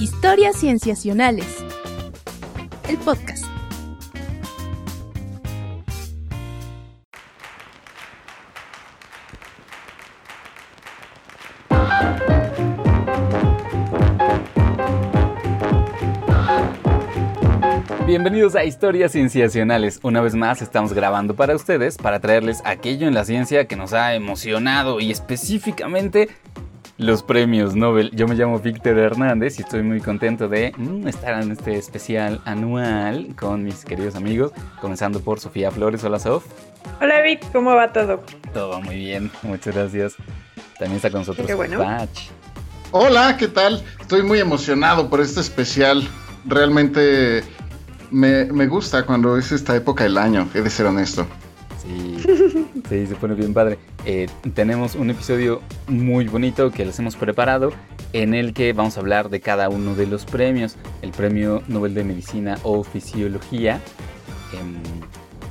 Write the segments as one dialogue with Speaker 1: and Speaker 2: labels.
Speaker 1: Historias Cienciacionales. El podcast.
Speaker 2: Bienvenidos a Historias Cienciacionales. Una vez más estamos grabando para ustedes para traerles aquello en la ciencia que nos ha emocionado y específicamente los premios Nobel. Yo me llamo Víctor Hernández y estoy muy contento de mm, estar en este especial anual con mis queridos amigos, comenzando por Sofía Flores. Hola, Sof.
Speaker 3: Hola, Vic, ¿cómo va todo?
Speaker 2: Todo muy bien, muchas gracias. También está con nosotros
Speaker 3: Qué bueno.
Speaker 2: Patch.
Speaker 4: Hola, ¿qué tal? Estoy muy emocionado por este especial. Realmente me, me gusta cuando es esta época del año, he de ser honesto.
Speaker 2: Sí, se pone bien padre. Eh, tenemos un episodio muy bonito que les hemos preparado en el que vamos a hablar de cada uno de los premios. El premio Nobel de Medicina o Fisiología, em,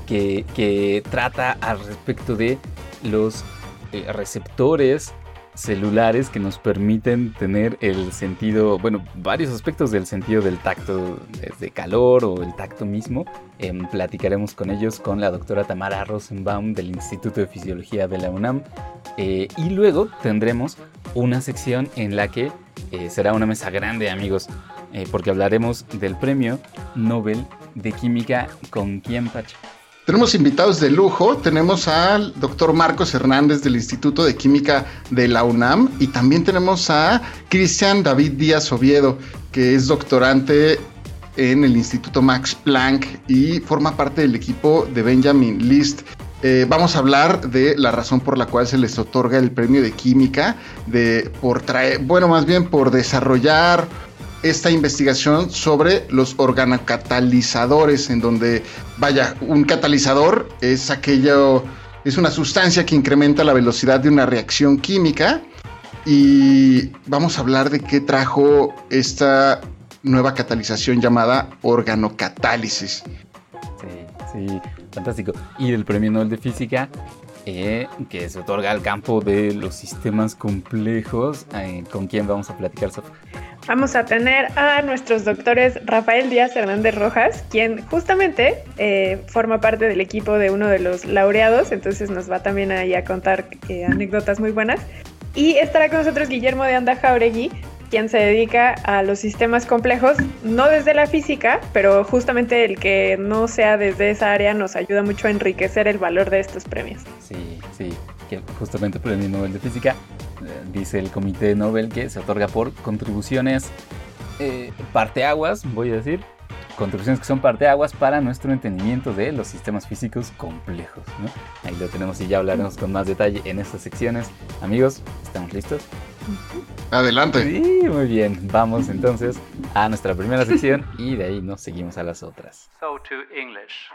Speaker 2: que, que trata al respecto de los eh, receptores celulares que nos permiten tener el sentido, bueno, varios aspectos del sentido del tacto, desde calor o el tacto mismo. Em, platicaremos con ellos con la doctora Tamara Rosenbaum del Instituto de Fisiología de la UNAM. Eh, y luego tendremos una sección en la que eh, será una mesa grande, amigos, eh, porque hablaremos del premio Nobel de Química con quién, Pacho.
Speaker 4: Tenemos invitados de lujo, tenemos al doctor Marcos Hernández del Instituto de Química de la UNAM y también tenemos a Cristian David Díaz Oviedo, que es doctorante en el Instituto Max Planck y forma parte del equipo de Benjamin List. Eh, vamos a hablar de la razón por la cual se les otorga el premio de química, de por traer, bueno, más bien por desarrollar esta investigación sobre los organocatalizadores, en donde, vaya, un catalizador es aquello, es una sustancia que incrementa la velocidad de una reacción química. Y vamos a hablar de qué trajo esta nueva catalización llamada organocatálisis.
Speaker 2: Sí, sí, fantástico. Y el premio Nobel de Física, eh, que se otorga al campo de los sistemas complejos, eh, ¿con quién vamos a platicar?
Speaker 3: Vamos a tener a nuestros doctores Rafael Díaz Hernández Rojas, quien justamente eh, forma parte del equipo de uno de los laureados, entonces nos va también ahí a contar eh, anécdotas muy buenas. Y estará con nosotros Guillermo de Anda Jauregui, quien se dedica a los sistemas complejos, no desde la física, pero justamente el que no sea desde esa área nos ayuda mucho a enriquecer el valor de estos premios.
Speaker 2: Sí, sí, que justamente el premio Nobel de Física, dice el Comité Nobel que se otorga por contribuciones eh, parteaguas, voy a decir, contribuciones que son parteaguas para nuestro entendimiento de los sistemas físicos complejos. ¿no? Ahí lo tenemos y ya hablaremos con más detalle en estas secciones. Amigos, ¿estamos listos?
Speaker 4: Adelante.
Speaker 2: Sí, muy bien. Vamos entonces a nuestra primera sección y de ahí nos seguimos a las otras.
Speaker 5: So to English.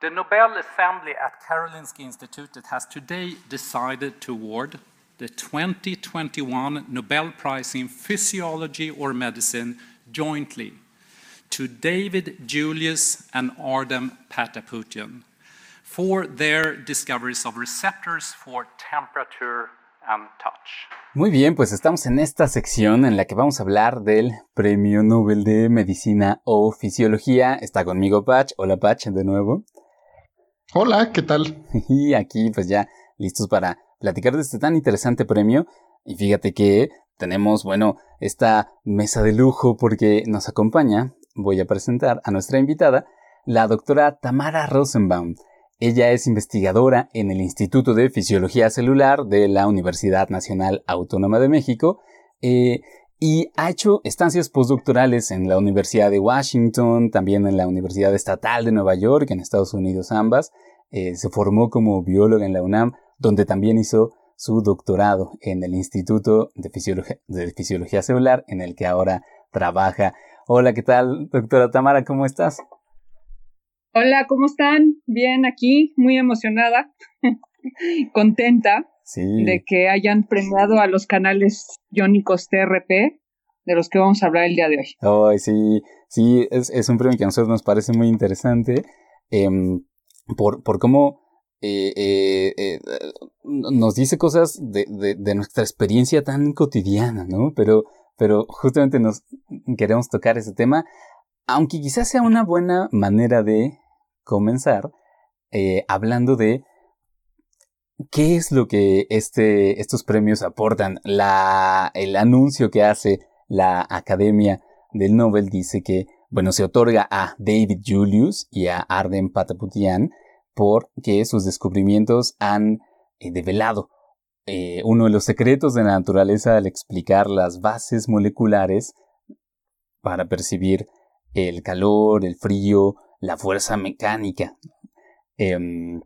Speaker 5: The Nobel Assembly at Karolinska Institutet has today decided to award the 2021 Nobel Prize in Physiology or Medicine jointly to David Julius and Ardem Pataputian for their discoveries of receptors for temperature and touch.
Speaker 2: Muy bien, pues estamos en esta sección en la que vamos a hablar del Premio Nobel de Medicina o Fisiología. Está conmigo Patch. Hola Patch, de nuevo.
Speaker 4: Hola, ¿qué tal?
Speaker 2: Y aquí pues ya listos para platicar de este tan interesante premio. Y fíjate que tenemos, bueno, esta mesa de lujo porque nos acompaña, voy a presentar a nuestra invitada, la doctora Tamara Rosenbaum. Ella es investigadora en el Instituto de Fisiología Celular de la Universidad Nacional Autónoma de México eh, y ha hecho estancias postdoctorales en la Universidad de Washington, también en la Universidad Estatal de Nueva York, en Estados Unidos ambas. Eh, se formó como bióloga en la UNAM, donde también hizo su doctorado en el Instituto de Fisiología, de Fisiología Celular, en el que ahora trabaja. Hola, ¿qué tal, doctora Tamara? ¿Cómo estás?
Speaker 6: Hola, ¿cómo están? Bien, aquí, muy emocionada, contenta
Speaker 2: Sí.
Speaker 6: de que hayan premiado a los canales iónicos TRP, de los que vamos a hablar el día de hoy.
Speaker 2: Ay, sí, sí, es, es un premio que a nosotros nos parece muy interesante em, por, por cómo eh, eh, eh, nos dice cosas de, de, nuestra experiencia tan cotidiana, ¿no? Pero, pero justamente nos queremos tocar ese tema, aunque quizás sea una buena manera de comenzar hablando de qué es lo que este, estos premios aportan. La, el anuncio que hace la Academia del Nobel dice que, bueno, se otorga a David Julius y a Arden Pataputian porque sus descubrimientos han eh, develado eh, uno de los secretos de la naturaleza al explicar las bases moleculares para percibir el calor, el frío, la fuerza mecánica. Em,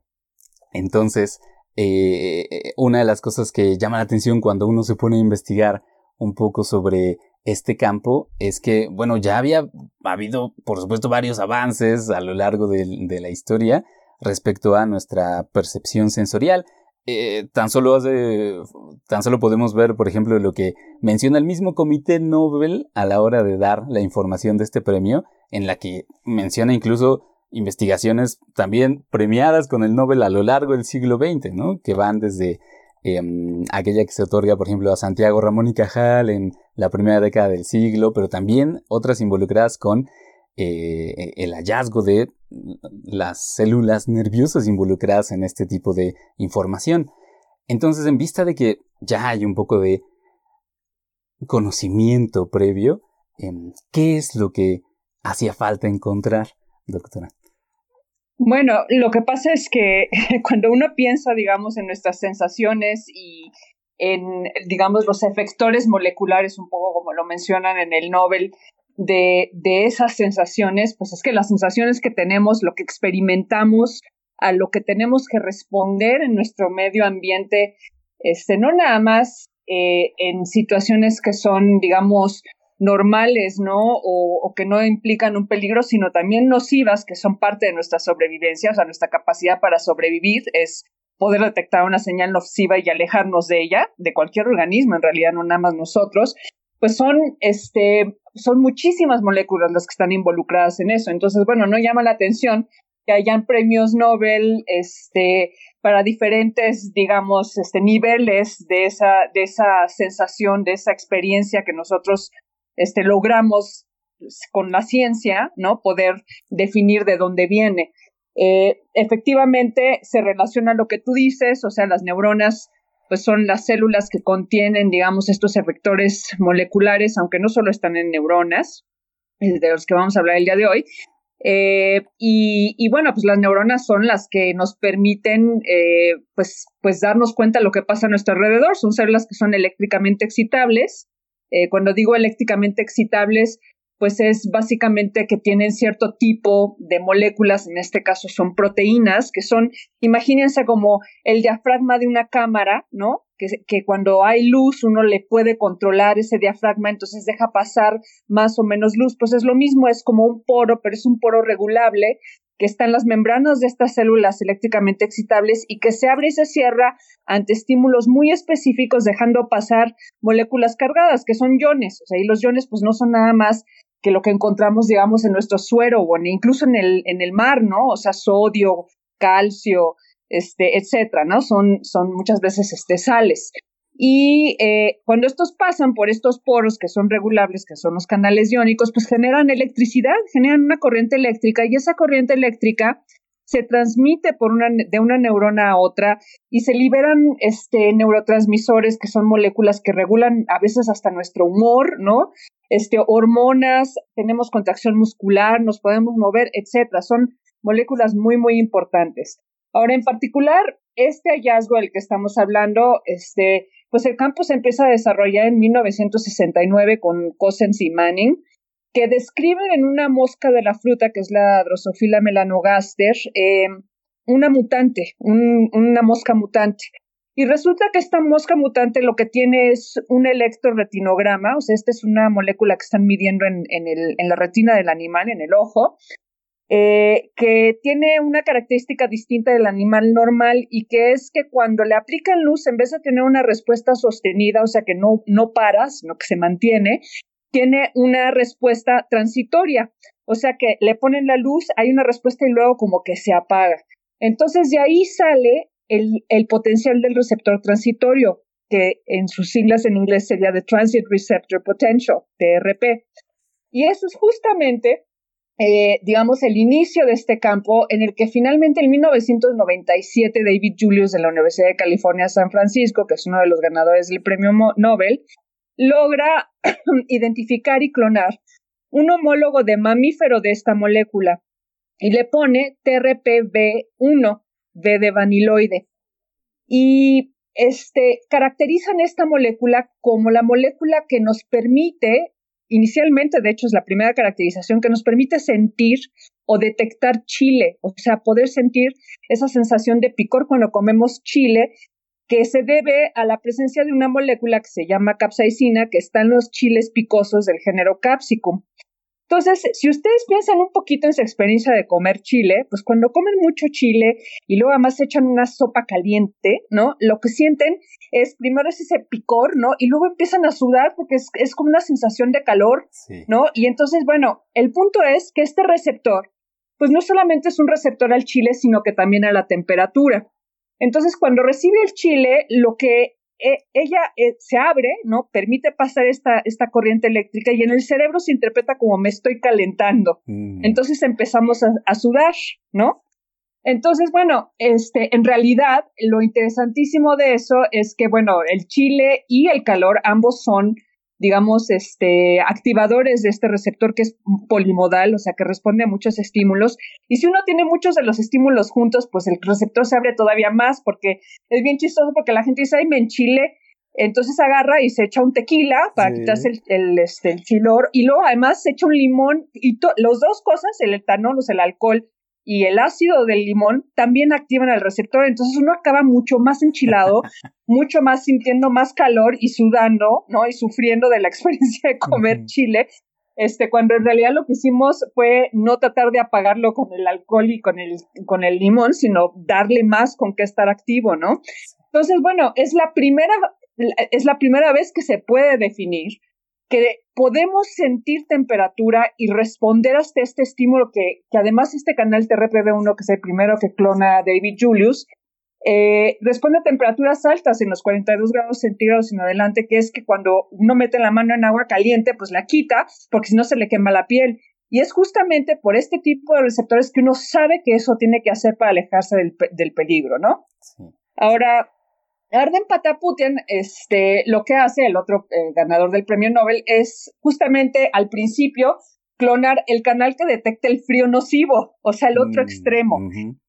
Speaker 2: entonces, eh, una de las cosas que llama la atención cuando uno se pone a investigar un poco sobre este campo es que, bueno, ya había habido, por supuesto, varios avances a lo largo de, la historia respecto a nuestra percepción sensorial. Eh, tan solo hace, tan solo podemos ver, por ejemplo, lo que menciona el mismo Comité Nobel a la hora de dar la información de este premio, en la que menciona incluso investigaciones también premiadas con el Nobel a lo largo del siglo XX, ¿no? Que van desde em, aquella que se otorga, por ejemplo, a Santiago Ramón y Cajal en la primera década del siglo, pero también otras involucradas con eh, el hallazgo de las células nerviosas involucradas en este tipo de información. Entonces, en vista de que ya hay un poco de conocimiento previo, em, ¿qué es lo que hacía falta encontrar, doctora?
Speaker 6: Bueno, lo que pasa es que cuando uno piensa, digamos, en nuestras sensaciones y en, digamos, los efectores moleculares, un poco como lo mencionan en el Nobel, de, de esas sensaciones, pues es que las sensaciones que tenemos, lo que experimentamos, a lo que tenemos que responder en nuestro medio ambiente, este, no nada más eh, en situaciones que son, digamos, normales, ¿no? O, que no implican un peligro, sino también nocivas, que son parte de nuestra sobrevivencia, o sea, nuestra capacidad para sobrevivir es poder detectar una señal nociva y alejarnos de ella, de cualquier organismo, en realidad no nada más nosotros, pues son, este, son muchísimas moléculas las que están involucradas en eso. Entonces, bueno, no llama la atención que hayan premios Nobel, este, para diferentes, digamos, este, niveles de esa, de esa sensación, de esa experiencia que nosotros este, logramos con la ciencia, ¿no? Poder definir de dónde viene. Eh, efectivamente, se relaciona lo que tú dices, o sea, las neuronas pues son las células que contienen, digamos, estos efectores moleculares, aunque no solo están en neuronas, eh, de los que vamos a hablar el día de hoy. Eh, y, bueno, pues las neuronas son las que nos permiten, pues, pues darnos cuenta de lo que pasa a nuestro alrededor. Son células que son eléctricamente excitables eh, cuando digo eléctricamente excitables, pues es básicamente que tienen cierto tipo de moléculas, en este caso son proteínas, que son, imagínense como el diafragma de una cámara, ¿no? Que, que, cuando hay luz uno le puede controlar ese diafragma, entonces deja pasar más o menos luz, pues es lo mismo, es como un poro, pero es un poro regulable que está en las membranas de estas células eléctricamente excitables y que se abre y se cierra ante estímulos muy específicos, dejando pasar moléculas cargadas, que son iones. O sea, y los iones pues no son nada más que lo que encontramos, digamos, en nuestro suero o incluso en el, en el mar, ¿no? O sea, sodio, calcio, este, etcétera, ¿no? Son, son muchas veces este, sales. Y eh, cuando estos pasan por estos poros que son regulables, que son los canales iónicos, pues generan electricidad, generan una corriente eléctrica y esa corriente eléctrica se transmite por una, de una neurona a otra y se liberan este, neurotransmisores que son moléculas que regulan a veces hasta nuestro humor, ¿no? Este, hormonas, tenemos contracción muscular, nos podemos mover, etcétera. Son moléculas muy, muy importantes. Ahora, en particular, este hallazgo del que estamos hablando, este, pues el campo se empieza a desarrollar en 1969 con Cossens y Manning, que describen en una mosca de la fruta, que es la Drosophila melanogaster, eh, una mutante, una mosca mutante. Y resulta que esta mosca mutante lo que tiene es un electroretinograma, o sea, esta es una molécula que están midiendo en, en la retina del animal, en el ojo, eh, que tiene una característica distinta del animal normal y que es que cuando le aplican luz, en vez de tener una respuesta sostenida, o sea que no, no para, sino que se mantiene, tiene una respuesta transitoria, o sea que le ponen la luz, hay una respuesta y luego como que se apaga. Entonces de ahí sale el, potencial del receptor transitorio, que en sus siglas en inglés sería The Transit Receptor Potential, TRP. Y eso es justamente, eh, digamos, el inicio de este campo en el que finalmente en 1997 David Julius de la Universidad de California, San Francisco, que es uno de los ganadores del premio Nobel, logra identificar y clonar un homólogo de mamífero de esta molécula y le pone TRPV1, De vaniloide. Y este, caracterizan esta molécula como la molécula que nos permite, inicialmente, de hecho es la primera caracterización, que nos permite sentir o detectar chile, o sea, poder sentir esa sensación de picor cuando comemos chile, que se debe a la presencia de una molécula que se llama capsaicina, que está en los chiles picosos del género Capsicum. Entonces, si ustedes piensan un poquito en su experiencia de comer chile, pues cuando comen mucho chile y luego además echan una sopa caliente, ¿no? Lo que sienten es primero es ese picor, ¿no? Y luego empiezan a sudar porque es, es como una sensación de calor, ¿no? Y entonces, bueno, el punto es que este receptor, pues no solamente es un receptor al chile, sino que también a la temperatura. Entonces, cuando recibe el chile, lo que e, ella eh, se abre, ¿no? Permite pasar esta, esta corriente eléctrica y en el cerebro se interpreta como me estoy calentando. Mm. Entonces empezamos a, a, sudar, ¿no? Entonces, bueno, este, en realidad, lo interesantísimo de eso es que, bueno, el chile y el calor ambos son digamos, este, activadores de este receptor que es polimodal, o sea, que responde a muchos estímulos. Y si uno tiene muchos de los estímulos juntos, pues el receptor se abre todavía más, porque es bien chistoso porque la gente dice, ay, me enchile, entonces agarra y se echa un tequila para quitarse el, el, este, el chilor, y luego además se echa un limón, y las dos cosas, el etanol, o sea, el alcohol, y el ácido del limón también activan el receptor, entonces uno acaba mucho más enchilado, mucho más sintiendo más calor y sudando, ¿no? Y sufriendo de la experiencia de comer chile, este, cuando en realidad lo que hicimos fue no tratar de apagarlo con el alcohol y con el, con el limón, sino darle más con que estar activo, ¿no? Entonces, bueno, es la primera, es la primera vez que se puede definir que podemos sentir temperatura y responder hasta este estímulo que, que además este canal TRPV1, que es el primero que clona David Julius, eh, responde a temperaturas altas en los 42 grados centígrados en adelante, que es que cuando uno mete la mano en agua caliente, pues la quita, porque si no se le quema la piel. Y es justamente por este tipo de receptores que uno sabe que eso tiene que hacer para alejarse del, del peligro, ¿no? Ahora, Arden Pataputian, este, lo que hace el otro eh, ganador del premio Nobel es justamente al principio clonar el canal que detecta el frío nocivo, o sea, el otro mm, extremo.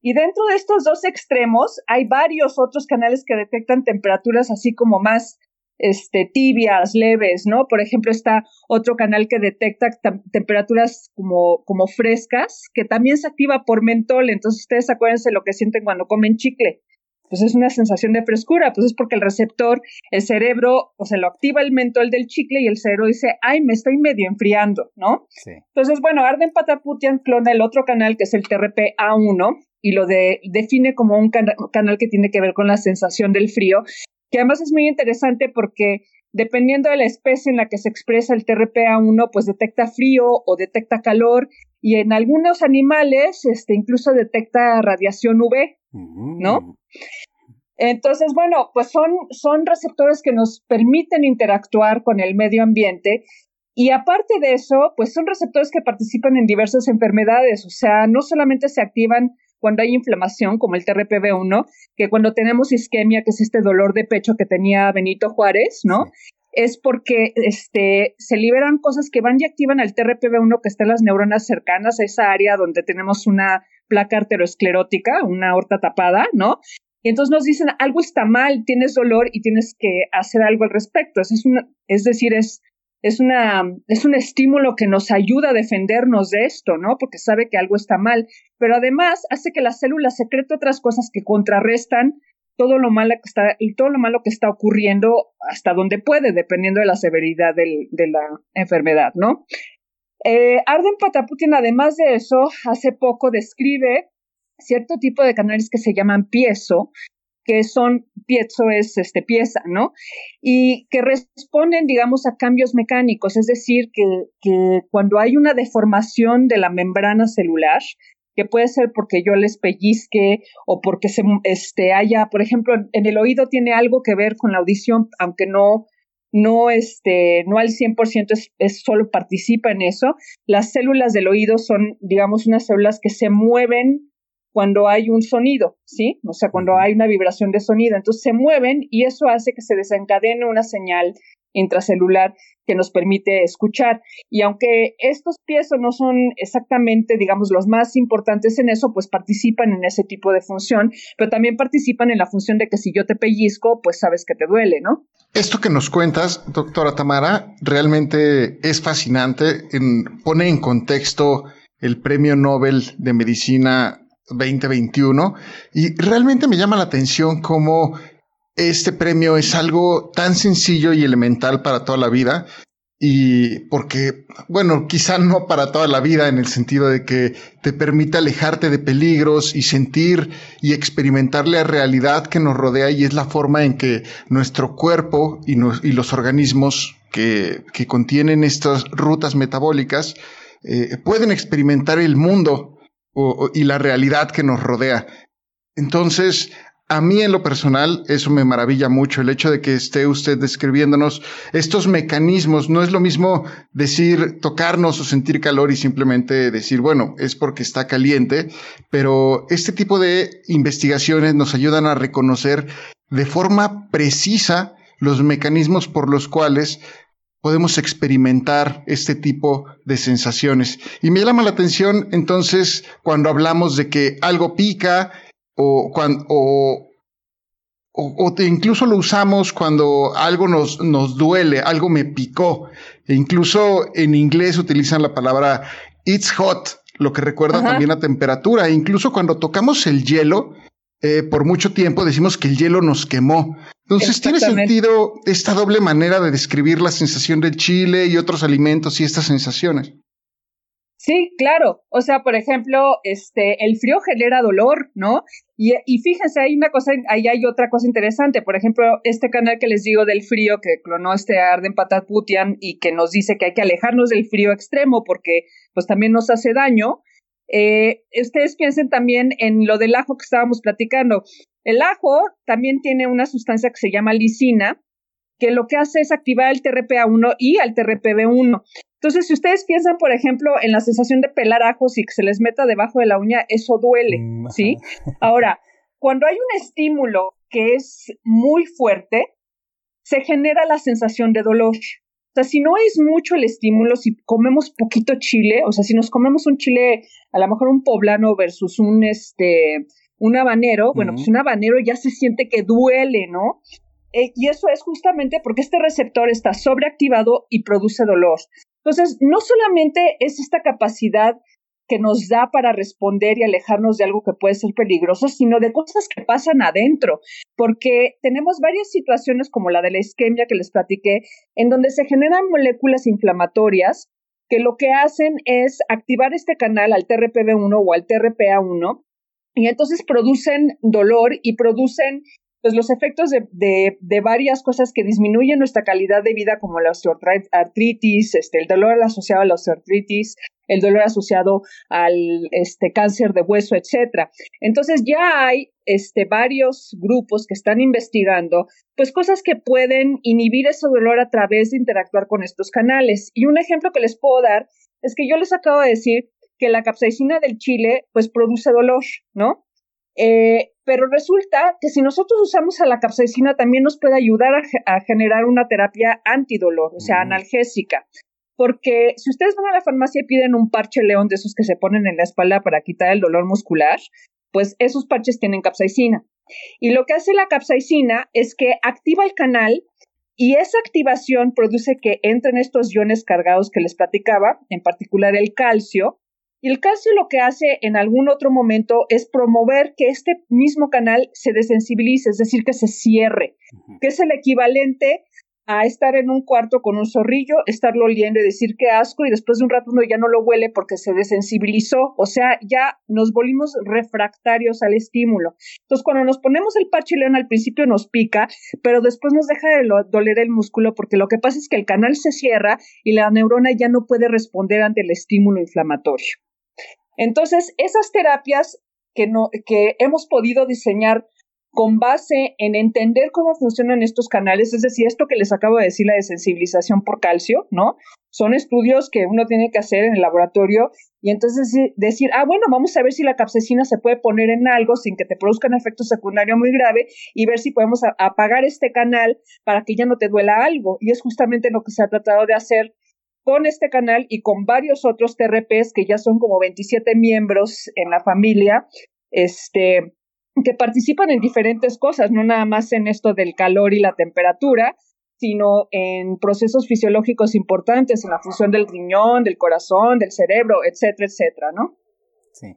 Speaker 6: Y dentro de estos dos extremos hay varios otros canales que detectan temperaturas así como más este, tibias, leves, ¿no? Por ejemplo, está otro canal que detecta temperaturas como, como frescas, que también se activa por mentol. Entonces, ustedes acuérdense lo que sienten cuando comen chicle pues es una sensación de frescura, pues es porque el receptor, el cerebro, o se lo activa el mentol del chicle y el cerebro dice, ay, me estoy medio enfriando, ¿no? Sí. Entonces, bueno, Arden Pataputian clona el otro canal que es el TRP-A1 y lo de, define como un canal que tiene que ver con la sensación del frío, que además es muy interesante porque dependiendo de la especie en la que se expresa el TRPA1, pues detecta frío o detecta calor y en algunos animales este, incluso detecta radiación UV, ¿no? Mm. Entonces, bueno, pues son, son receptores que nos permiten interactuar con el medio ambiente y aparte de eso, pues son receptores que participan en diversas enfermedades, o sea, no solamente se activan cuando hay inflamación, como el TRPV1, que cuando tenemos isquemia, que es este dolor de pecho que tenía Benito Juárez, ¿no? Es porque este, se liberan cosas que van y activan al TRPV1 que está en las neuronas cercanas a esa área donde tenemos una placa arteriosclerótica, una aorta tapada, ¿no? Y entonces nos dicen, algo está mal, tienes dolor y tienes que hacer algo al respecto. Es, es decir, es, es, una, es un estímulo que nos ayuda a defendernos de esto, ¿no? Porque sabe que algo está mal. Pero además hace que la célula secrete otras cosas que contrarrestan todo lo malo que está, y todo lo malo que está ocurriendo hasta donde puede, dependiendo de la severidad de la enfermedad, ¿no? Eh, Arden Pataputin, además de eso, hace poco describe cierto tipo de canales que se llaman piezo, que son, piezo es este, pieza, ¿no? Y que responden, digamos, a cambios mecánicos, es decir, que, que cuando hay una deformación de la membrana celular, que puede ser porque yo les pellizque o porque se este haya, por ejemplo, en el oído tiene algo que ver con la audición, aunque no no este no al 100% es, es solo participa en eso. Las células del oído son, digamos, unas células que se mueven cuando hay un sonido, ¿sí? O sea, cuando hay una vibración de sonido. Entonces se mueven y eso hace que se desencadene una señal intracelular que nos permite escuchar. Y aunque estos piezos no son exactamente, digamos, los más importantes en eso, pues participan en ese tipo de función, pero también participan en la función de que si yo te pellizco, pues sabes que te duele, ¿no?
Speaker 4: Esto que nos cuentas, doctora Tamara, realmente es fascinante, pone en contexto el Premio Nobel de Medicina 2021 y realmente me llama la atención cómo este premio es algo tan sencillo y elemental para toda la vida. Y porque, bueno, quizá no para toda la vida en el sentido de que te permite alejarte de peligros y sentir y experimentar la realidad que nos rodea y es la forma en que nuestro cuerpo y, los organismos que, contienen estas rutas metabólicas eh, pueden experimentar el mundo y la realidad que nos rodea. Entonces, a mí en lo personal, eso me maravilla mucho, el hecho de que esté usted describiéndonos estos mecanismos. No es lo mismo decir tocarnos o sentir calor y simplemente decir, bueno, es porque está caliente, pero este tipo de investigaciones nos ayudan a reconocer de forma precisa los mecanismos por los cuales podemos experimentar este tipo de sensaciones. Y me llama la atención entonces cuando hablamos de que algo pica, o, cuando, o, o, incluso lo usamos cuando algo nos, nos duele, algo me picó. E incluso en inglés utilizan la palabra it's hot, lo que recuerda también a temperatura. E incluso cuando tocamos el hielo, eh, por mucho tiempo decimos que el hielo nos quemó. Entonces, ¿tiene sentido esta doble manera de describir la sensación del chile y otros alimentos y estas sensaciones?
Speaker 6: Sí, claro. O sea, por ejemplo, este, el frío genera dolor, ¿no? Y, y fíjense, hay una cosa, ahí hay otra cosa interesante. Por ejemplo, este canal que les digo del frío que clonó este Arden Patatputian y que nos dice que hay que alejarnos del frío extremo porque pues también nos hace daño. Eh, ustedes piensen también en lo del ajo que estábamos platicando. El ajo también tiene una sustancia que se llama lisina, que lo que hace es activar el TRPA1 y el TRPB1. Entonces, si ustedes piensan, por ejemplo, en la sensación de pelar ajos y que se les meta debajo de la uña, eso duele, mm, ¿sí? Ahora, cuando hay un estímulo que es muy fuerte, se genera la sensación de dolor. O sea, si no es mucho el estímulo, si comemos poquito chile, o sea, si nos comemos un chile, a lo mejor un poblano versus un, este, un habanero, bueno, pues un habanero ya se siente que duele, ¿no? Eh, y eso es justamente porque este receptor está sobreactivado y produce dolor. Entonces, no solamente es esta capacidad que nos da para responder y alejarnos de algo que puede ser peligroso, sino de cosas que pasan adentro, porque tenemos varias situaciones como la de la isquemia que les platiqué, en donde se generan moléculas inflamatorias que lo que hacen es activar este canal al TRPV1 o al TRPA1 y entonces producen dolor y producen pues los efectos de, varias cosas que disminuyen nuestra calidad de vida, como la osteoartritis, este, el dolor asociado a la osteoartritis, el dolor asociado al este, cáncer de hueso, etcétera. Entonces ya hay este, varios grupos que están investigando pues cosas que pueden inhibir ese dolor a través de interactuar con estos canales. Y un ejemplo que les puedo dar es que yo les acabo de decir que la capsaicina del chile pues produce dolor, ¿no? Eh, pero resulta que si nosotros usamos a la capsaicina también nos puede ayudar a, generar una terapia antidolor, o sea, analgésica. Porque si ustedes van a la farmacia y piden un parche león de esos que se ponen en la espalda para quitar el dolor muscular, pues esos parches tienen capsaicina. Y lo que hace la capsaicina es que activa el canal y esa activación produce que entren estos iones cargados que les platicaba, en particular el calcio, y el calcio lo que hace en algún otro momento es promover que este mismo canal se desensibilice, es decir, que se cierre, que es el equivalente a estar en un cuarto con un zorrillo, estarlo oliendo y decir qué asco y después de un rato uno ya no lo huele porque se desensibilizó, o sea, ya nos volvimos refractarios al estímulo. Entonces, cuando nos ponemos el parche león al principio nos pica, pero después nos deja de doler el músculo porque lo que pasa es que el canal se cierra y la neurona ya no puede responder ante el estímulo inflamatorio. Entonces, esas terapias que, no, que hemos podido diseñar con base en entender cómo funcionan estos canales, es decir, esto que les acabo de decir, la de sensibilización por calcio, ¿no? Son estudios que uno tiene que hacer en el laboratorio y entonces decir, ah, bueno, vamos a ver si la capsaicina se puede poner en algo sin que te produzca un efecto secundario muy grave y ver si podemos apagar este canal para que ya no te duela algo. Y es justamente lo que se ha tratado de hacer con este canal y con varios otros TRPs que ya son como 27 miembros en la familia, este, que participan en diferentes cosas, no nada más en esto del calor y la temperatura, sino en procesos fisiológicos importantes, en la función del riñón, del corazón, del cerebro, etcétera, etcétera, ¿no?
Speaker 2: Sí.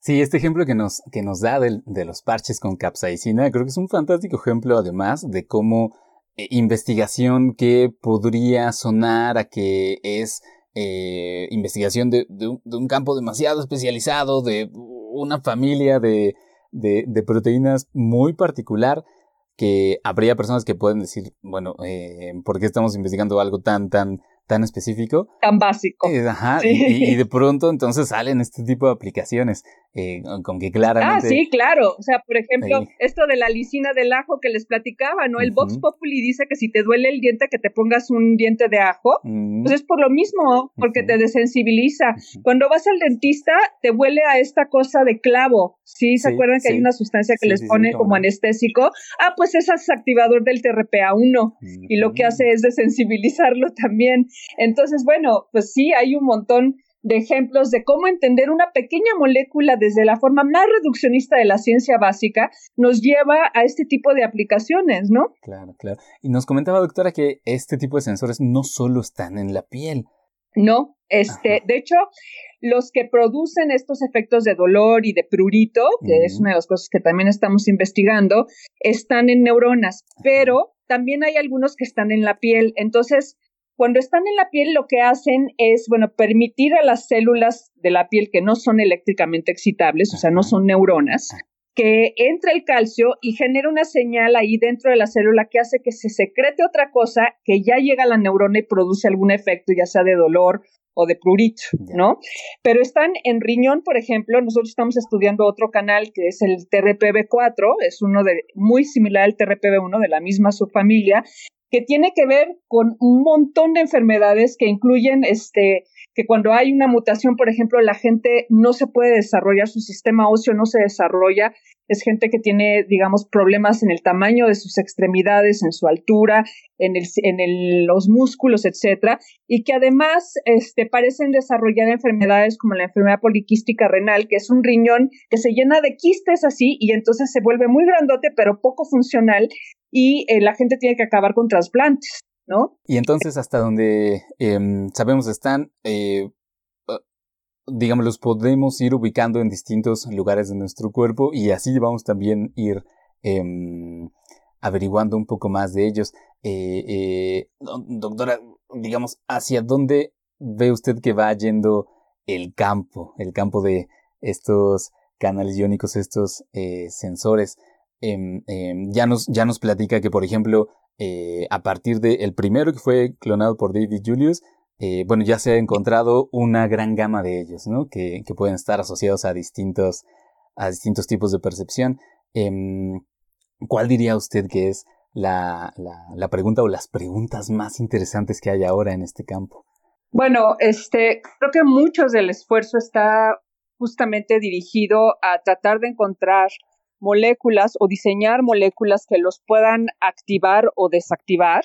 Speaker 2: Sí, este ejemplo que nos, que nos da de, los parches con capsaicina, creo que es un fantástico ejemplo además de cómo investigación que podría sonar a que es eh, investigación de, un, de, un, campo demasiado especializado, de una familia de, de, proteínas muy particular que habría personas que pueden decir, bueno, eh, ¿por qué estamos investigando algo tan, tan tan específico.
Speaker 6: Tan básico.
Speaker 2: Eh, ajá, y, de pronto entonces salen este tipo de aplicaciones eh, con que claramente...
Speaker 6: Ah, sí, claro. O sea, por ejemplo, esto de la lisina del ajo que les platicaba, ¿no? El Vox Populi dice que si te duele el diente, que te pongas un diente de ajo. Mm. Pues es por lo mismo, porque te desensibiliza. Cuando vas al dentista, te huele a esta cosa de clavo. ¿Sí? ¿Se acuerdan que hay una sustancia que les pone como anestésico? Ah, pues es activador del TRPA1 y lo que hace es desensibilizarlo también. Entonces, bueno, pues sí, hay un montón de ejemplos de cómo entender una pequeña molécula desde la forma más reduccionista de la ciencia básica nos lleva a este tipo de aplicaciones, ¿no?
Speaker 2: Claro, claro. Y nos comentaba, doctora, que este tipo de sensores no solo están en la piel.
Speaker 6: No, este, de hecho, los que producen estos efectos de dolor y de prurito, que es una de las cosas que también estamos investigando, están en neuronas, pero también hay algunos que están en la piel. Entonces, cuando están en la piel, lo que hacen es, bueno, permitir a las células de la piel que no son eléctricamente excitables, o sea, no son neuronas, que entre el calcio y genera una señal ahí dentro de la célula que hace que se secrete otra cosa que ya llega a la neurona y produce algún efecto, ya sea de dolor o de prurito, ¿no? Pero están en riñón, por ejemplo, nosotros estamos estudiando otro canal que es el TRPV4, es uno de muy similar al TRPV1 de la misma subfamilia que tiene que ver con un montón de enfermedades que incluyen este que cuando hay una mutación, por ejemplo, la gente no se puede desarrollar, su sistema óseo no se desarrolla, es gente que tiene, digamos, problemas en el tamaño de sus extremidades, en su altura, en, el, en los músculos, etcétera, y que además este, parecen desarrollar enfermedades como la enfermedad poliquística renal, que es un riñón que se llena de quistes así y entonces se vuelve muy grandote pero poco funcional y eh, la gente tiene que acabar con trasplantes. ¿no?
Speaker 2: Y entonces hasta donde em, sabemos están, eh, digamos, los podemos ir ubicando en distintos lugares de nuestro cuerpo y así vamos también ir em, averiguando un poco más de ellos. Eh, eh, doctora, digamos, ¿hacia dónde ve usted que va yendo el campo, el campo de estos canales iónicos, estos sensores? Em, ya, nos, ya nos platica que, por ejemplo, eh, a partir del primero que fue clonado por David Julius, eh, bueno, ya se ha encontrado una gran gama de ellos, ¿no? Que, pueden estar asociados a distintos, a distintos tipos de percepción. Em, ¿Cuál diría usted que es la, la, pregunta o las preguntas más interesantes que hay ahora en este campo?
Speaker 6: Bueno, este, creo que mucho del esfuerzo está justamente dirigido a tratar de encontrar moléculas o diseñar moléculas que los puedan activar o desactivar,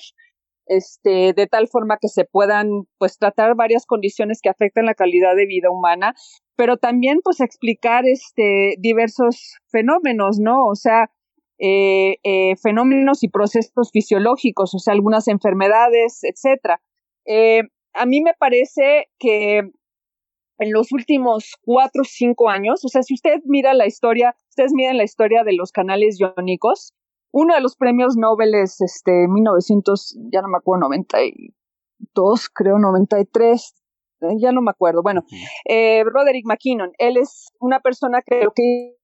Speaker 6: este, de tal forma que se puedan pues tratar varias condiciones que afectan la calidad de vida humana, pero también pues explicar este diversos fenómenos, ¿no? O sea, eh, eh, fenómenos y procesos fisiológicos, o sea, algunas enfermedades, etcétera. Eh, a mí me parece que en los últimos cuatro o cinco años, o sea, si usted mira la historia, ustedes miran la historia de los canales iónicos, uno de los premios Nobel es este 1900, ya no me acuerdo, 92, creo 93, eh, ya no me acuerdo. Bueno, eh, Roderick McKinnon, él es una persona que lo que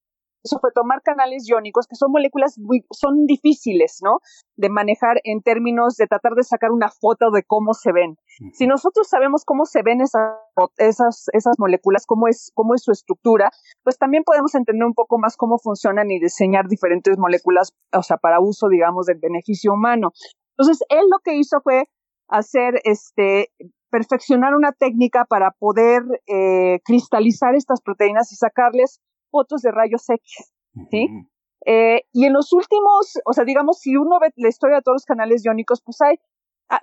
Speaker 6: fue tomar canales iónicos, que son moléculas muy, son difíciles, ¿no? De manejar en términos de tratar de sacar una foto de cómo se ven. Si nosotros sabemos cómo se ven esas, esas, esas moléculas, cómo es, cómo es su estructura, pues también podemos entender un poco más cómo funcionan y diseñar diferentes moléculas, o sea, para uso, digamos, del beneficio humano. Entonces, él lo que hizo fue hacer este perfeccionar una técnica para poder eh, cristalizar estas proteínas y sacarles fotos de rayos X, ¿sí? Eh, y en los últimos, o sea, digamos, si uno ve la historia de todos los canales iónicos, pues hay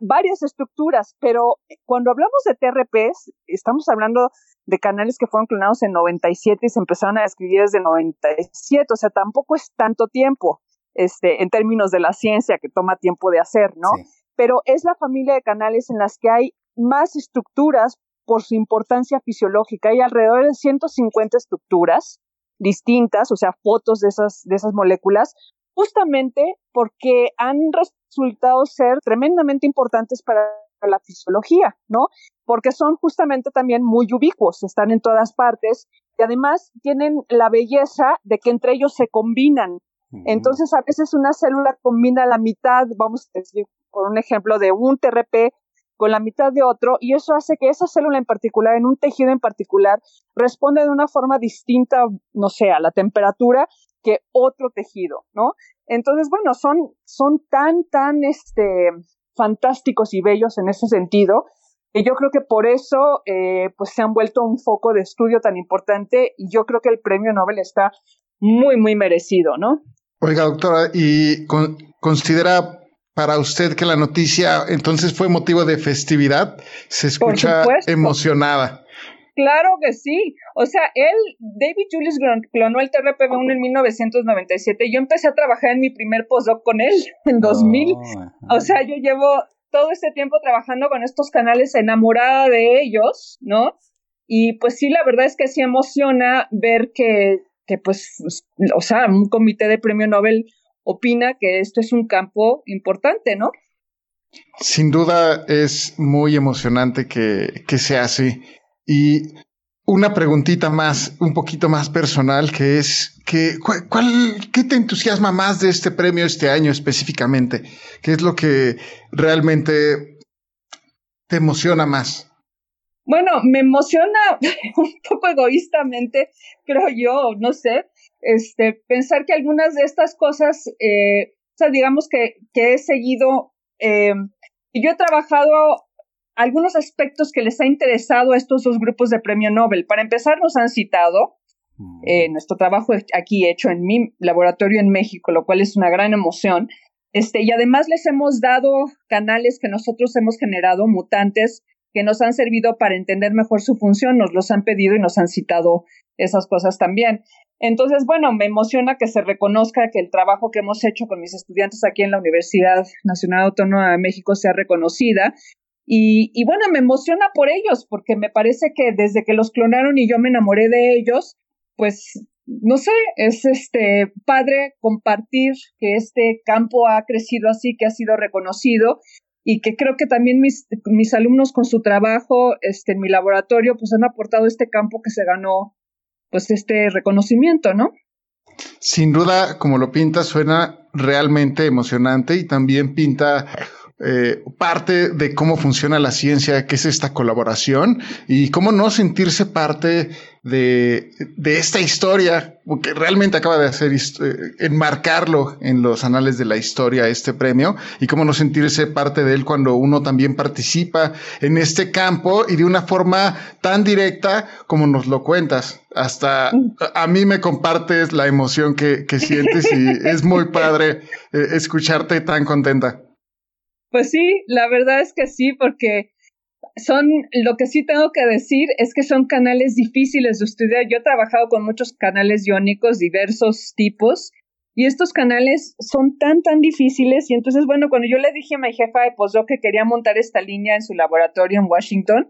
Speaker 6: varias estructuras, pero cuando hablamos de TRPs, estamos hablando de canales que fueron clonados en 97 y se empezaron a describir desde 97, o sea, tampoco es tanto tiempo, este, en términos de la ciencia que toma tiempo de hacer, ¿no? Pero es la familia de canales en las que hay más estructuras por su importancia fisiológica. Hay alrededor de 150 estructuras distintas, o sea, fotos de esas, de esas moléculas, justamente porque han resultado ser tremendamente importantes para la fisiología, ¿no? Porque son justamente también muy ubicuos, están en todas partes y además tienen la belleza de que entre ellos se combinan. Entonces, a veces una célula combina la mitad, vamos a decir, por un ejemplo, de un TRP con la mitad de otro y eso hace que esa célula en particular, en un tejido en particular, responde de una forma distinta, no sé, a la temperatura que otro tejido, ¿no? Entonces, bueno, son, son tan, tan, este, fantásticos y bellos en ese sentido, que yo creo que por eso, eh, pues se han vuelto un foco de estudio tan importante y yo creo que el premio Nobel está muy, muy merecido, ¿no?
Speaker 4: Oiga, doctora, ¿y considera para usted que la noticia entonces fue motivo de festividad? Se escucha emocionada.
Speaker 6: Claro que sí. O sea, él, David Julius clonó el TRPV1 en 1997. Yo empecé a trabajar en mi primer postdoc con él en 2000. o sea, yo llevo todo este tiempo trabajando con estos canales enamorada de ellos, ¿no? Y pues sí, la verdad es que sí emociona ver que, que pues, o sea, un comité de premio Nobel opina que esto es un campo importante, ¿no?
Speaker 4: Sin duda es muy emocionante que, que sea así. Y una preguntita más, un poquito más personal, que es, que, cuál, ¿qué te entusiasma más de este premio este año específicamente? ¿Qué es lo que realmente te emociona más?
Speaker 6: Bueno, me emociona un poco egoístamente, creo yo, no sé, este, pensar que algunas de estas cosas, eh, o sea, digamos que, que he seguido, eh, y yo he trabajado algunos aspectos que les ha interesado a estos dos grupos de premio Nobel. Para empezar, nos han citado eh, nuestro trabajo aquí hecho en mi laboratorio en México, lo cual es una gran emoción. Este, y además les hemos dado canales que nosotros hemos generado, mutantes, que nos han servido para entender mejor su función, nos los han pedido y nos han citado esas cosas también. Entonces, bueno, me emociona que se reconozca que el trabajo que hemos hecho con mis estudiantes aquí en la Universidad Nacional Autónoma de México sea reconocida. Y, y, bueno, me emociona por ellos, porque me parece que desde que los clonaron y yo me enamoré de ellos, pues no sé, es este padre compartir que este campo ha crecido así, que ha sido reconocido y que creo que también mis, mis alumnos con su trabajo este, en mi laboratorio pues han aportado este campo que se ganó pues este reconocimiento, ¿no?
Speaker 4: Sin duda, como lo pinta, suena realmente emocionante y también pinta eh, parte de cómo funciona la ciencia, que es esta colaboración y cómo no sentirse parte de, de esta historia, porque realmente acaba de hacer eh, enmarcarlo en los anales de la historia este premio y cómo no sentirse parte de él cuando uno también participa en este campo y de una forma tan directa como nos lo cuentas. Hasta a mí me compartes la emoción que, que sientes y es muy padre eh, escucharte tan contenta.
Speaker 6: Pues sí, la verdad es que sí, porque son, lo que sí tengo que decir es que son canales difíciles de estudiar. Yo he trabajado con muchos canales iónicos, diversos tipos, y estos canales son tan, tan difíciles. Y entonces, bueno, cuando yo le dije a mi jefa de postdoc que quería montar esta línea en su laboratorio en Washington,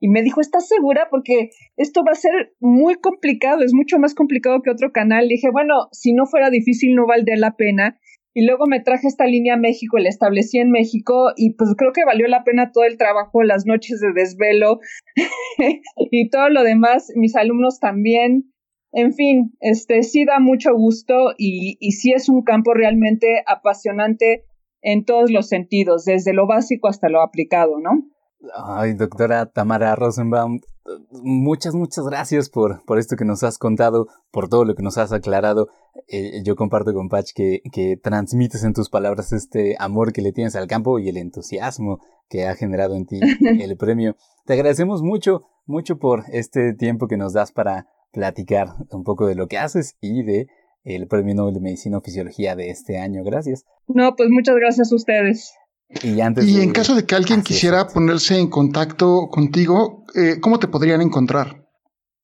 Speaker 6: y me dijo, ¿estás segura? Porque esto va a ser muy complicado, es mucho más complicado que otro canal. dije, bueno, si no fuera difícil, no valdría la pena. Y luego me traje esta línea a México, la establecí en México y pues creo que valió la pena todo el trabajo, las noches de desvelo y todo lo demás. Mis alumnos también. En fin, este sí da mucho gusto y, y sí es un campo realmente apasionante en todos los sentidos, desde lo básico hasta lo aplicado, ¿no?
Speaker 2: Ay, doctora Tamara Rosenbaum, muchas, muchas gracias por, por esto que nos has contado, por todo lo que nos has aclarado. Eh, yo comparto con Patch que, que transmites en tus palabras este amor que le tienes al campo y el entusiasmo que ha generado en ti el premio. Te agradecemos mucho, mucho por este tiempo que nos das para platicar un poco de lo que haces y de el Premio Nobel de Medicina o Fisiología de este año. Gracias.
Speaker 6: No, pues muchas gracias a ustedes.
Speaker 4: Y, en caso de que alguien quisiera ponerse en contacto contigo, eh, ¿cómo te podrían encontrar?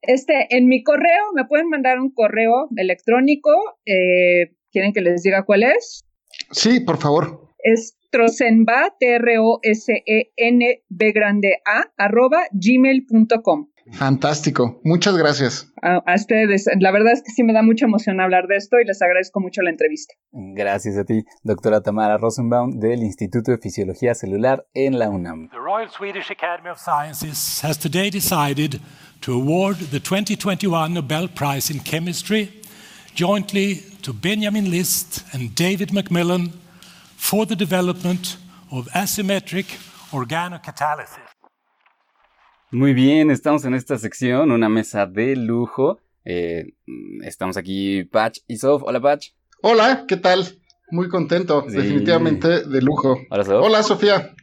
Speaker 6: Este, en mi correo, me pueden mandar un correo electrónico. Eh, ¿Quieren que les diga cuál es?
Speaker 4: Sí, por favor.
Speaker 6: Es trosenba, T-R-O-S-E-N-B grande A, arroba gmail.com.
Speaker 4: Fantástico, muchas gracias.
Speaker 6: A, ustedes, la verdad es que sí me da mucha emoción hablar de esto y les agradezco mucho la entrevista.
Speaker 2: Gracias a ti, doctora Tamara Rosenbaum del Instituto de Fisiología Celular en la UNAM.
Speaker 5: The Royal Swedish Academy of Sciences has today decided to award the 2021 Nobel Prize in Chemistry jointly to Benjamin List and David Macmillan for the development of asymmetric organocatalysis.
Speaker 2: Muy bien, estamos en esta sección, una mesa de lujo. Eh, estamos aquí Patch y Sof. Hola Patch.
Speaker 4: Hola, ¿qué tal? Muy contento, definitivamente de lujo.
Speaker 2: Hola, Sof.
Speaker 4: Hola Sofía.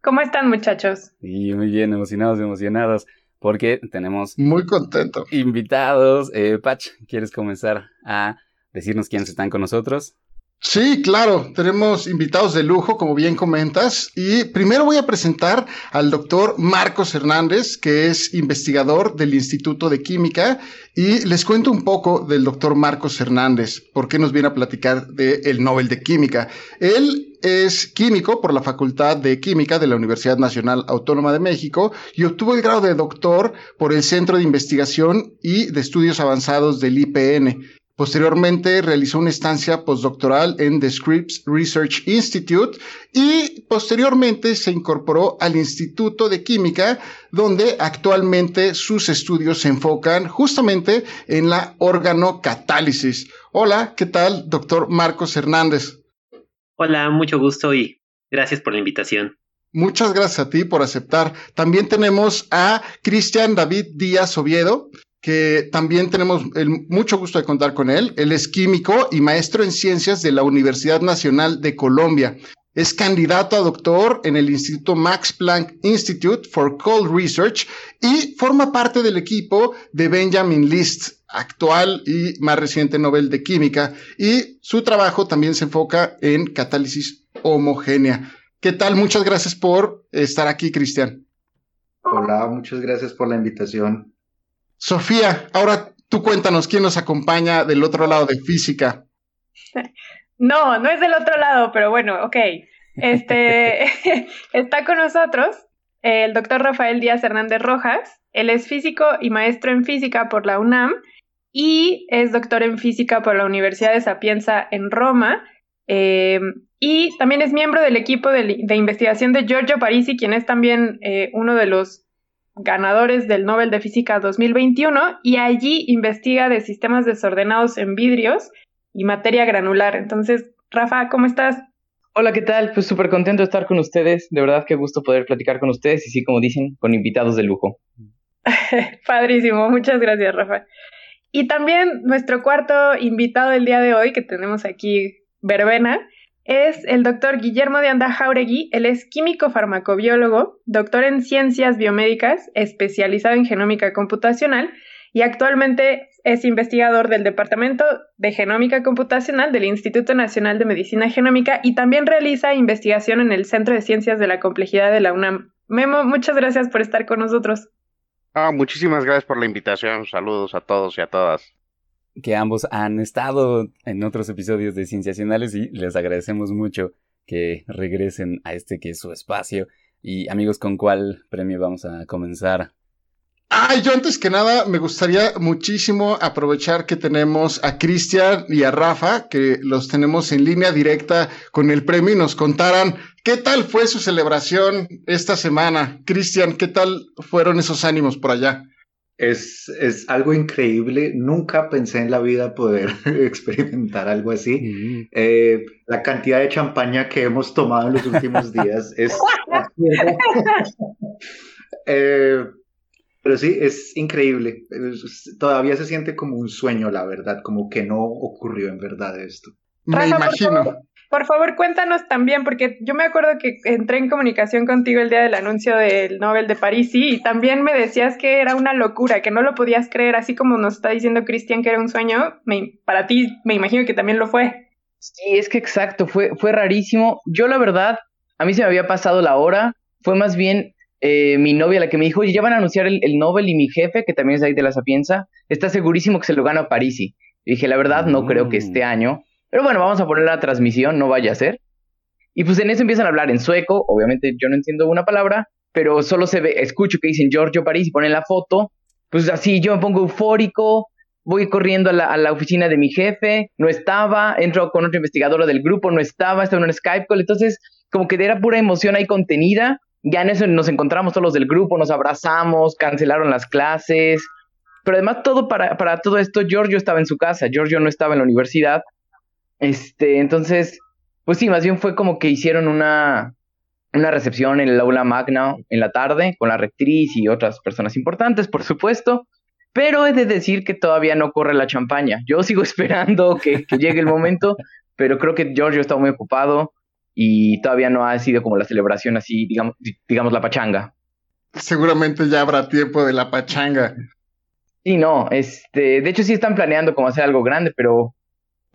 Speaker 3: ¿Cómo están muchachos?
Speaker 2: Sí, muy bien, emocionados, emocionados, porque tenemos...
Speaker 4: Muy contento.
Speaker 2: Invitados. Eh, Patch, ¿quieres comenzar a decirnos quiénes están con nosotros?
Speaker 4: Sí, claro, tenemos invitados de lujo, como bien comentas, y primero voy a presentar al doctor Marcos Hernández, que es investigador del Instituto de Química, y les cuento un poco del doctor Marcos Hernández, por qué nos viene a platicar del Nobel de Química. Él es químico por la Facultad de Química de la Universidad Nacional Autónoma de México y obtuvo el grado de doctor por el Centro de Investigación y de Estudios Avanzados del IPN. Posteriormente realizó una estancia postdoctoral en The Scripps Research Institute y posteriormente se incorporó al Instituto de Química, donde actualmente sus estudios se enfocan justamente en la organocatálisis. Hola, ¿qué tal, doctor Marcos Hernández?
Speaker 7: Hola, mucho gusto y gracias por la invitación.
Speaker 4: Muchas gracias a ti por aceptar. También tenemos a Cristian David Díaz Oviedo que también tenemos el mucho gusto de contar con él. Él es químico y maestro en ciencias de la Universidad Nacional de Colombia. Es candidato a doctor en el Instituto Max Planck Institute for Cold Research y forma parte del equipo de Benjamin List, actual y más reciente Nobel de Química. Y su trabajo también se enfoca en catálisis homogénea. ¿Qué tal? Muchas gracias por estar aquí, Cristian.
Speaker 8: Hola, muchas gracias por la invitación.
Speaker 4: Sofía, ahora tú cuéntanos quién nos acompaña del otro lado de física.
Speaker 3: No, no es del otro lado, pero bueno, ok. Este está con nosotros el doctor Rafael Díaz Hernández Rojas. Él es físico y maestro en física por la UNAM y es doctor en física por la Universidad de Sapienza en Roma. Eh, y también es miembro del equipo de, investigación de Giorgio Parisi, quien es también eh, uno de los ganadores del Nobel de Física 2021 y allí investiga de sistemas desordenados en vidrios y materia granular. Entonces, Rafa, ¿cómo estás?
Speaker 9: Hola, ¿qué tal? Pues súper contento de estar con ustedes. De verdad, qué gusto poder platicar con ustedes y sí, como dicen, con invitados de lujo.
Speaker 3: Padrísimo, muchas gracias, Rafa. Y también nuestro cuarto invitado del día de hoy, que tenemos aquí, Verbena, es el doctor Guillermo de Anda Jauregui. Él es químico farmacobiólogo, doctor en ciencias biomédicas, especializado en genómica computacional y actualmente es investigador del Departamento de Genómica Computacional del Instituto Nacional de Medicina Genómica y también realiza investigación en el Centro de Ciencias de la Complejidad de la UNAM. Memo, muchas gracias por estar con nosotros.
Speaker 10: Ah, muchísimas gracias por la invitación. Saludos a todos y a todas
Speaker 2: que ambos han estado en otros episodios de Cienciacionales y les agradecemos mucho que regresen a este que es su espacio. Y amigos, ¿con cuál premio vamos a comenzar?
Speaker 4: Ay, yo antes que nada me gustaría muchísimo aprovechar que tenemos a Cristian y a Rafa, que los tenemos en línea directa con el premio y nos contaran qué tal fue su celebración esta semana. Cristian, ¿qué tal fueron esos ánimos por allá?
Speaker 8: Es, es algo increíble. Nunca pensé en la vida poder experimentar algo así.
Speaker 2: Mm.
Speaker 8: Eh, la cantidad de champaña que hemos tomado en los últimos días es... Eh, pero sí, es increíble. Es- todavía se siente como un sueño, la verdad, como que no ocurrió en verdad esto.
Speaker 4: Me
Speaker 3: Rafa,
Speaker 4: imagino.
Speaker 3: Por favor, cuéntanos también, porque yo me acuerdo que entré en comunicación contigo el día del anuncio del Nobel de París sí, y también me decías que era una locura, que no lo podías creer, así como nos está diciendo Cristian que era un sueño, me- para ti me imagino que también lo fue.
Speaker 9: Sí, es que exacto, fue, fue rarísimo. Yo la verdad, a mí se me había pasado la hora, fue más bien eh, mi novia la que me dijo, oye, ya van a anunciar el, el Nobel y mi jefe, que también es ahí de la Sapienza, está segurísimo que se lo gana Parisi. Y dije, la verdad, no creo que
Speaker 2: Mm.
Speaker 9: este año, pero bueno, vamos a poner la transmisión, no vaya a ser. Y pues en eso empiezan a hablar en sueco, obviamente yo no entiendo una palabra, pero solo se ve, escucho que dicen Giorgio Parisi, ponen la foto, pues así yo me pongo eufórico, voy corriendo a la, a la oficina de mi jefe, no estaba, entro con otra investigadora del grupo, no estaba, estaba en un Skype call, entonces como que era pura emoción ahí contenida, ya en eso nos encontramos todos los del grupo, nos abrazamos, cancelaron las clases, pero además todo para, para todo esto, Giorgio estaba en su casa, Giorgio no estaba en la universidad, este, entonces, pues sí, más bien fue como que hicieron una, una recepción en el aula magna en la tarde con la rectriz y otras personas importantes, por supuesto. Pero he de decir que todavía no corre la champaña. Yo sigo esperando que, que llegue el momento, pero creo que Giorgio está muy ocupado y todavía no ha sido como la celebración así, digamos, digamos la pachanga.
Speaker 4: Seguramente ya habrá tiempo de la pachanga.
Speaker 9: Sí, no, este, de hecho sí están planeando como hacer algo grande, pero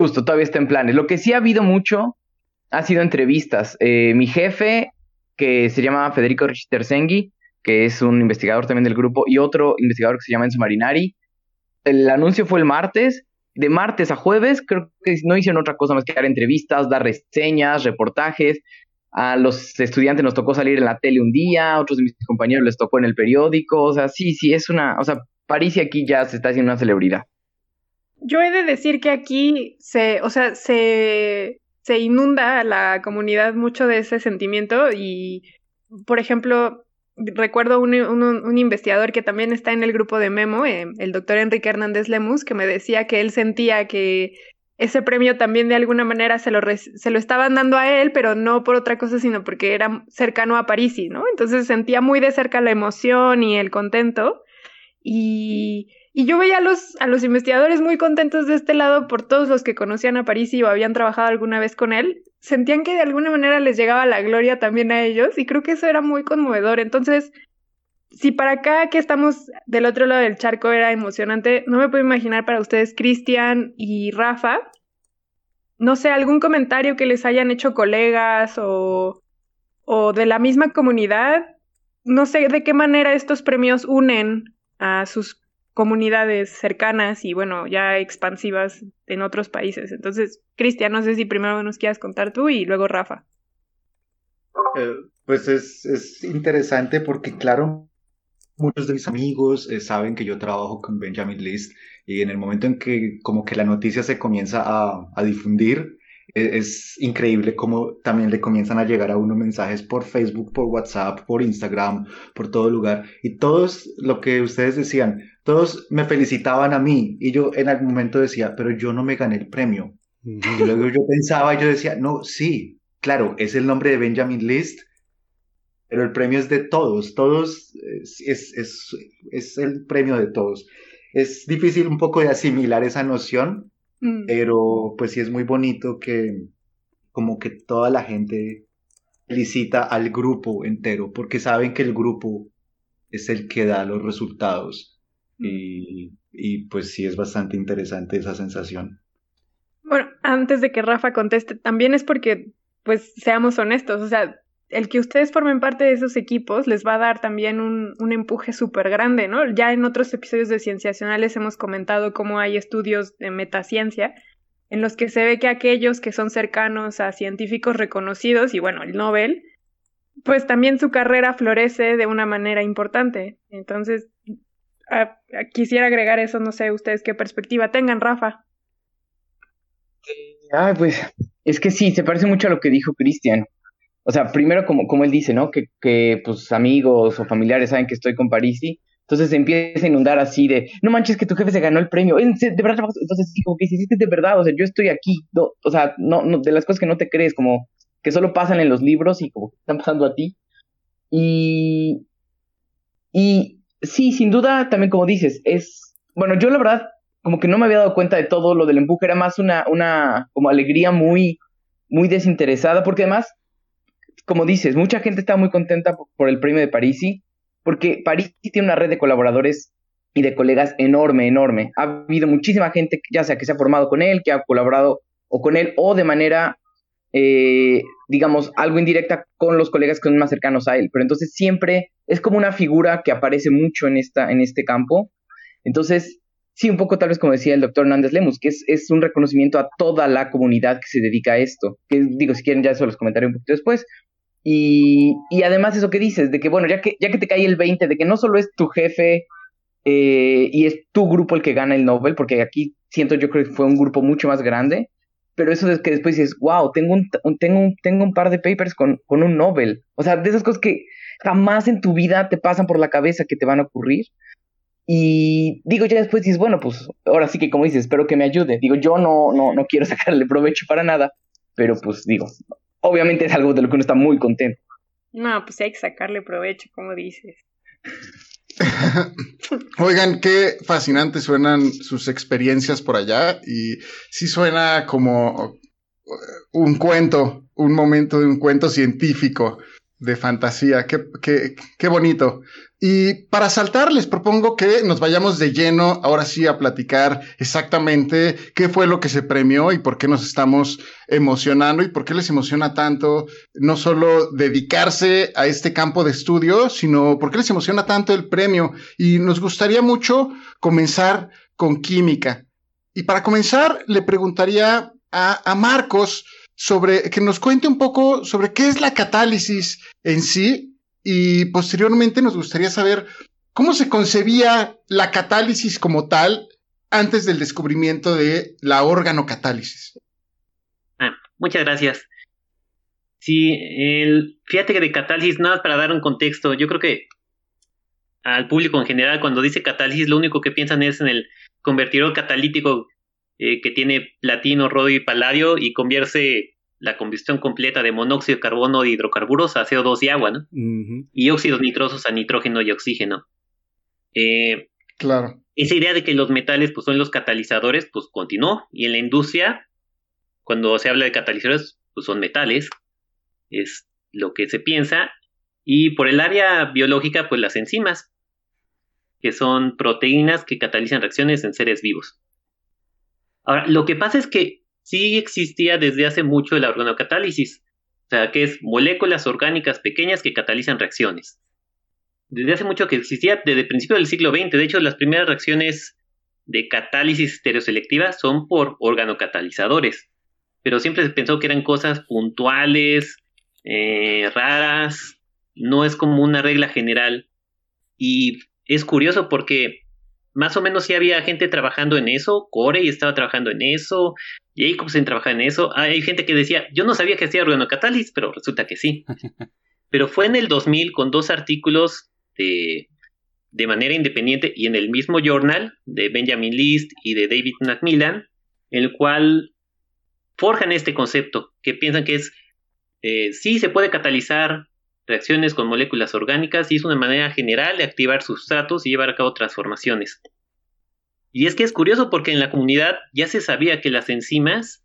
Speaker 9: justo todavía está en planes. Lo que sí ha habido mucho ha sido entrevistas. Eh, mi jefe, que se llama Federico Richtersenghi, que es un investigador también del grupo, y otro investigador que se llama Enzo Marinari. El anuncio fue el martes. De martes a jueves, creo que no hicieron otra cosa más que dar entrevistas, dar reseñas, reportajes. A los estudiantes nos tocó salir en la tele un día, otros de mis compañeros les tocó en el periódico. O sea, sí, sí, es una. O sea, París y aquí ya se está haciendo una celebridad.
Speaker 3: Yo he de decir que aquí se, o sea, se, se inunda la comunidad mucho de ese sentimiento y, por ejemplo, recuerdo un, un, investigador que también está en el grupo de Memo, eh, el doctor Enrique Hernández Lemus, que me decía que él sentía que ese premio también de alguna manera se lo, se lo estaban dando a él, pero no por otra cosa, sino porque era cercano a Parisi, ¿no? Entonces sentía muy de cerca la emoción y el contento. Y, y yo veía a los, investigadores muy contentos de este lado por todos los que conocían a Parisi o habían trabajado alguna vez con él. Sentían que de alguna manera les llegaba la gloria también a ellos y creo que eso era muy conmovedor. Entonces, si para acá que estamos del otro lado del charco era emocionante, no me puedo imaginar para ustedes, Cristian y Rafa, no sé, algún comentario que les hayan hecho colegas o, o de la misma comunidad. No sé de qué manera estos premios unen a sus comunidades cercanas y bueno, ya expansivas en otros países. Entonces, Cristian, no sé si primero nos quieras contar tú y luego Rafa.
Speaker 8: Eh, pues es, es, interesante porque, claro, muchos de mis amigos eh, saben que yo trabajo con Benjamin List y en el momento en que como que la noticia se comienza a, a difundir, es increíble cómo también le comienzan a llegar a uno mensajes por Facebook, por WhatsApp, por Instagram, por todo lugar. Y todos, lo que ustedes decían, todos me felicitaban a mí y yo en algún momento decía, pero yo no me gané el premio. Y luego yo pensaba, yo decía, no, sí, claro, es el nombre de Benjamin List, pero el premio es de todos, todos, es, es, es, es el premio de todos. Es difícil un poco de asimilar esa noción, mm. pero pues sí es muy bonito que como que toda la gente felicita al grupo entero, porque saben que el grupo es el que da los resultados. Mm. Y, y pues sí es bastante interesante esa sensación.
Speaker 3: Bueno, antes de que Rafa conteste, también es porque, pues, seamos honestos, o sea, el que ustedes formen parte de esos equipos les va a dar también un, empuje súper grande, ¿no? Ya en otros episodios de Cienciacionales hemos comentado cómo hay estudios de metaciencia en los que se ve que aquellos que son cercanos a científicos reconocidos, y bueno, el Nobel, pues también su carrera florece de una manera importante. Entonces, quisiera agregar eso, no sé ustedes qué perspectiva tengan, Rafa.
Speaker 9: Ay, pues es que sí, se parece mucho a lo que dijo Cristian. O sea, primero como, como él dice, ¿no? Que, que pues amigos o familiares saben que estoy con Parisi. Entonces se empieza a inundar así de, no manches que tu jefe se ganó el premio, de verdad, entonces sí, como que es de verdad, o sea, yo estoy aquí, o sea, no, de las cosas que no te crees, como que solo pasan en los libros y como están pasando a ti. Y, y sí, sin duda, también como dices, es, bueno, yo la verdad, como que no me había dado cuenta de todo lo del empuje, era más una, una, como alegría muy, muy desinteresada, porque además, como dices, mucha gente está muy contenta por, el premio de Parisi, porque Parisi tiene una red de colaboradores y de colegas enorme, enorme. Ha habido muchísima gente, ya sea que se ha formado con él, que ha colaborado o con él, o de manera eh, digamos, algo indirecta con los colegas que son más cercanos a él. Pero entonces siempre es como una figura que aparece mucho en, esta, en este campo. Entonces, sí, un poco tal vez como decía el doctor Hernández Lemus, que es, un reconocimiento a toda la comunidad que se dedica a esto. Que digo, si quieren ya eso los comentaré un poquito después. Y, y además eso que dices, de que bueno, ya que, ya que te cae el 20, de que no solo es tu jefe eh, y es tu grupo el que gana el Nobel, porque aquí siento yo creo que fue un grupo mucho más grande, pero eso es que después dices, wow, tengo un, tengo un, tengo un par de papers con, con un Nobel. O sea, de esas cosas que jamás en tu vida te pasan por la cabeza que te van a ocurrir. Y digo, ya después dices, bueno, pues ahora sí que como dices, espero que me ayude. Digo, yo no, no, no quiero sacarle provecho para nada, pero pues digo, obviamente es algo de lo que uno está muy contento.
Speaker 3: No, pues hay que sacarle provecho, como dices.
Speaker 4: Oigan, qué fascinantes suenan sus experiencias por allá y sí suena como un cuento, un momento de un cuento científico de fantasía. Qué, qué, qué bonito. Y para saltar, les propongo que nos vayamos de lleno ahora sí a platicar exactamente qué fue lo que se premió y por qué nos estamos emocionando y por qué les emociona tanto no solo dedicarse a este campo de estudio, sino por qué les emociona tanto el premio. Y nos gustaría mucho comenzar con química. Y para comenzar, le preguntaría a, a Marcos sobre que nos cuente un poco sobre qué es la catálisis en sí y posteriormente nos gustaría saber cómo se concebía la catálisis como tal antes del descubrimiento de la organocatálisis.
Speaker 7: Ah, muchas gracias. Sí, el, fíjate que de catálisis, nada para dar un contexto, yo creo que al público en general cuando dice catálisis lo único que piensan es en el convertidor catalítico eh, que tiene platino, rodio y paladio y convierte la combustión completa de monóxido de carbono de hidrocarburos a CO2 y agua, ¿no? Y óxidos nitrosos a nitrógeno y oxígeno. Eh,
Speaker 4: claro.
Speaker 7: Esa idea de que los metales pues, son los catalizadores, pues continuó. Y en la industria, cuando se habla de catalizadores, pues son metales. Es lo que se piensa. Y por el área biológica, pues las enzimas, que son proteínas que catalizan reacciones en seres vivos. Ahora, lo que pasa es que sí existía desde hace mucho la organocatálisis, o sea, que es moléculas orgánicas pequeñas que catalizan reacciones. Desde hace mucho que existía, desde el principio del siglo XX, de hecho, las primeras reacciones de catálisis estereoselectiva son por organocatalizadores, pero siempre se pensó que eran cosas puntuales, eh, raras, no es como una regla general. Y es curioso porque más o menos sí había gente trabajando en eso, Corey estaba trabajando en eso, Jacobsen trabajaba en eso, hay gente que decía, yo no sabía que hacía organocatálisis, pero resulta que sí. pero fue en el 2000 con dos artículos de, de manera independiente y en el mismo journal de Benjamin List y de David Macmillan, en el cual forjan este concepto, que piensan que es, eh, sí se puede catalizar reacciones con moléculas orgánicas y es una manera general de activar sustratos y llevar a cabo transformaciones. Y es que es curioso porque en la comunidad ya se sabía que las enzimas,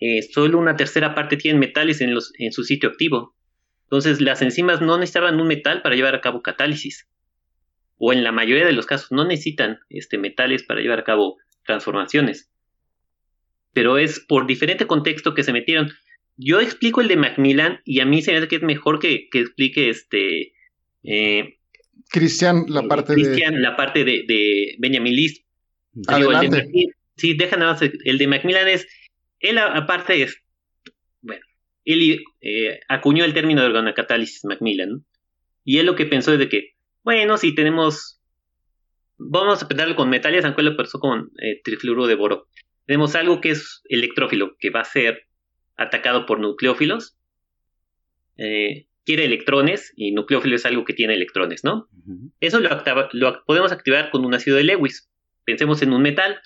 Speaker 7: eh, solo una tercera parte tienen metales en, su sitio activo. Entonces las enzimas no necesitaban un metal para llevar a cabo catálisis. O en la mayoría de los casos no necesitan este, metales para llevar a cabo transformaciones. Pero es por diferente contexto que se metieron. Yo explico el de Macmillan y a mí se me hace que es mejor que, explique este. Eh,
Speaker 4: Cristian, la parte
Speaker 7: de. la parte de, Benjamin List. sí, deja nada más. El de Macmillan es. Él, aparte, es. Bueno, él eh, acuñó el término de organocatálisis Macmillan. Y él lo que pensó es de que, bueno, si tenemos. Vamos a pensarlo con metales, aunque lo pensó con eh, trifluoro de boro. Tenemos algo que es electrófilo, que va a ser atacado por nucleófilos. Eh, quiere electrones y nucleófilo es algo que tiene electrones, ¿no? Eso lo, lo podemos activar con un ácido de Lewis. Pensemos en un metal.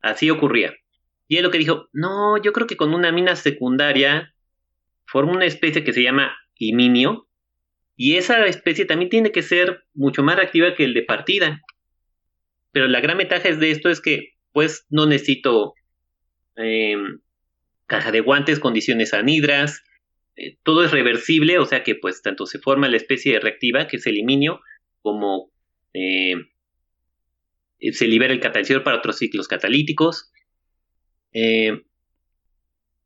Speaker 7: Así ocurría. Y es lo que dijo, no, yo creo que con una mina secundaria forma una especie que se llama iminio, y esa especie también tiene que ser mucho más reactiva que el de partida. Pero la gran ventaja de esto es que, pues, no necesito em, caja de guantes, condiciones anhidras, eh, todo es reversible, o sea que, pues, tanto se forma la especie reactiva, que es el iminio, como em, se libera el catalizador para otros ciclos catalíticos. Eh,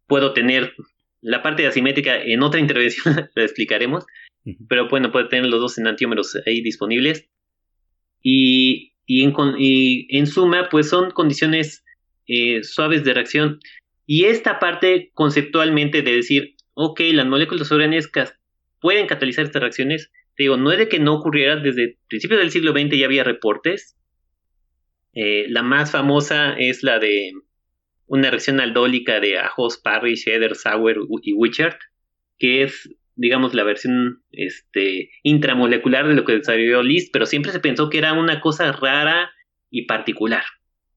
Speaker 7: puedo tener la parte asimétrica en otra intervención, la explicaremos, pero bueno, puede tener los dos enantiómeros ahí disponibles. Y, en, en, suma, pues son condiciones eh, suaves de reacción. Y esta parte conceptualmente de decir, ok, las moléculas uranescas pueden catalizar estas reacciones, digo, no es de que no ocurriera, desde principios del siglo XX ya había reportes. Eh, la más famosa es la de una reacción aldólica de Ajos, Parry, Scheder, Sauer y Wichert, que es, digamos, la versión este, intramolecular de lo que desarrolló List, pero siempre se pensó que era una cosa rara y particular.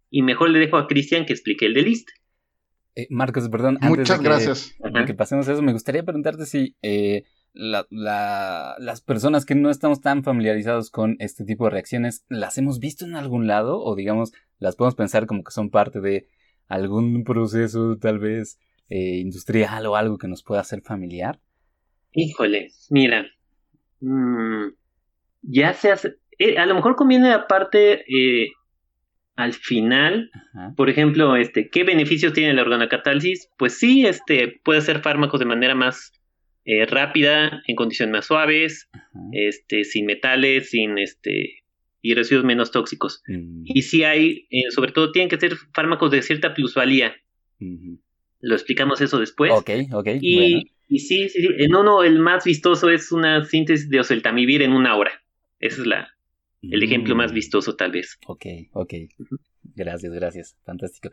Speaker 7: Y mejor le dejo a Cristian que explique el de List.
Speaker 2: Eh, Marcos, perdón.
Speaker 4: Muchas gracias.
Speaker 2: que pasemos a eso, me gustaría preguntarte si eh, las personas que no estamos tan familiarizados con este tipo de reacciones, ¿las hemos visto en algún lado? O digamos, las podemos pensar como que son parte de algún proceso tal vez eh, industrial o algo que nos pueda hacer familiar?
Speaker 7: Híjole, mira, mm, ya se hace, eh, a lo mejor conviene aparte eh, al final, por ejemplo, este, ¿qué beneficios tiene la organocatálisis? Pues sí, este, puede hacer fármacos de manera más rápida, en condiciones más suaves, este, sin metales, sin este, y residuos menos tóxicos. Mm. Y si hay, eh, sobre todo, tienen que ser fármacos de cierta plusvalía. Lo explicamos eso después.
Speaker 2: Ok, ok.
Speaker 7: Y, y sí, sí, sí, en uno el más vistoso es una síntesis de oseltamivir en una hora. Ese es la, el ejemplo más mm. vistoso, tal vez.
Speaker 2: Ok, ok. Gracias, gracias. Fantástico.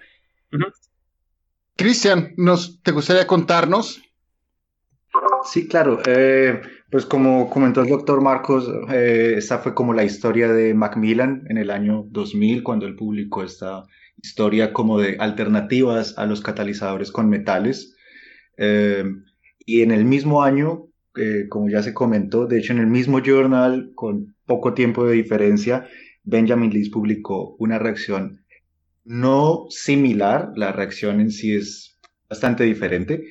Speaker 4: Cristian, ¿nos, ¿te gustaría contarnos
Speaker 8: Sí, claro. Eh, pues como comentó el doctor Marcos, eh, esta fue como la historia de Macmillan en el año 2000, cuando él publicó esta historia como de alternativas a los catalizadores con metales. Eh, y en el mismo año, como ya se comentó, de hecho en el mismo journal, con poco tiempo de diferencia, Benjamin List publicó una reacción no similar, la reacción en sí es bastante diferente,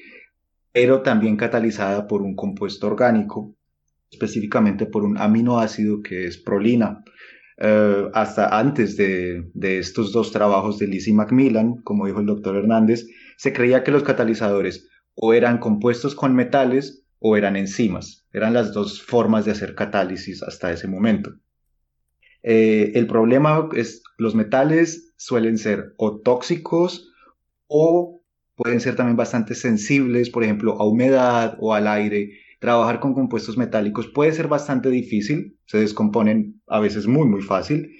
Speaker 8: pero también catalizada por un compuesto orgánico, específicamente por un aminoácido que es prolina. Eh, hasta antes de, estos dos trabajos de Lizzie Macmillan, como dijo el doctor Hernández, se creía que los catalizadores o eran compuestos con metales o eran enzimas. Eran las dos formas de hacer catálisis hasta ese momento. Eh, el problema es los metales suelen ser o tóxicos o pueden ser también bastante sensibles, por ejemplo, a humedad o al aire. Trabajar con compuestos metálicos puede ser bastante difícil, se descomponen a veces muy, muy fácil,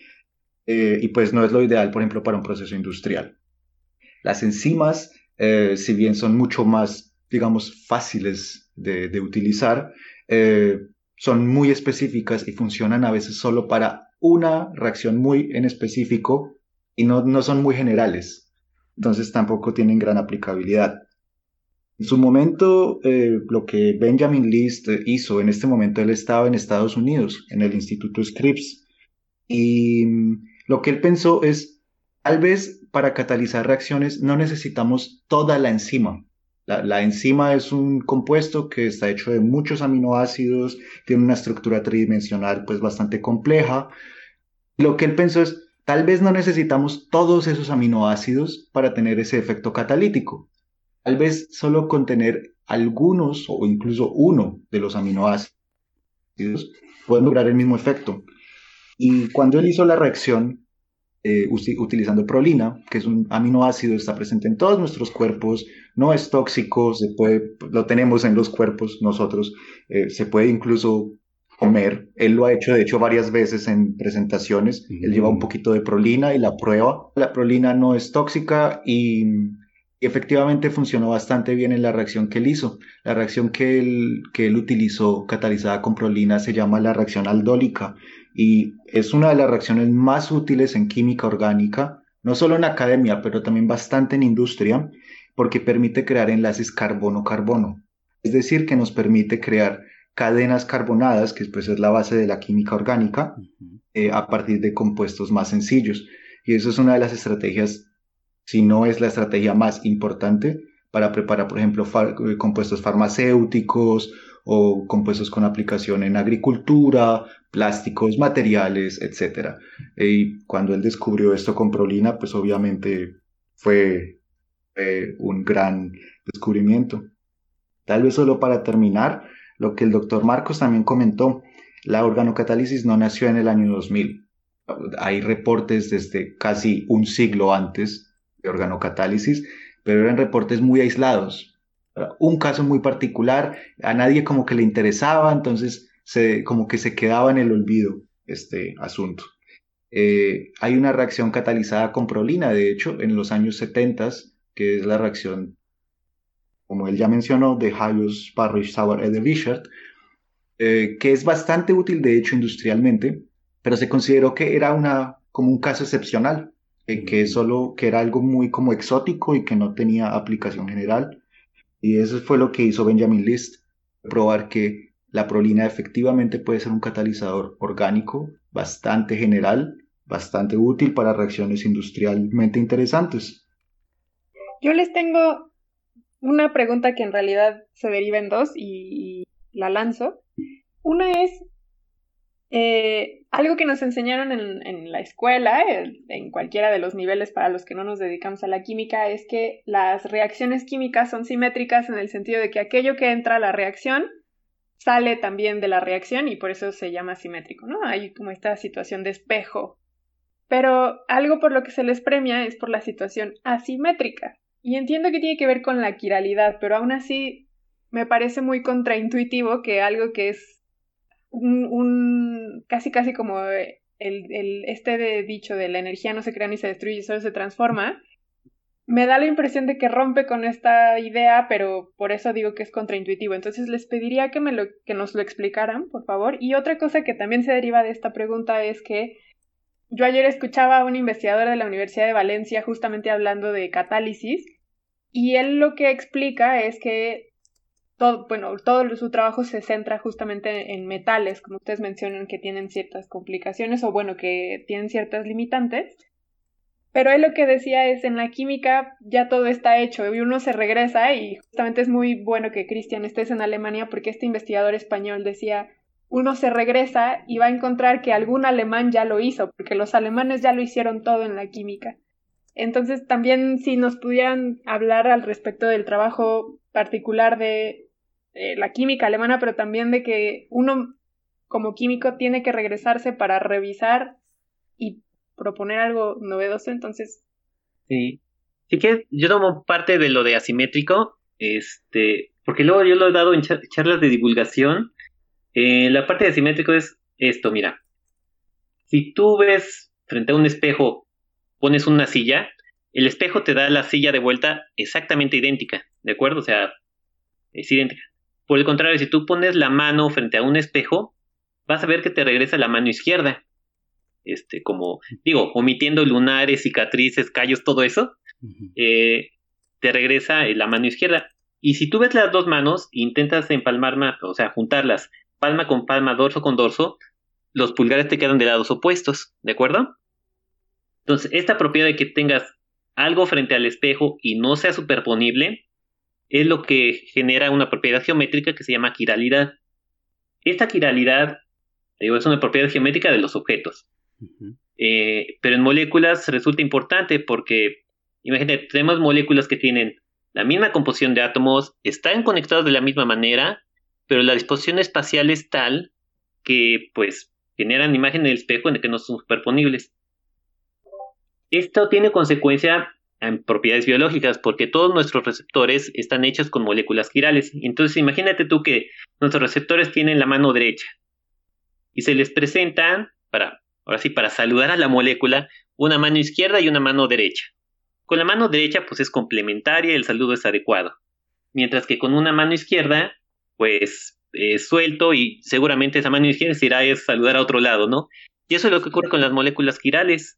Speaker 8: eh, y pues no es lo ideal, por ejemplo, para un proceso industrial. Las enzimas, eh, si bien son mucho más, digamos, fáciles de, utilizar, eh, son muy específicas y funcionan a veces solo para una reacción muy en específico y no, no son muy generales entonces tampoco tienen gran aplicabilidad. En su momento, eh, lo que Benjamin List hizo, en este momento él estaba en Estados Unidos, en el Instituto Scripps, y mm, lo que él pensó es, tal vez para catalizar reacciones no necesitamos toda la enzima. La, enzima es un compuesto que está hecho de muchos aminoácidos, tiene una estructura tridimensional pues bastante compleja. Lo que él pensó es, Tal vez no necesitamos todos esos aminoácidos para tener ese efecto catalítico. Tal vez solo contener algunos o incluso uno de los aminoácidos pueden lograr el mismo efecto. Y cuando él hizo la reacción eh, utilizando prolina, que es un aminoácido, está presente en todos nuestros cuerpos, no es tóxico, se puede, lo tenemos en los cuerpos nosotros, eh, se puede incluso comer. Él lo ha hecho, de hecho, varias veces en presentaciones. Él lleva un poquito de prolina y la prueba. La prolina no es tóxica y, Y efectivamente funcionó bastante bien en la reacción que él hizo. La reacción que él, que él utilizó catalizada con prolina se llama la reacción aldólica y es una de las reacciones más útiles en química orgánica, no solo en academia, pero también bastante en industria, porque permite crear enlaces carbono-carbono. Es decir, que nos permite crear cadenas carbonadas, que pues es la base de la química orgánica, eh, a partir de compuestos más sencillos. Y eso es una de las estrategias si no es la estrategia más importante para preparar, por ejemplo, eh, compuestos farmacéuticos o compuestos con aplicación en agricultura, plásticos, materiales, etc. Y cuando él descubrió esto con prolina, pues obviamente fue un gran descubrimiento. Tal vez solo para terminar, lo que el doctor Marcos también comentó, la organocatálisis no nació en el año 2000. Hay reportes desde casi un siglo antes de organocatálisis, pero eran reportes muy aislados. Un caso muy particular, a nadie como que le interesaba, entonces se, como que se quedaba en el olvido este asunto. Eh, hay una reacción catalizada con prolina, de hecho, en los años 70, que es la reacción, como él ya mencionó, de Hayos Parrish Sauer Ede Richard, eh, que es bastante útil, de hecho, industrialmente, pero se consideró que era una, como un caso excepcional que solo, que era algo muy como exótico y que no tenía aplicación general. Y eso fue lo que hizo Benjamin List, probar que la prolina efectivamente puede ser un catalizador orgánico bastante general, bastante útil para reacciones industrialmente interesantes.
Speaker 3: Yo les tengo una pregunta que en realidad se deriva en dos y la lanzo. Una es, eh, algo que nos enseñaron en, la escuela, en cualquiera de los niveles para los que no nos dedicamos a la química, es que las reacciones químicas son simétricas en el sentido de que aquello que entra a la reacción sale también de la reacción y por eso se llama simétrico, ¿no? Hay como esta situación de espejo. Pero algo por lo que se les premia es por la situación asimétrica. Y entiendo que tiene que ver con la quiralidad, pero aún así me parece muy contraintuitivo que algo que es un, casi casi como el, el, este de dicho de la energía no se crea ni se destruye, solo se transforma, me da la impresión de que rompe con esta idea, pero por eso digo que es contraintuitivo. Entonces les pediría que, me lo, que nos lo explicaran, por favor. Y otra cosa que también se deriva de esta pregunta es que yo ayer escuchaba a un investigador de la Universidad de Valencia justamente hablando de catálisis y él lo que explica es que todo, bueno, todo su trabajo se centra justamente en metales, como ustedes mencionan, que tienen ciertas complicaciones o bueno, que tienen ciertas limitantes. Pero él lo que decía es, en la química ya todo está hecho y uno se regresa y justamente es muy bueno que Cristian estés en Alemania porque este investigador español decía, uno se regresa y va a encontrar que algún alemán ya lo hizo, porque los alemanes ya lo hicieron todo en la química. Entonces también si nos pudieran hablar al respecto del trabajo particular de la química alemana, pero también de que uno como químico tiene que regresarse para revisar proponer algo novedoso, entonces...
Speaker 7: Sí, sí que yo tomo parte de lo de asimétrico, este, porque luego yo lo he dado en charlas de divulgación. Eh, la parte de asimétrico es esto, mira, si tú ves frente a un espejo, pones una silla, el espejo te da la silla de vuelta exactamente idéntica, ¿de acuerdo? O sea, es idéntica. Por el contrario, si tú pones la mano frente a un espejo, vas a ver que te regresa la mano izquierda. Este, como digo, omitiendo lunares, cicatrices, callos, todo eso, eh, te regresa la mano izquierda. Y si tú ves las dos manos e intentas empalmar, o sea, juntarlas, palma con palma, dorso con dorso, los pulgares te quedan de lados opuestos, ¿de acuerdo? Entonces, esta propiedad de que tengas algo frente al espejo y no sea superponible, es lo que genera una propiedad geométrica que se llama quiralidad. Esta quiralidad digo, es una propiedad geométrica de los objetos. Eh, pero en moléculas resulta importante porque, imagínate, tenemos moléculas que tienen la misma composición de átomos, están conectados de la misma manera, pero la disposición espacial es tal que, pues, generan imagen en el espejo en el que no son superponibles. Esto tiene consecuencia en propiedades biológicas, porque todos nuestros receptores están hechos con moléculas quirales. Entonces, imagínate tú que nuestros receptores tienen la mano derecha y se les presentan, para, ahora sí, para saludar a la molécula, una mano izquierda y una mano derecha, Con la mano derecha pues es complementaria, el saludo es adecuado. Mientras que con una mano izquierda pues es suelto y seguramente esa mano izquierda se irá a saludar a otro lado, ¿no? Y eso es lo que ocurre con las moléculas quirales.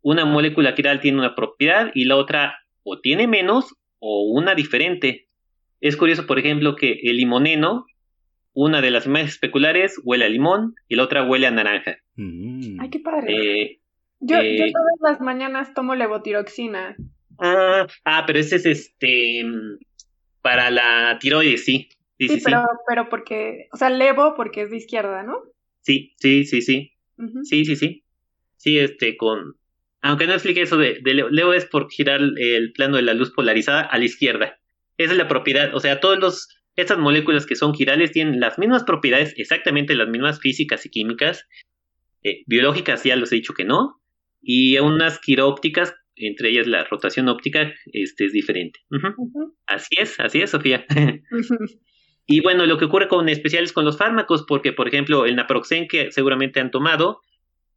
Speaker 7: Una molécula quiral tiene una propiedad y la otra o tiene menos o una diferente. Es curioso, por ejemplo, que el limoneno, una de las imágenes especulares huele a limón y la otra huele a naranja.
Speaker 3: Mm. Ay, qué padre.
Speaker 7: Eh,
Speaker 3: yo, yo
Speaker 7: eh,
Speaker 3: todas las mañanas tomo levotiroxina.
Speaker 7: ah, ah, pero ese es este para la tiroides, sí. Sí,
Speaker 3: Sí,
Speaker 7: sí, sí.
Speaker 3: pero, pero porque, o sea, levo porque es de izquierda, ¿no?
Speaker 7: Sí, sí, sí, sí. Sí, sí, sí. Sí, este, con. Aunque no explique eso de, de Leo, Leo es por girar el plano de la luz polarizada a la izquierda. Esa es la propiedad. O sea, todos los. Estas moléculas que son girales tienen las mismas propiedades, exactamente las mismas físicas y químicas. Eh, biológicas ya los he dicho que no. Y unas quirópticas, entre ellas la rotación óptica, este es diferente. Así es, así es, Sofía. Y bueno, lo que ocurre con especiales con los fármacos, porque por ejemplo el naproxen que seguramente han tomado,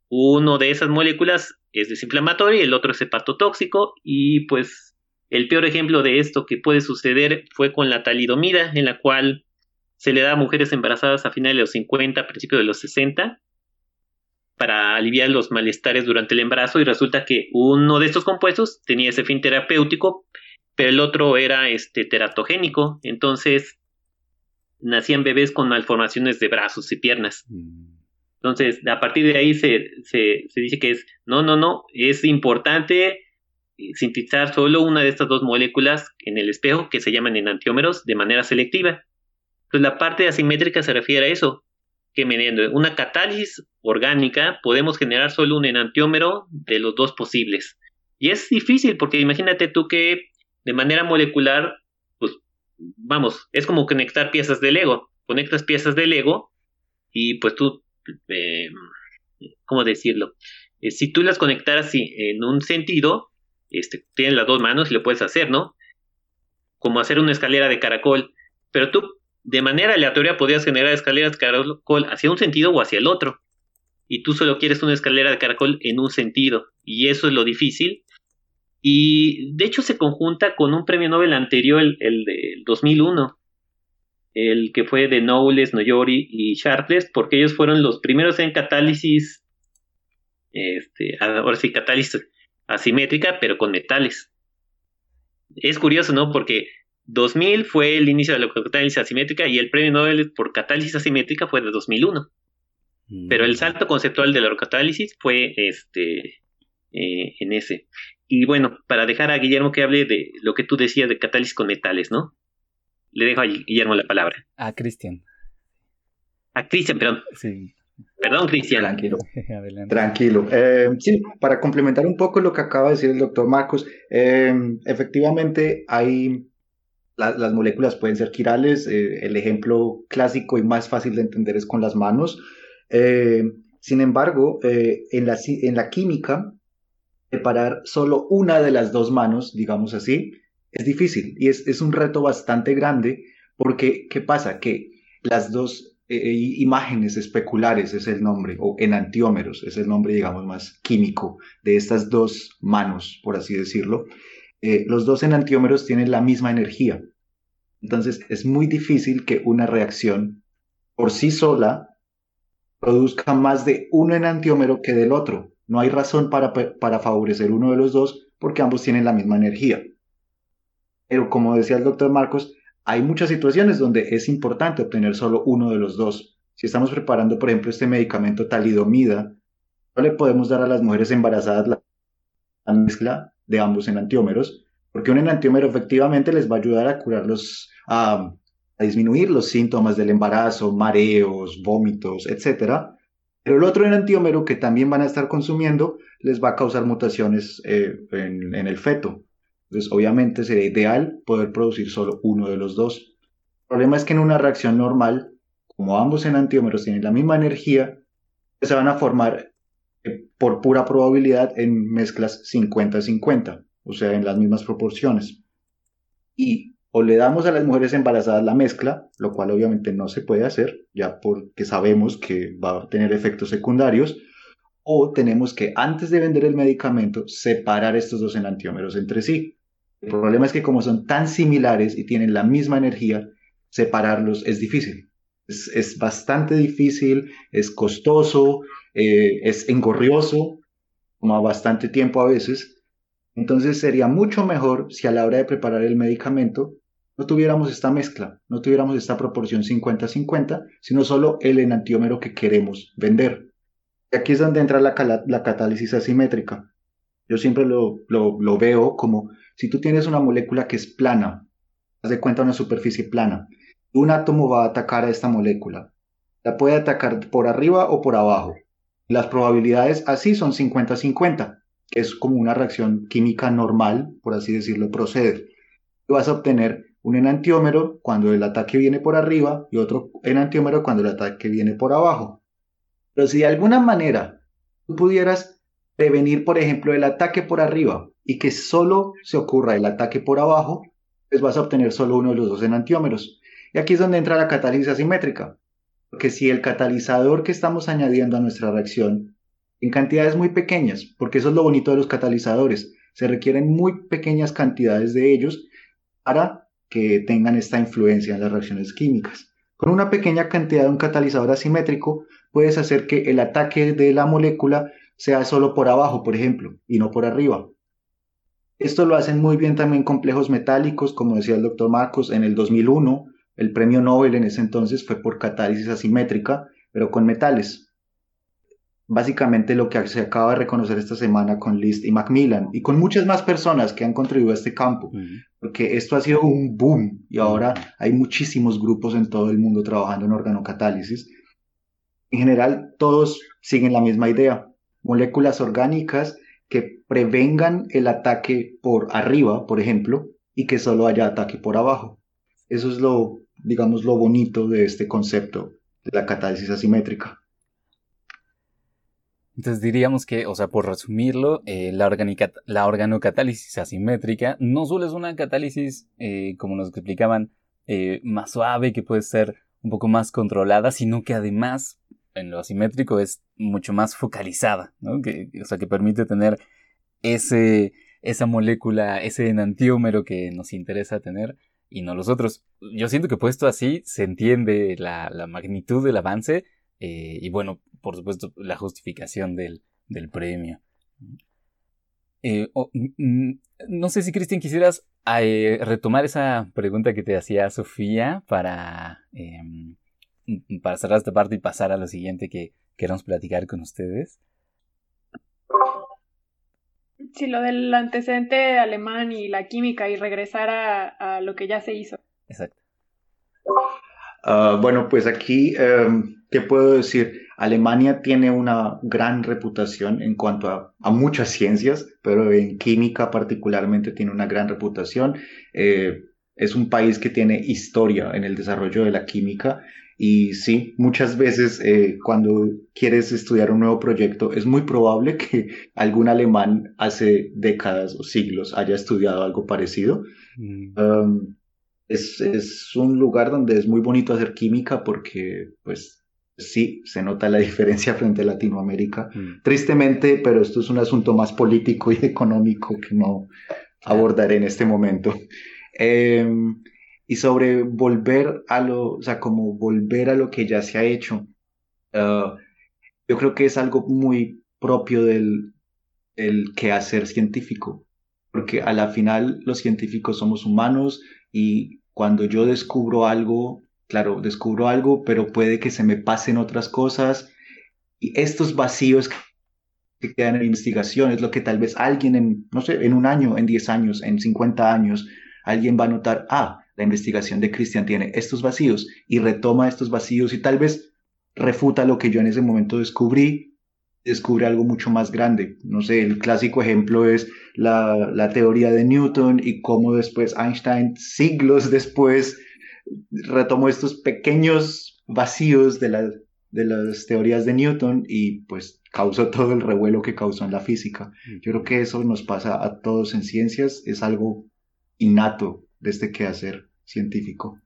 Speaker 7: uno de esas moléculas es desinflamatorio y el otro es hepatotóxico y pues el peor ejemplo de esto que puede suceder fue con la talidomida, en la cual se le da a mujeres embarazadas a finales de los 50, principios de los 60, para aliviar los malestares durante el embarazo y resulta que uno de estos compuestos tenía ese fin terapéutico, pero el otro era este teratogénico, entonces nacían bebés con malformaciones de brazos y piernas. Entonces, a partir de ahí se, se, se dice que es, no, no, no, es importante eh, sintetizar solo una de estas dos moléculas en el espejo que se llaman enantiómeros de manera selectiva. Pues la parte asimétrica se refiere a eso, que mediante una catálisis orgánica podemos generar solo un enantiómero de los dos posibles. Y es difícil porque imagínate tú que de manera molecular, pues vamos, es como conectar piezas de Lego. Conectas piezas de Lego y pues tú, eh, ¿cómo decirlo? Eh, si tú las conectaras sí, en un sentido, este, tienes las dos manos y lo puedes hacer, ¿no? Como hacer una escalera de caracol. Pero tú, de manera aleatoria, podrías generar escaleras de caracol hacia un sentido o hacia el otro. Y tú solo quieres una escalera de caracol en un sentido. Y eso es lo difícil. Y de hecho se conjunta con un premio Nobel anterior, el, el del 2001, el que fue de Knowles, Noyori y Sharpless, porque ellos fueron los primeros en catálisis, este, ahora sí, catálisis asimétrica, pero con metales. Es curioso, ¿no? Porque 2000 fue el inicio de la catálisis asimétrica y el premio Nobel por catálisis asimétrica fue de 2001. Pero el salto conceptual de la catálisis fue este eh, en ese. Y bueno, para dejar a Guillermo que hable de lo que tú decías de catálisis con metales, ¿no? Le dejo a Guillermo la palabra.
Speaker 2: A Cristian.
Speaker 7: A Cristian, perdón.
Speaker 2: Sí,
Speaker 7: Perdón, Cristian.
Speaker 8: Tranquilo.
Speaker 2: adelante.
Speaker 8: Tranquilo. Eh, sí, para complementar un poco lo que acaba de decir el doctor Marcos, eh, efectivamente hay la- las moléculas pueden ser quirales. eh, el ejemplo clásico y más fácil de entender es con las manos. Eh, sin embargo, eh, en la, en la química, separar solo una de las dos manos, digamos así, es difícil y es, es un reto bastante grande porque, ¿qué pasa? Que las dos imágenes especulares es el nombre, o enantiómeros es el nombre, digamos, más químico de estas dos manos, por así decirlo. Eh, los dos enantiómeros tienen la misma energía. Entonces es muy difícil que una reacción por sí sola produzca más de un enantiómero que del otro. No hay razón para, para favorecer uno de los dos porque ambos tienen la misma energía. Pero como decía el doctor Marcos, hay muchas situaciones donde es importante obtener solo uno de los dos. Si estamos preparando, por ejemplo, este medicamento talidomida, no le podemos dar a las mujeres embarazadas la, la mezcla de ambos enantiómeros, porque un enantiómero efectivamente les va a ayudar a curarlos, a, a disminuir los síntomas del embarazo, mareos, vómitos, etcétera. Pero el otro enantiómero que también van a estar consumiendo les va a causar mutaciones eh, en, en el feto. Entonces, obviamente sería ideal poder producir solo uno de los dos. El problema es que en una reacción normal, como ambos enantiómeros tienen la misma energía, se van a formar por pura probabilidad en mezclas 50-50, o sea, en las mismas proporciones. Y o le damos a las mujeres embarazadas la mezcla, lo cual obviamente no se puede hacer, ya porque sabemos que va a tener efectos secundarios, o tenemos que, antes de vender el medicamento, separar estos dos enantiómeros entre sí. El problema es que como son tan similares y tienen la misma energía, separarlos es difícil. Es, bastante difícil, es costoso, eh, es engorrioso, toma bastante tiempo a veces. Entonces sería mucho mejor si a la hora de preparar el medicamento no tuviéramos esta mezcla, no tuviéramos esta proporción 50-50, sino solo el enantiómero que queremos vender. Y aquí es donde entra la, catálisis asimétrica. Yo siempre lo, veo como si tú tienes una molécula que es plana, haz de cuenta una superficie plana, un átomo va a atacar a esta molécula. La puede atacar por arriba o por abajo. Las probabilidades así son 50-50, que es como una reacción química normal, por así decirlo, procede. Vas a obtener un enantiómero cuando el ataque viene por arriba y otro enantiómero cuando el ataque viene por abajo. Pero si de alguna manera tú pudieras prevenir, por ejemplo, el ataque por arriba y que solo se ocurra el ataque por abajo, pues vas a obtener solo uno de los dos enantiómeros. Y aquí es donde entra la catálisis asimétrica. Porque si el catalizador que estamos añadiendo a nuestra reacción en cantidades muy pequeñas, porque eso es lo bonito de los catalizadores, se requieren muy pequeñas cantidades de ellos para que tengan esta influencia en las reacciones químicas. Con una pequeña cantidad de un catalizador asimétrico, puedes hacer que el ataque de la molécula sea solo por abajo, por ejemplo, y no por arriba. Esto lo hacen muy bien también complejos metálicos, como decía el doctor Marcos, en el 2001, el premio Nobel en ese entonces fue por catálisis asimétrica, pero con metales básicamente lo que se acaba de reconocer esta semana con List y Macmillan y con muchas más personas que han contribuido a este campo, porque esto ha sido un boom y ahora hay muchísimos grupos en todo el mundo trabajando en organocatálisis. En general, todos siguen la misma idea, moléculas orgánicas que prevengan el ataque por arriba, por ejemplo, y que solo haya ataque por abajo. Eso es lo, digamos, lo bonito de este concepto de la catálisis asimétrica.
Speaker 2: Entonces diríamos que, o sea, por resumirlo, eh, la, la organocatálisis asimétrica no solo es una catálisis, eh, como nos explicaban, eh, más suave, que puede ser un poco más controlada, sino que además en lo asimétrico es mucho más focalizada, ¿no? Que, o sea, que permite tener ese, esa molécula, ese enantiómero que nos interesa tener y no los otros. Yo siento que puesto así se entiende la, la magnitud del avance y bueno, por supuesto, la justificación del, premio. Eh, no sé si, Cristian, quisieras eh, retomar esa pregunta que te hacía Sofía para, em, para cerrar esta parte y pasar a lo siguiente que queremos platicar con ustedes.
Speaker 3: Sí, lo del antecedente alemán y la química y regresar a, lo que ya se hizo.
Speaker 2: Exacto.
Speaker 8: Ah, bueno, pues aquí, em, ¿qué puedo decir? Alemania tiene una gran reputación en cuanto a, muchas ciencias, pero en química particularmente tiene una gran reputación. Eh, es un país que tiene historia en el desarrollo de la química y sí, muchas veces eh, cuando quieres estudiar un nuevo proyecto es muy probable que algún alemán hace décadas o siglos haya estudiado algo parecido. Mm. Um, es, es, un lugar donde es muy bonito hacer química porque pues sí se nota la diferencia frente a Latinoamérica. Mm. Tristemente, pero esto es un asunto más político y económico que no abordaré en este momento. Em, y sobre volver a lo, o sea, como volver a lo que ya se ha hecho, ah, yo creo que es algo muy propio del, del quehacer científico, porque a la final los científicos somos humanos y cuando yo descubro algo, claro, descubro algo, pero puede que se me pasen otras cosas. Y estos vacíos que quedan en investigación es lo que tal vez alguien en, no sé, en un año, en 10 años, en 50 años, alguien va a notar, ah, la investigación de Cristian tiene estos vacíos y retoma estos vacíos y tal vez refuta lo que yo en ese momento descubrí, descubre algo mucho más grande. No sé, el clásico ejemplo es la, teoría de Newton y cómo después Einstein, siglos después, retomó estos pequeños vacíos de, de las teorías de Newton y pues causó todo el revuelo que causó en la física. Yo creo que eso nos pasa a todos en ciencias, es algo innato de este quehacer científico.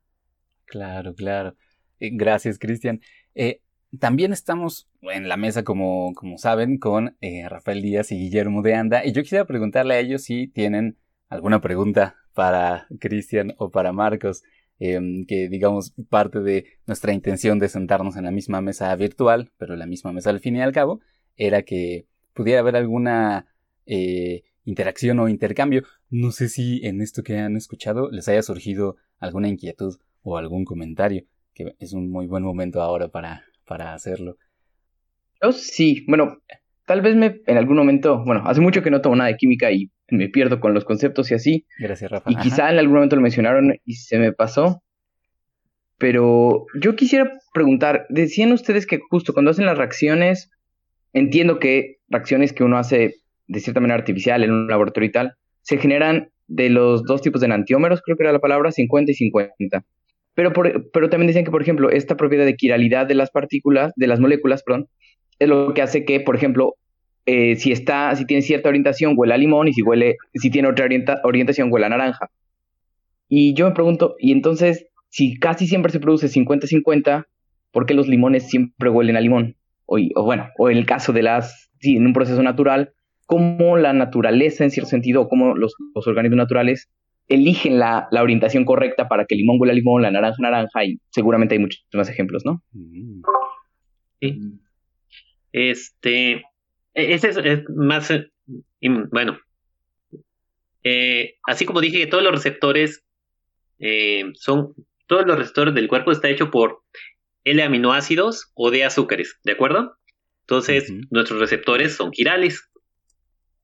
Speaker 2: Claro, claro. Eh, gracias, Cristian. Eh, también estamos en la mesa, como, como saben, con eh, Rafael Díaz y Guillermo de Anda. Y yo quisiera preguntarle a ellos si tienen alguna pregunta para Cristian o para Marcos. Em, que digamos parte de nuestra intención de sentarnos en la misma mesa virtual, pero la misma mesa al fin y al cabo, era que pudiera haber alguna eh, interacción o intercambio. No sé si en esto que han escuchado les haya surgido alguna inquietud o algún comentario, que es un muy buen momento ahora para, para hacerlo.
Speaker 9: Yo sí, bueno, tal vez me en algún momento, bueno, hace mucho que no tomo nada de química y me pierdo con los conceptos y así.
Speaker 2: Gracias, Rafa.
Speaker 9: Y quizá en algún momento lo mencionaron y se me pasó. Pero yo quisiera preguntar, decían ustedes que justo cuando hacen las reacciones, entiendo que reacciones que uno hace de cierta manera artificial en un laboratorio y tal, se generan de los dos tipos de enantiómeros, creo que era la palabra, 50 y 50. Pero, pero también decían que, por ejemplo, esta propiedad de quiralidad de las partículas, de las moléculas, perdón, es lo que hace que, por ejemplo, eh, si está, si tiene cierta orientación, huele a limón, y si huele, si tiene otra orientación, huele a naranja. Y yo me pregunto, y entonces, si casi siempre se produce 50-50, ¿por qué los limones siempre huelen a limón? O, bueno, o en el caso de las, sí, en un proceso natural, cómo la naturaleza, en cierto sentido, o cómo los, organismos naturales eligen la, orientación correcta para que el limón huela a limón, la naranja naranja, y seguramente hay muchos más ejemplos, ¿no?
Speaker 7: Sí. Este, e-, ese es, más, eh, bueno, eh, así como dije que todos los receptores eh, son, todos los receptores del cuerpo está hecho por L aminoácidos o de azúcares, ¿de acuerdo? Entonces, nuestros receptores son quirales.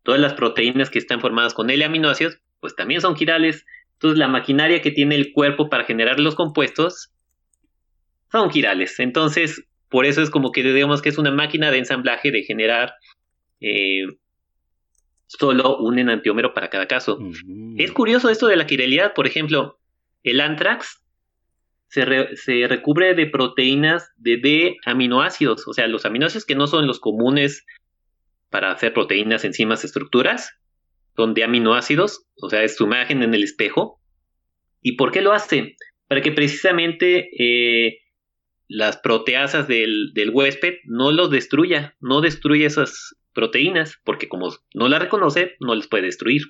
Speaker 7: Todas las proteínas que están formadas con L aminoácidos, pues también son quirales. Entonces, la maquinaria que tiene el cuerpo para generar los compuestos son quirales. Entonces, por eso es como que digamos que es una máquina de ensamblaje de generar eh, solo un enantiómero para cada caso. Es curioso esto de la quiralidad, por ejemplo, el antrax se, recubre de proteínas de D aminoácidos, o sea, los aminoácidos que no son los comunes para hacer proteínas, enzimas, estructuras, son de aminoácidos, o sea, es su imagen en el espejo. ¿Y por qué lo hace? Para que precisamente eh, las proteasas del, del, huésped no los destruya, no destruya esas proteínas, porque como no la reconoce, no les puede destruir.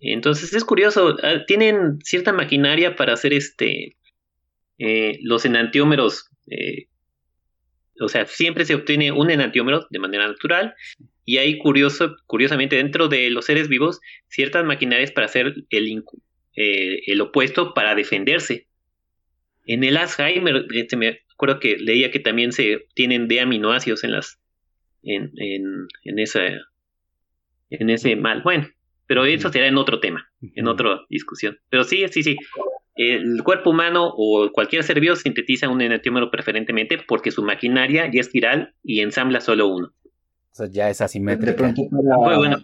Speaker 7: Entonces es curioso, ah, tienen cierta maquinaria para hacer este eh, los enantiómeros, eh, o sea, siempre se obtiene un enantiómero de manera natural y hay curioso, curiosamente dentro de los seres vivos ciertas maquinarias para hacer el, eh, el opuesto para defenderse. En el Alzheimer, este, me acuerdo que leía que también se tienen de aminoácidos en las en, en, en, esa, en ese mal. Bueno, pero eso será en otro tema, en otra discusión. Pero sí, sí, sí. El cuerpo humano o cualquier ser vivo sintetiza un enantiómero preferentemente porque su maquinaria ya es viral y ensambla solo uno.
Speaker 2: O sea, ya es asimétrico.
Speaker 8: De pronto Muy bueno.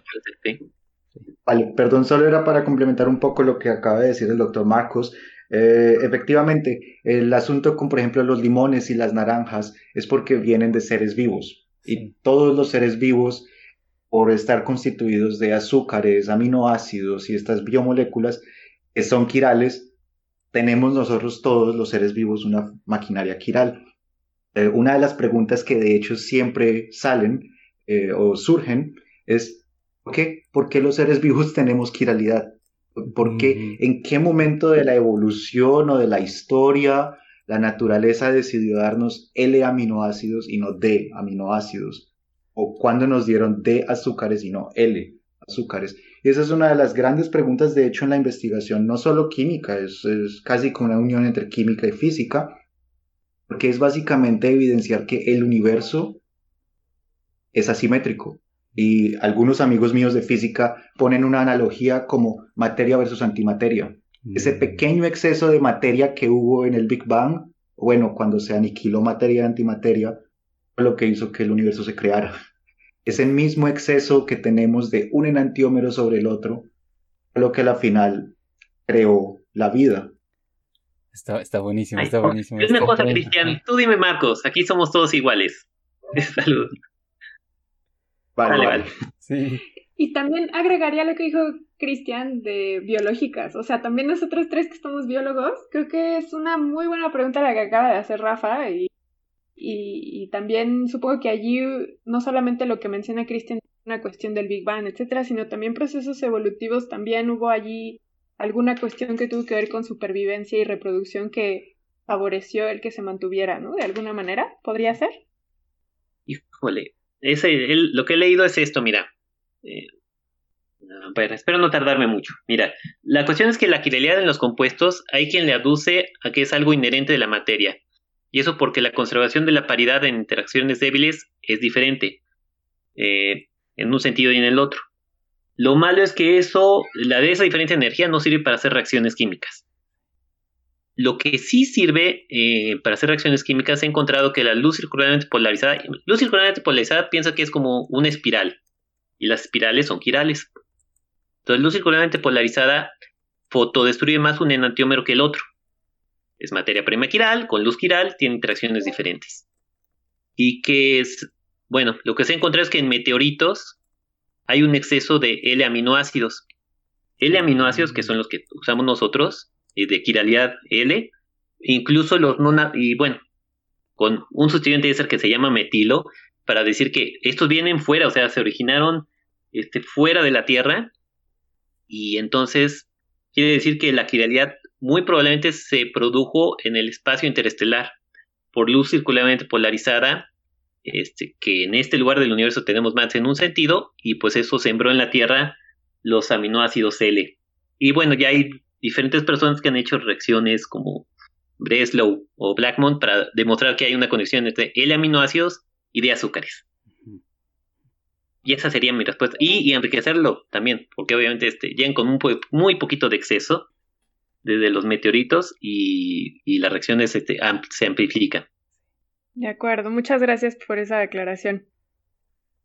Speaker 8: Vale, perdón, solo era para complementar un poco lo que acaba de decir el doctor Marcos. Eh, efectivamente, el asunto con, por ejemplo, los limones y las naranjas es porque vienen de seres vivos. Y todos los seres vivos, por estar constituidos de azúcares, aminoácidos y estas biomoléculas que son quirales, tenemos nosotros todos los seres vivos una maquinaria quiral. Eh, una de las preguntas que de hecho siempre salen eh, o surgen es ¿por qué? ¿por qué los seres vivos tenemos quiralidad? ¿Por qué? ¿En qué momento de la evolución o de la historia la naturaleza decidió darnos L aminoácidos y no D aminoácidos, o cuando nos dieron D azúcares y no L azúcares. Y esa es una de las grandes preguntas, de hecho, en la investigación, no solo química, es, casi como una unión entre química y física, porque es básicamente evidenciar que el universo es asimétrico. Y algunos amigos míos de física ponen una analogía como materia versus antimateria. Ese mm. pequeño exceso de materia que hubo en el Big Bang, bueno, cuando se aniquiló materia y antimateria, fue lo que hizo que el universo se creara. Ese mismo exceso que tenemos de un enantiómero sobre el otro, lo que a la final creó la vida.
Speaker 2: Está, está buenísimo, está buenísimo.
Speaker 7: Es una cosa, Cristian. Tú dime, Marcos, aquí somos todos iguales. Salud.
Speaker 8: Vale, vale.
Speaker 3: Sí. Y también agregaría lo que dijo Cristian de biológicas. O sea, también nosotros tres que somos biólogos, creo que es una muy buena pregunta la que acaba de hacer Rafa y, y, también supongo que allí no solamente lo que menciona Cristian una cuestión del Big Bang, etcétera, sino también procesos evolutivos, también hubo allí alguna cuestión que tuvo que ver con supervivencia y reproducción que favoreció el que se mantuviera, ¿no? De alguna manera, ¿podría ser?
Speaker 7: Híjole, ese, lo que he leído es esto, mira. Eh, espero no tardarme mucho. Mira, la cuestión es que la quiralidad en los compuestos hay quien le aduce a que es algo inherente de la materia. Y eso porque la conservación de la paridad en interacciones débiles es diferente, eh, en un sentido y en el otro. Lo malo es que eso, la de esa diferencia de energía no sirve para hacer reacciones químicas. Lo que sí sirve eh, para hacer reacciones químicas, he encontrado que la luz circularmente polarizada, luz circularmente polarizada piensa que es como una espiral, y las espirales son quirales. Entonces, luz circularmente polarizada fotodestruye más un enantiómero que el otro. Es materia prima quiral, con luz quiral, tiene interacciones diferentes. Y que es, bueno, lo que se encontrado es que en meteoritos hay un exceso de L-aminoácidos. L-aminoácidos, que son los que usamos nosotros, de quiralidad L, incluso los no, y bueno, con un sustituyente de ser que se llama metilo, para decir que estos vienen fuera, o sea, se originaron este, fuera de la Tierra, y entonces quiere decir que la quiralidad muy probablemente se produjo en el espacio interestelar por luz circularmente polarizada, este, que en este lugar del universo tenemos más en un sentido, y pues eso sembró en la Tierra los aminoácidos L. Y bueno, ya hay diferentes personas que han hecho reacciones como Breslow o Blackmon para demostrar que hay una conexión entre L aminoácidos y de azúcares. Y esa sería mi respuesta. Y, enriquecerlo también, porque obviamente este, llegan con un muy poquito de exceso desde los meteoritos y, las reacciones este, se amplifican.
Speaker 3: De acuerdo, muchas gracias por esa declaración.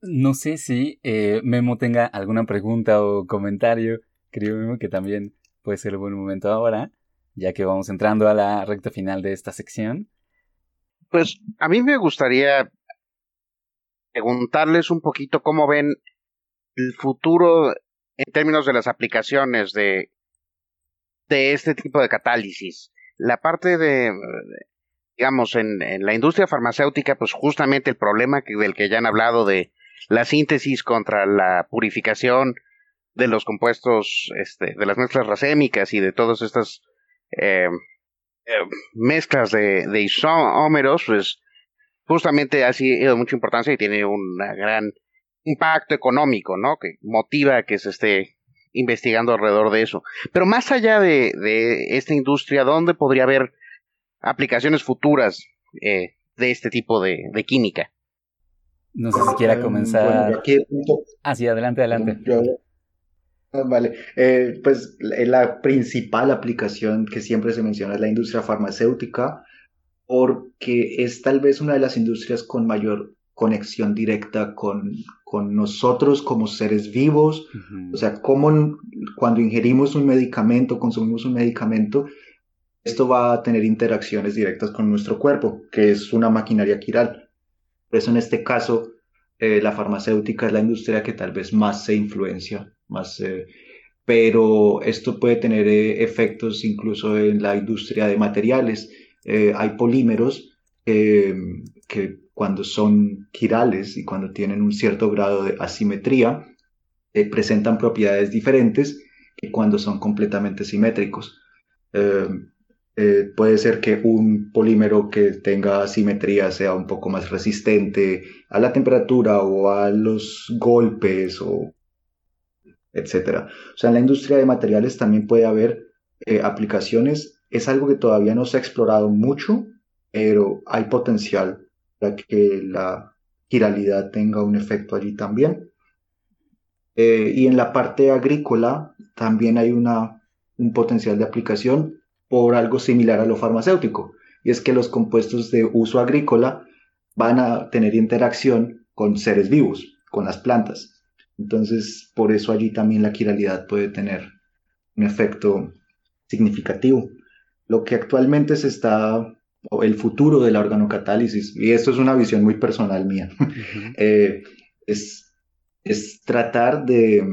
Speaker 2: No sé si eh, Memo tenga alguna pregunta o comentario. Creo Memo que también puede ser un buen momento ahora, ya que vamos entrando a la recta final de esta sección.
Speaker 10: Pues a mí me gustaría preguntarles un poquito cómo ven el futuro en términos de las aplicaciones de, de este tipo de catálisis. La parte de, digamos, en, la industria farmacéutica, pues justamente el problema que, del que ya han hablado de la síntesis contra la purificación de los compuestos, este, de las mezclas racémicas y de todas estas eh, eh, mezclas de, isómeros, pues justamente ha sido mucha importancia y tiene un gran impacto económico, ¿no? Que motiva que se esté investigando alrededor de eso. Pero más allá de, de esta industria, ¿dónde podría haber aplicaciones futuras eh, de este tipo de, de, química?
Speaker 2: No sé si quiera em, comenzar. ah, sí, adelante, adelante.
Speaker 8: Vale, eh, pues la principal aplicación que siempre se menciona es la industria farmacéutica, porque es tal vez una de las industrias con mayor conexión directa con, con nosotros como seres vivos, o sea, cómo cuando ingerimos un medicamento, consumimos un medicamento, esto va a tener interacciones directas con nuestro cuerpo, que es una maquinaria quiral. Por eso en este caso, eh, la farmacéutica es la industria que tal vez más se influencia más, eh, pero esto puede tener eh, efectos incluso en la industria de materiales. Hay polímeros que cuando son quirales y cuando tienen un cierto grado de asimetría, presentan propiedades diferentes que cuando son completamente simétricos. puede ser que un polímero que tenga asimetría sea un poco más resistente a la temperatura o a los golpes o etcétera. O sea, en la industria de materiales también puede haber eh, aplicaciones. Es algo que todavía no se ha explorado mucho, pero hay potencial para que la giralidad tenga un efecto allí también. Eh, y en la parte agrícola también hay una, un potencial de aplicación por algo similar a lo farmacéutico. Y es que los compuestos de uso agrícola van a tener interacción con seres vivos, con las plantas. Entonces, por eso allí también la quiralidad puede tener un efecto significativo. Lo que actualmente se está, o el futuro de la organocatálisis, y esto es una visión muy personal mía, eh, es, es, tratar de,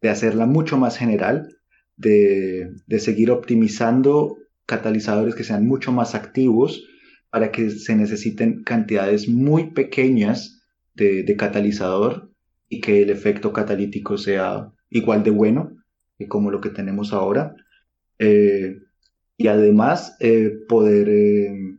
Speaker 8: de, hacerla mucho más general, de, de seguir optimizando catalizadores que sean mucho más activos para que se necesiten cantidades muy pequeñas de, catalizador y que el efecto catalítico sea igual de bueno que como lo que tenemos ahora. Eh, y además eh, poder, eh,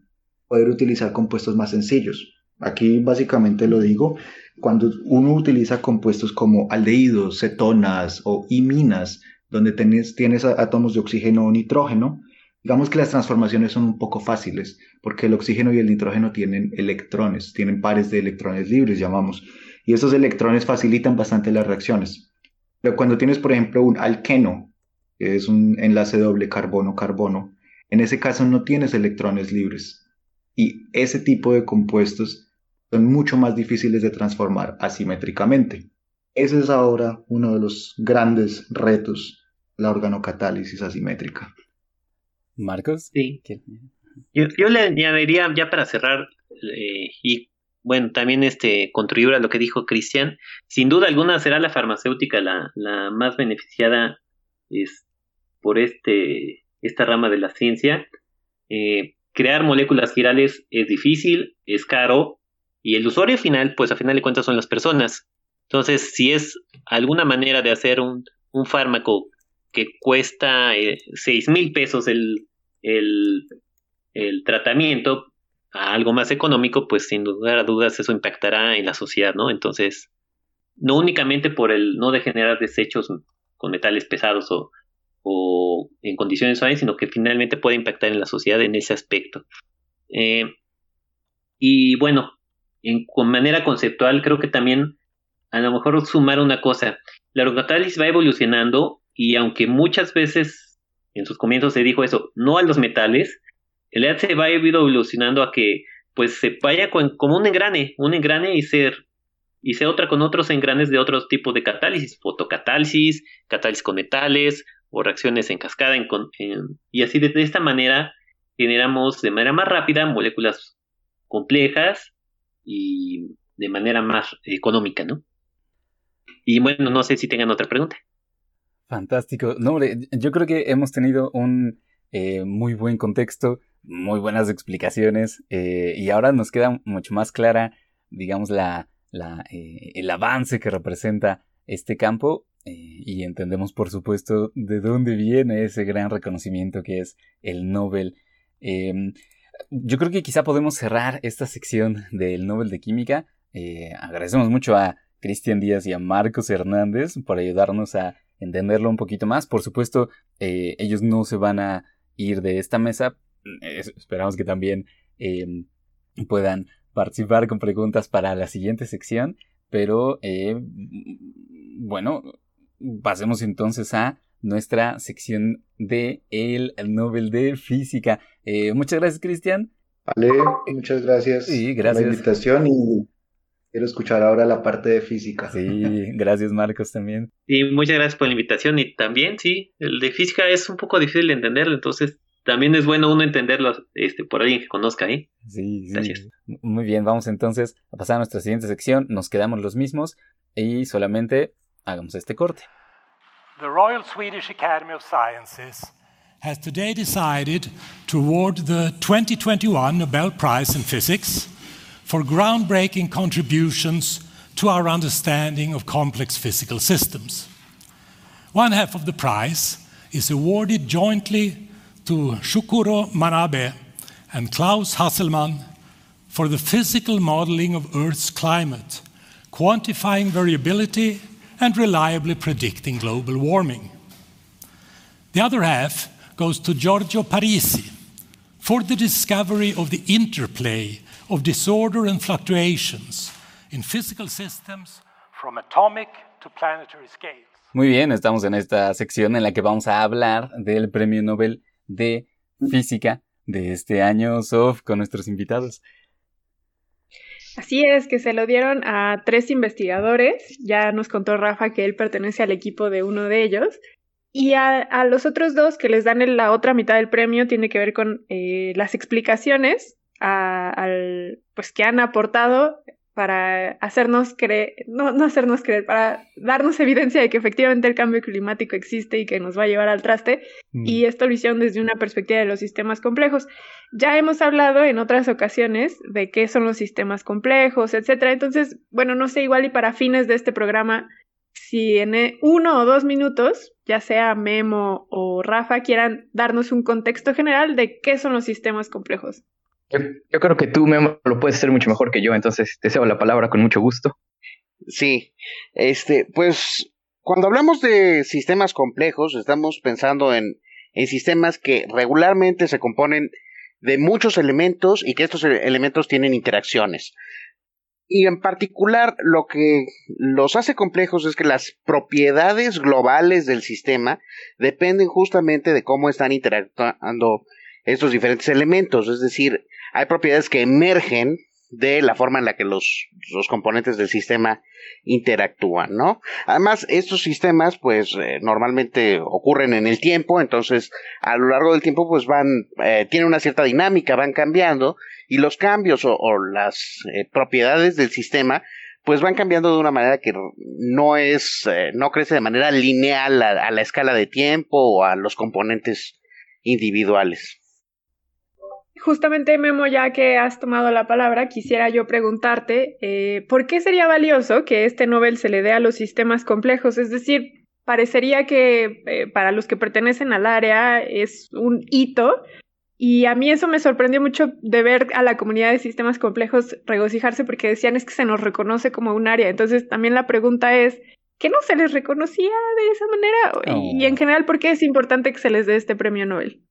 Speaker 8: poder utilizar compuestos más sencillos. Aquí básicamente lo digo, cuando uno utiliza compuestos como aldehídos, cetonas o iminas, donde tienes, tienes átomos de oxígeno o nitrógeno, digamos que las transformaciones son un poco fáciles, porque el oxígeno y el nitrógeno tienen electrones, tienen pares de electrones libres, llamamos, y esos electrones facilitan bastante las reacciones. Pero cuando tienes, por ejemplo, un alqueno, que es un enlace doble carbono-carbono, en ese caso no tienes electrones libres. Y ese tipo de compuestos son mucho más difíciles de transformar asimétricamente. Ese es ahora uno de los grandes retos, la organocatálisis asimétrica.
Speaker 2: Marcos.
Speaker 7: Sí. Yo, le añadiría ya para cerrar eh, y bueno, también este contribuir a lo que dijo Cristian. Sin duda alguna será la farmacéutica la, la más beneficiada es, por este, esta rama de la ciencia. Eh, crear moléculas girales es difícil, es caro, y el usuario final, pues a final de cuentas son las personas. Entonces, si es alguna manera de hacer un, un fármaco que cuesta eh, seis mil pesos el, el, el, tratamiento a algo más económico, pues sin lugar a dudas eso impactará en la sociedad, ¿no? Entonces, no únicamente por el no de generar desechos con metales pesados o, o en condiciones suaves, sino que finalmente puede impactar en la sociedad en ese aspecto. Eh, y bueno, en, con manera conceptual, creo que también a lo mejor sumar una cosa. La organocatálisis va evolucionando y aunque muchas veces en sus comienzos se dijo eso, no a los metales, el EAD va evolucionando a que pues se vaya como un engrane, un engrane y ser y sea otra con otros engranes de otros tipos de catálisis, fotocatálisis, catálisis con metales o reacciones en cascada. En, y así de, esta manera generamos de manera más rápida moléculas complejas y de manera más económica, ¿no? Y bueno, no sé si tengan otra pregunta.
Speaker 2: Fantástico. No, yo creo que hemos tenido un eh, muy buen contexto, muy buenas explicaciones eh, y ahora nos queda mucho más clara, digamos, la, eh, el avance que representa este campo y entendemos por supuesto de dónde viene ese gran reconocimiento que es el Nobel. Em, yo creo que quizá podemos cerrar esta sección del Nobel de Química. Eh, agradecemos mucho a Cristian Díaz y a Marcos Hernández por ayudarnos a entenderlo un poquito más. Por supuesto, ellos no se van a ir de esta mesa. esperamos que también em, puedan participar con preguntas para la siguiente sección, pero eh, bueno, pasemos entonces a nuestra sección de el Nobel de Física. Eh, muchas gracias, Cristian.
Speaker 8: Vale, muchas gracias,
Speaker 2: sí, gracias
Speaker 8: por la invitación y quiero escuchar ahora la parte de física.
Speaker 2: Sí, gracias Marcos también.
Speaker 7: Y muchas gracias por la invitación y también, sí, el de física es un poco difícil de entenderlo, entonces también es bueno uno entenderlo este, por alguien que conozca, ¿eh?
Speaker 2: Sí, sí. Muy bien, vamos entonces a pasar a nuestra siguiente sección. Nos quedamos los mismos y solamente hagamos este corte.
Speaker 11: The Royal Swedish Academy of Sciences has today decided to award the 2021 Nobel Prize in Physics for groundbreaking contributions to our understanding of complex physical systems. One half of the prize is awarded jointly to Shukuro Manabe and Klaus Hasselmann for the physical modeling of Earth's climate, quantifying variability and reliably predicting global warming. The other half goes to Giorgio Parisi for the discovery of the interplay of disorder and fluctuations in physical systems from atomic to planetary scales.
Speaker 2: Muy bien, estamos en esta sección en la que vamos a hablar del Premio Nobel de física de este año, Sof, con nuestros invitados.
Speaker 3: Así es, que se lo dieron a tres investigadores. Ya nos contó Rafa que él pertenece al equipo de uno de ellos. Y a, los otros dos que les dan la otra mitad del premio tiene que ver con eh, las explicaciones al, pues, que han aportado para hacernos creer, no, no hacernos creer, para darnos evidencia de que efectivamente el cambio climático existe y que nos va a llevar al traste.
Speaker 2: Mm.
Speaker 3: Y esto lo hicieron desde una perspectiva de los sistemas complejos. Ya hemos hablado en otras ocasiones de qué son los sistemas complejos, etcétera. Entonces, bueno, no sé, igual y para fines de este programa, si en e- uno o dos minutos, ya sea Memo o Rafa, quieran darnos un contexto general de qué son los sistemas complejos.
Speaker 9: Yo, creo que tú, Memo, lo puedes hacer mucho mejor que yo, entonces te cedo la palabra con mucho gusto.
Speaker 10: Sí, este, pues cuando hablamos de sistemas complejos, estamos pensando en, en sistemas que regularmente se componen de muchos elementos y que estos elementos tienen interacciones. Y en particular lo que los hace complejos es que las propiedades globales del sistema dependen justamente de cómo están interactuando estos diferentes elementos. Es decir, hay propiedades que emergen de la forma en la que los, los componentes del sistema interactúan, ¿no? Además, estos sistemas, pues, eh, normalmente ocurren en el tiempo, entonces, a lo largo del tiempo, pues, van, eh, tienen una cierta dinámica, van cambiando, y los cambios o, las eh, propiedades del sistema, pues, van cambiando de una manera que no es, eh, no crece de manera lineal a, a la escala de tiempo o a los componentes individuales.
Speaker 3: Justamente, Memo, ya que has tomado la palabra, quisiera yo preguntarte, eh, ¿por qué sería valioso que este Nobel se le dé a los sistemas complejos? Es decir, parecería que eh, para los que pertenecen al área es un hito, y a mí eso me sorprendió mucho de ver a la comunidad de sistemas complejos regocijarse porque decían es que se nos reconoce como un área. Entonces, también la pregunta es, ¿qué no se les reconocía de esa manera? Y, y en general, ¿por qué es importante que se les dé este premio Nobel?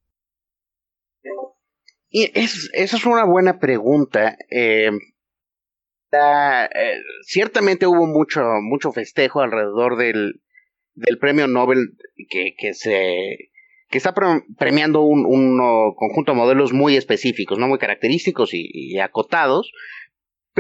Speaker 10: Y es, esa es una buena pregunta. Eh, eh, ciertamente hubo mucho, mucho festejo alrededor del, del premio Nobel que, que se que está pre- premiando un, un conjunto de modelos muy específicos, no muy característicos y acotados.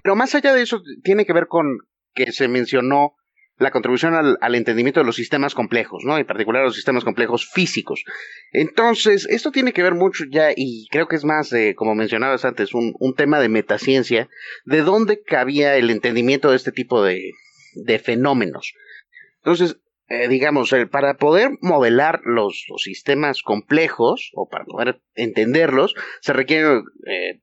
Speaker 10: Pero más allá de eso, tiene que ver con que se mencionó la contribución al, entendimiento de los sistemas complejos, ¿no? En particular los sistemas complejos físicos. Entonces, esto tiene que ver mucho ya, y creo que es más, como mencionabas antes, un, tema de metaciencia, de dónde cabía el entendimiento de este tipo de, de fenómenos. Entonces, eh, digamos, eh, para poder modelar los, los sistemas complejos, o para poder entenderlos, se requieren eh,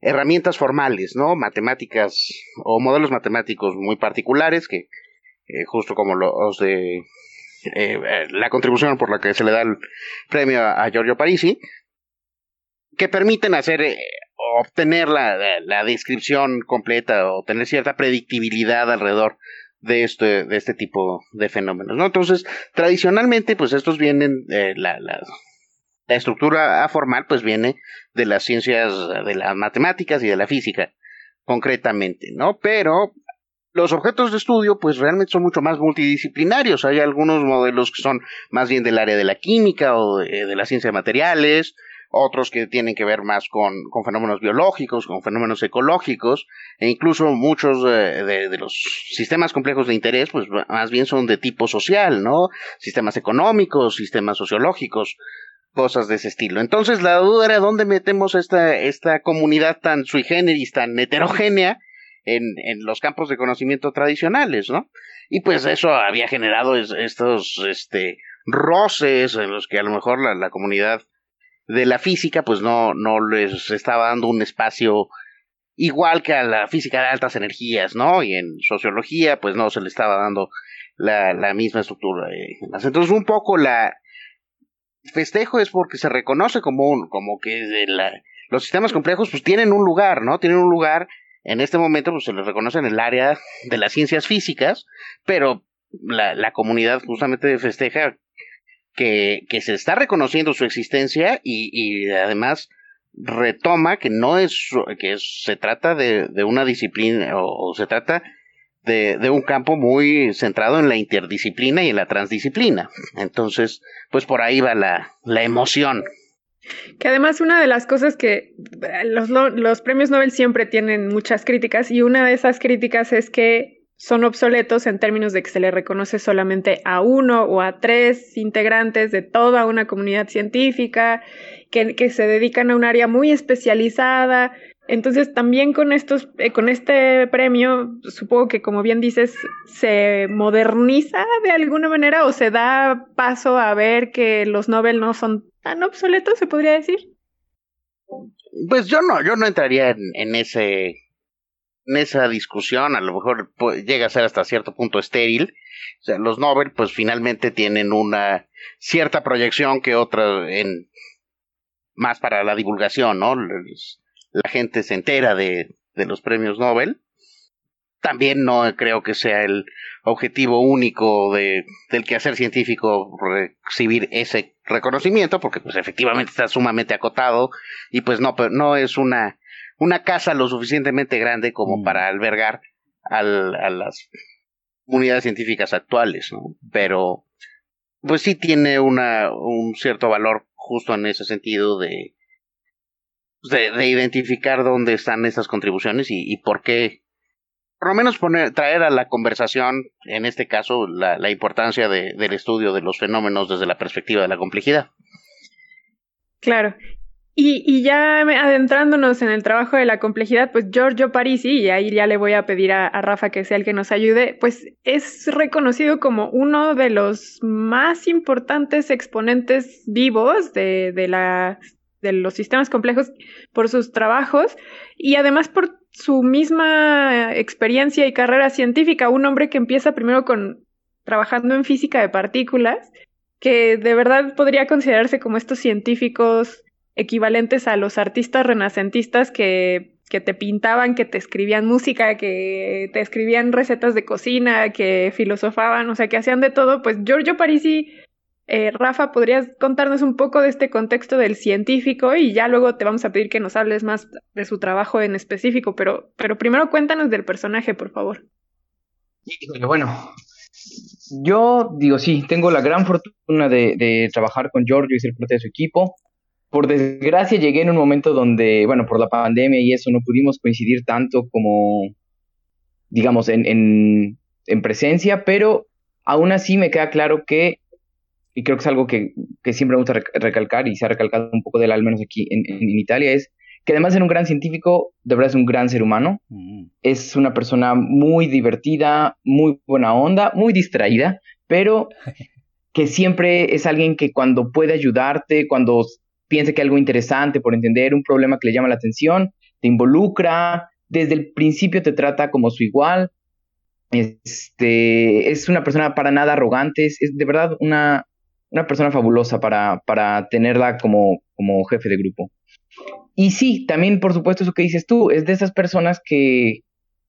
Speaker 10: herramientas formales, ¿no? Matemáticas o modelos matemáticos muy particulares que, eh, justo como los de eh, la contribución por la que se le da el premio a, Giorgio Parisi, que permiten hacer, eh, obtener la, la, descripción completa o tener cierta predictibilidad alrededor de este, de este tipo de fenómenos, ¿no? Entonces, tradicionalmente, pues estos vienen, la, la, la estructura formal, pues viene de las ciencias, de las matemáticas y de la física, concretamente, ¿no? Pero los objetos de estudio, pues realmente son mucho más multidisciplinarios. Hay algunos modelos que son más bien del área de la química o de, de la ciencia de materiales, otros que tienen que ver más con, fenómenos biológicos, con fenómenos ecológicos, e incluso muchos de, de, los sistemas complejos de interés, pues más bien son de tipo social, ¿no? Sistemas económicos, sistemas sociológicos, cosas de ese estilo. Entonces la duda era dónde metemos esta, esta comunidad tan sui generis, tan heterogénea, en, los campos de conocimiento tradicionales, ¿no? Y pues eso había generado es, estos este, roces en los que a lo mejor la, la, comunidad de la física pues no, no les estaba dando un espacio igual que a la física de altas energías, ¿no? Y en sociología pues no se le estaba dando la, la misma estructura. Eh. Entonces un poco la festejo es porque se reconoce como un, como que los sistemas complejos pues tienen un lugar, ¿no? Tienen un lugar en este momento pues, se les reconoce en el área de las ciencias físicas, pero la, la comunidad justamente festeja que, que, se está reconociendo su existencia y, y, además retoma que no es que se trata de, de una disciplina o, o se trata de, de, un campo muy centrado en la interdisciplina y en la transdisciplina. Entonces, pues por ahí va la, la emoción
Speaker 3: que además una de las cosas que los, los, premios Nobel siempre tienen muchas críticas y una de esas críticas es que son obsoletos en términos de que se le reconoce solamente a uno o a tres integrantes de toda una comunidad científica, que, que se dedican a un área muy especializada, Entonces, también con estos, eh, con este premio, supongo que como bien dices, se moderniza de alguna manera o se da paso a ver que los Nobel no son tan obsoletos, se podría decir.
Speaker 10: Pues yo no, yo no entraría en, ese, en esa discusión, a lo mejor llega a ser hasta cierto punto estéril. O sea, los Nobel, pues finalmente tienen una cierta proyección que otra en más para la divulgación, ¿no? la gente se entera de, de los premios Nobel. También no creo que sea el objetivo único de, del quehacer científico recibir ese reconocimiento, porque pues efectivamente está sumamente acotado y pues no, no es una, una casa lo suficientemente grande como mm. para albergar al, a las unidades científicas actuales, ¿no? Pero pues sí tiene una, un cierto valor justo en ese sentido de, de, identificar dónde están esas contribuciones y, por qué, por lo menos poner, traer a la conversación, en este caso, la, la importancia de, del estudio de los fenómenos desde la perspectiva de la complejidad.
Speaker 3: Claro. Y, y, ya adentrándonos en el trabajo de la complejidad, pues Giorgio Parisi, y ahí ya le voy a pedir a, a, Rafa que sea el que nos ayude, pues es reconocido como uno de los más importantes exponentes vivos de, de la de los sistemas complejos por sus trabajos y además por su misma experiencia y carrera científica. Un hombre que empieza primero con trabajando en física de partículas, que de verdad podría considerarse como estos científicos equivalentes a los artistas renacentistas que, que te pintaban, que te escribían música, que te escribían recetas de cocina, que filosofaban, o sea, que hacían de todo. Pues Giorgio Parisi eh, Rafa, ¿podrías contarnos un poco de este contexto del científico y ya luego te vamos a pedir que nos hables más de su trabajo en específico, pero, pero primero cuéntanos del personaje, por favor.
Speaker 9: Bueno, yo digo, sí, tengo la gran fortuna de, trabajar con Giorgio y ser parte de su equipo. Por desgracia llegué en un momento donde, bueno, por la pandemia y eso no pudimos coincidir tanto como, digamos, en, en, en presencia, pero aún así me queda claro que y creo que es algo que, siempre me gusta recalcar y se ha recalcado un poco de él, al menos aquí en, Italia, es que además de ser un gran científico, de verdad es un gran ser humano. Mm. Es una persona muy divertida, muy buena onda, muy distraída, pero que siempre es alguien que cuando puede ayudarte, cuando piensa que algo interesante por entender un problema que le llama la atención, te involucra, desde el principio te trata como su igual. Este, es una persona para nada arrogante, es de verdad una, una persona fabulosa para, para tenerla como, como jefe de grupo. Y sí, también por supuesto eso que dices tú, es de esas personas que,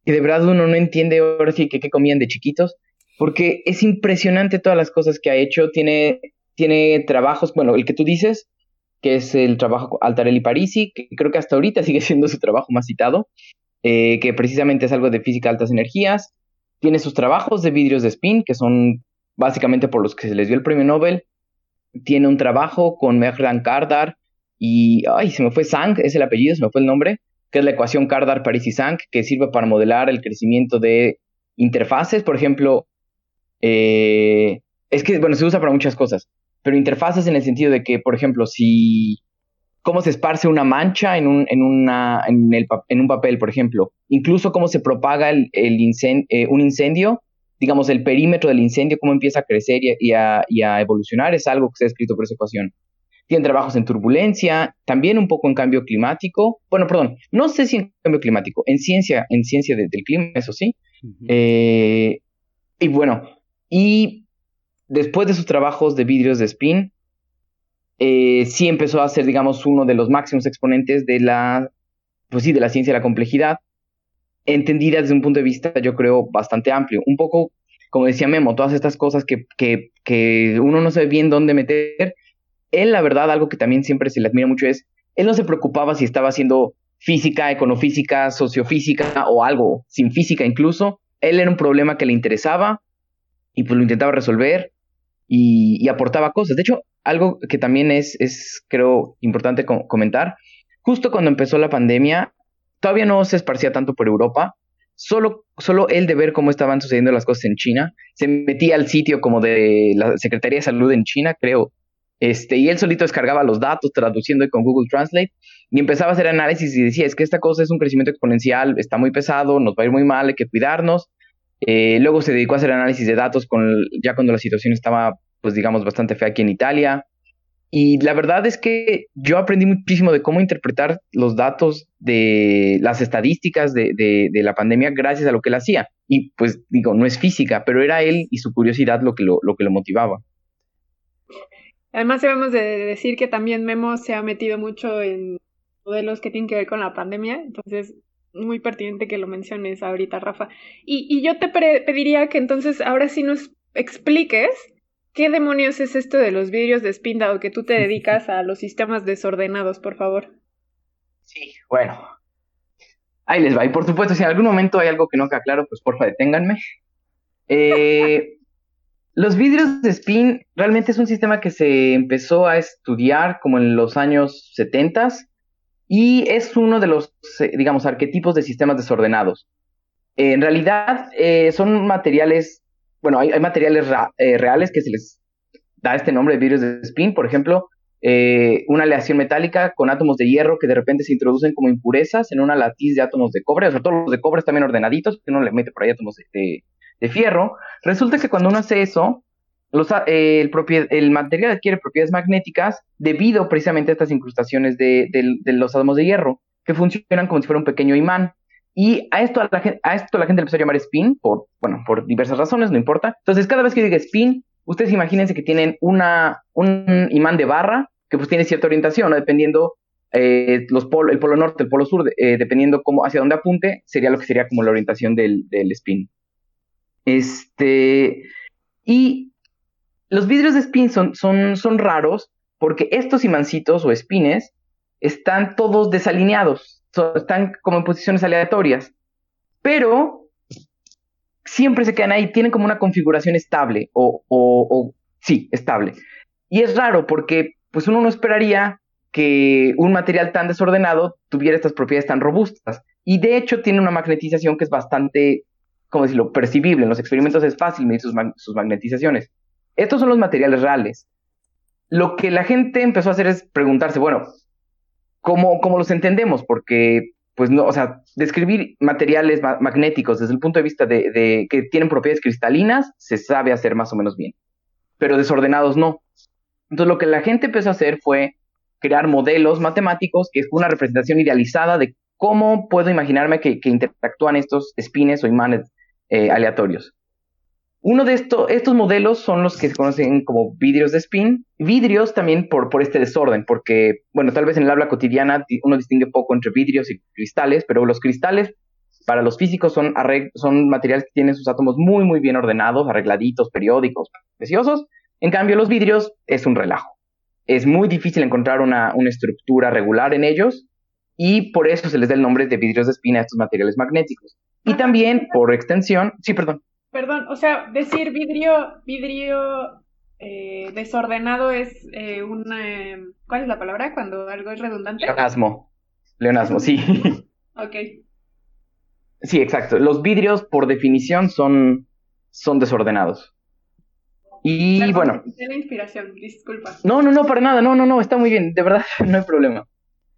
Speaker 9: que de verdad uno no entiende ahora sí que, comían de chiquitos, porque es impresionante todas las cosas que ha hecho, tiene, tiene trabajos, bueno, el que tú dices, que es el trabajo Altarelli Parisi, que creo que hasta ahorita sigue siendo su trabajo más citado, eh, que precisamente es algo de física altas energías, tiene sus trabajos de vidrios de spin, que son básicamente por los que se les dio el premio Nobel, tiene un trabajo con Mehran Kardar y, ay, se me fue Sang, es el apellido, se me fue el nombre, que es la ecuación Kardar-Parisi-Sang, que sirve para modelar el crecimiento de interfaces, por ejemplo, eh, es que, bueno, se usa para muchas cosas, pero interfaces en el sentido de que, por ejemplo, si cómo se esparce una mancha en un, en una, en el, en un papel, por ejemplo, incluso cómo se propaga el, eh, un incendio digamos, el perímetro del incendio, cómo empieza a crecer y a, evolucionar, es algo que se ha escrito por esa ecuación. Tienen trabajos en turbulencia, también un poco en cambio climático. Bueno, perdón, no sé si en cambio climático, en ciencia, en ciencia del clima, eso sí. Eh, y bueno, y después de sus trabajos de vidrios de spin, eh, sí empezó a ser, digamos, uno de los máximos exponentes de la, pues sí, de la ciencia de la complejidad entendida desde un punto de vista, yo creo, bastante amplio. Un poco, como decía Memo, todas estas cosas que, que, que uno no sabe bien dónde meter. Él, la verdad, algo que también siempre se le admira mucho es, él no se preocupaba si estaba haciendo física, econofísica, sociofísica o algo, sin física incluso. Él era un problema que le interesaba y pues lo intentaba resolver y, aportaba cosas. De hecho, algo que también es, es creo, importante comentar, justo cuando empezó la pandemia, todavía no se esparcía tanto por Europa. Solo, solo él de ver cómo estaban sucediendo las cosas en China, se metía al sitio como de la Secretaría de Salud en China, creo, Este, y él solito descargaba los datos, traduciendo con Google Translate, y empezaba a hacer análisis y decía, es que esta cosa es un crecimiento exponencial, está muy pesado, nos va a ir muy mal, hay que cuidarnos. Eh, luego se dedicó a hacer análisis de datos con, ya cuando la situación estaba, pues digamos, bastante fea aquí en Italia. Y la verdad es que yo aprendí muchísimo de cómo interpretar los datos de las estadísticas de, de, la pandemia gracias a lo que él hacía. Y pues digo, no es física, pero era él y su curiosidad lo que lo, que lo motivaba.
Speaker 3: Además debemos de decir que también Memo se ha metido mucho en modelos que tienen que ver con la pandemia, entonces muy pertinente que lo menciones ahorita, Rafa. Y yo te pediría que entonces ahora sí nos expliques ¿Qué demonios es esto de los vidrios de spin dado que tú te dedicas a los sistemas desordenados, por favor?
Speaker 9: Sí, bueno. Ahí les va. Y por supuesto, si en algún momento hay algo que no queda claro, pues porfa, deténganme. Eh, los vidrios de spin realmente es un sistema que se empezó a estudiar como en los años 70 y es uno de los, eh, digamos, arquetipos de sistemas desordenados. en realidad eh, son materiales bueno, hay, materiales eh, reales que se les da este nombre de vidrios de spin, por ejemplo, eh, una aleación metálica con átomos de hierro que de repente se introducen como impurezas en una latiz de átomos de cobre, o sea, todos los de cobre están bien ordenaditos, que uno le mete por ahí átomos de, fierro. Resulta que cuando uno hace eso, eh, el, el, material adquiere propiedades magnéticas debido precisamente a estas incrustaciones de, de los átomos de hierro, que funcionan como si fuera un pequeño imán. Y a esto, a, la, a esto la gente empezó a llamar spin, por, bueno, por diversas razones, no importa. Entonces, cada vez que diga spin, ustedes imagínense que tienen una, un imán de barra que pues tiene cierta orientación, dependiendo eh, los polo, el polo norte, el polo sur, eh, dependiendo cómo, hacia dónde apunte, sería lo que sería como la orientación del, del spin. Este, y los vidrios de spin son, son, son raros porque estos imancitos o spines están todos desalineados están como en posiciones aleatorias, pero siempre se quedan ahí, tienen como una configuración estable o, o, sí, estable. Y es raro porque pues uno no esperaría que un material tan desordenado tuviera estas propiedades tan robustas. Y de hecho tiene una magnetización que es bastante, como decirlo?, percibible. En los experimentos es fácil medir sus, sus magnetizaciones. Estos son los materiales reales. Lo que la gente empezó a hacer es preguntarse, bueno, ¿Cómo, los entendemos? Porque, pues no, o sea, describir materiales magnéticos desde el punto de vista de, que tienen propiedades cristalinas, se sabe hacer más o menos bien, pero desordenados no. Entonces lo que la gente empezó a hacer fue crear modelos matemáticos, que es una representación idealizada de cómo puedo imaginarme que, interactúan estos espines o imanes eh, aleatorios. Uno de estos, estos modelos son los que se conocen como vidrios de spin. Vidrios también por, por este desorden, porque, bueno, tal vez en el habla cotidiana uno distingue poco entre vidrios y cristales, pero los cristales para los físicos son, son materiales que tienen sus átomos muy, muy bien ordenados, arregladitos, periódicos, preciosos. En cambio, los vidrios es un relajo. Es muy difícil encontrar una, una estructura regular en ellos y por eso se les da el nombre de vidrios de spin a estos materiales magnéticos. Y también, por extensión, sí, perdón.
Speaker 3: Perdón, o sea, decir vidrio, vidrio eh, desordenado es eh, un... ¿Cuál es la palabra cuando algo es redundante?
Speaker 9: Leonasmo. Leonasmo, sí.
Speaker 3: ok.
Speaker 9: Sí, exacto. Los vidrios, por definición, son, son desordenados. Y bueno.
Speaker 3: la inspiración, disculpa.
Speaker 9: No, no, no, para nada. No, no, no, está muy bien. De verdad, no hay problema.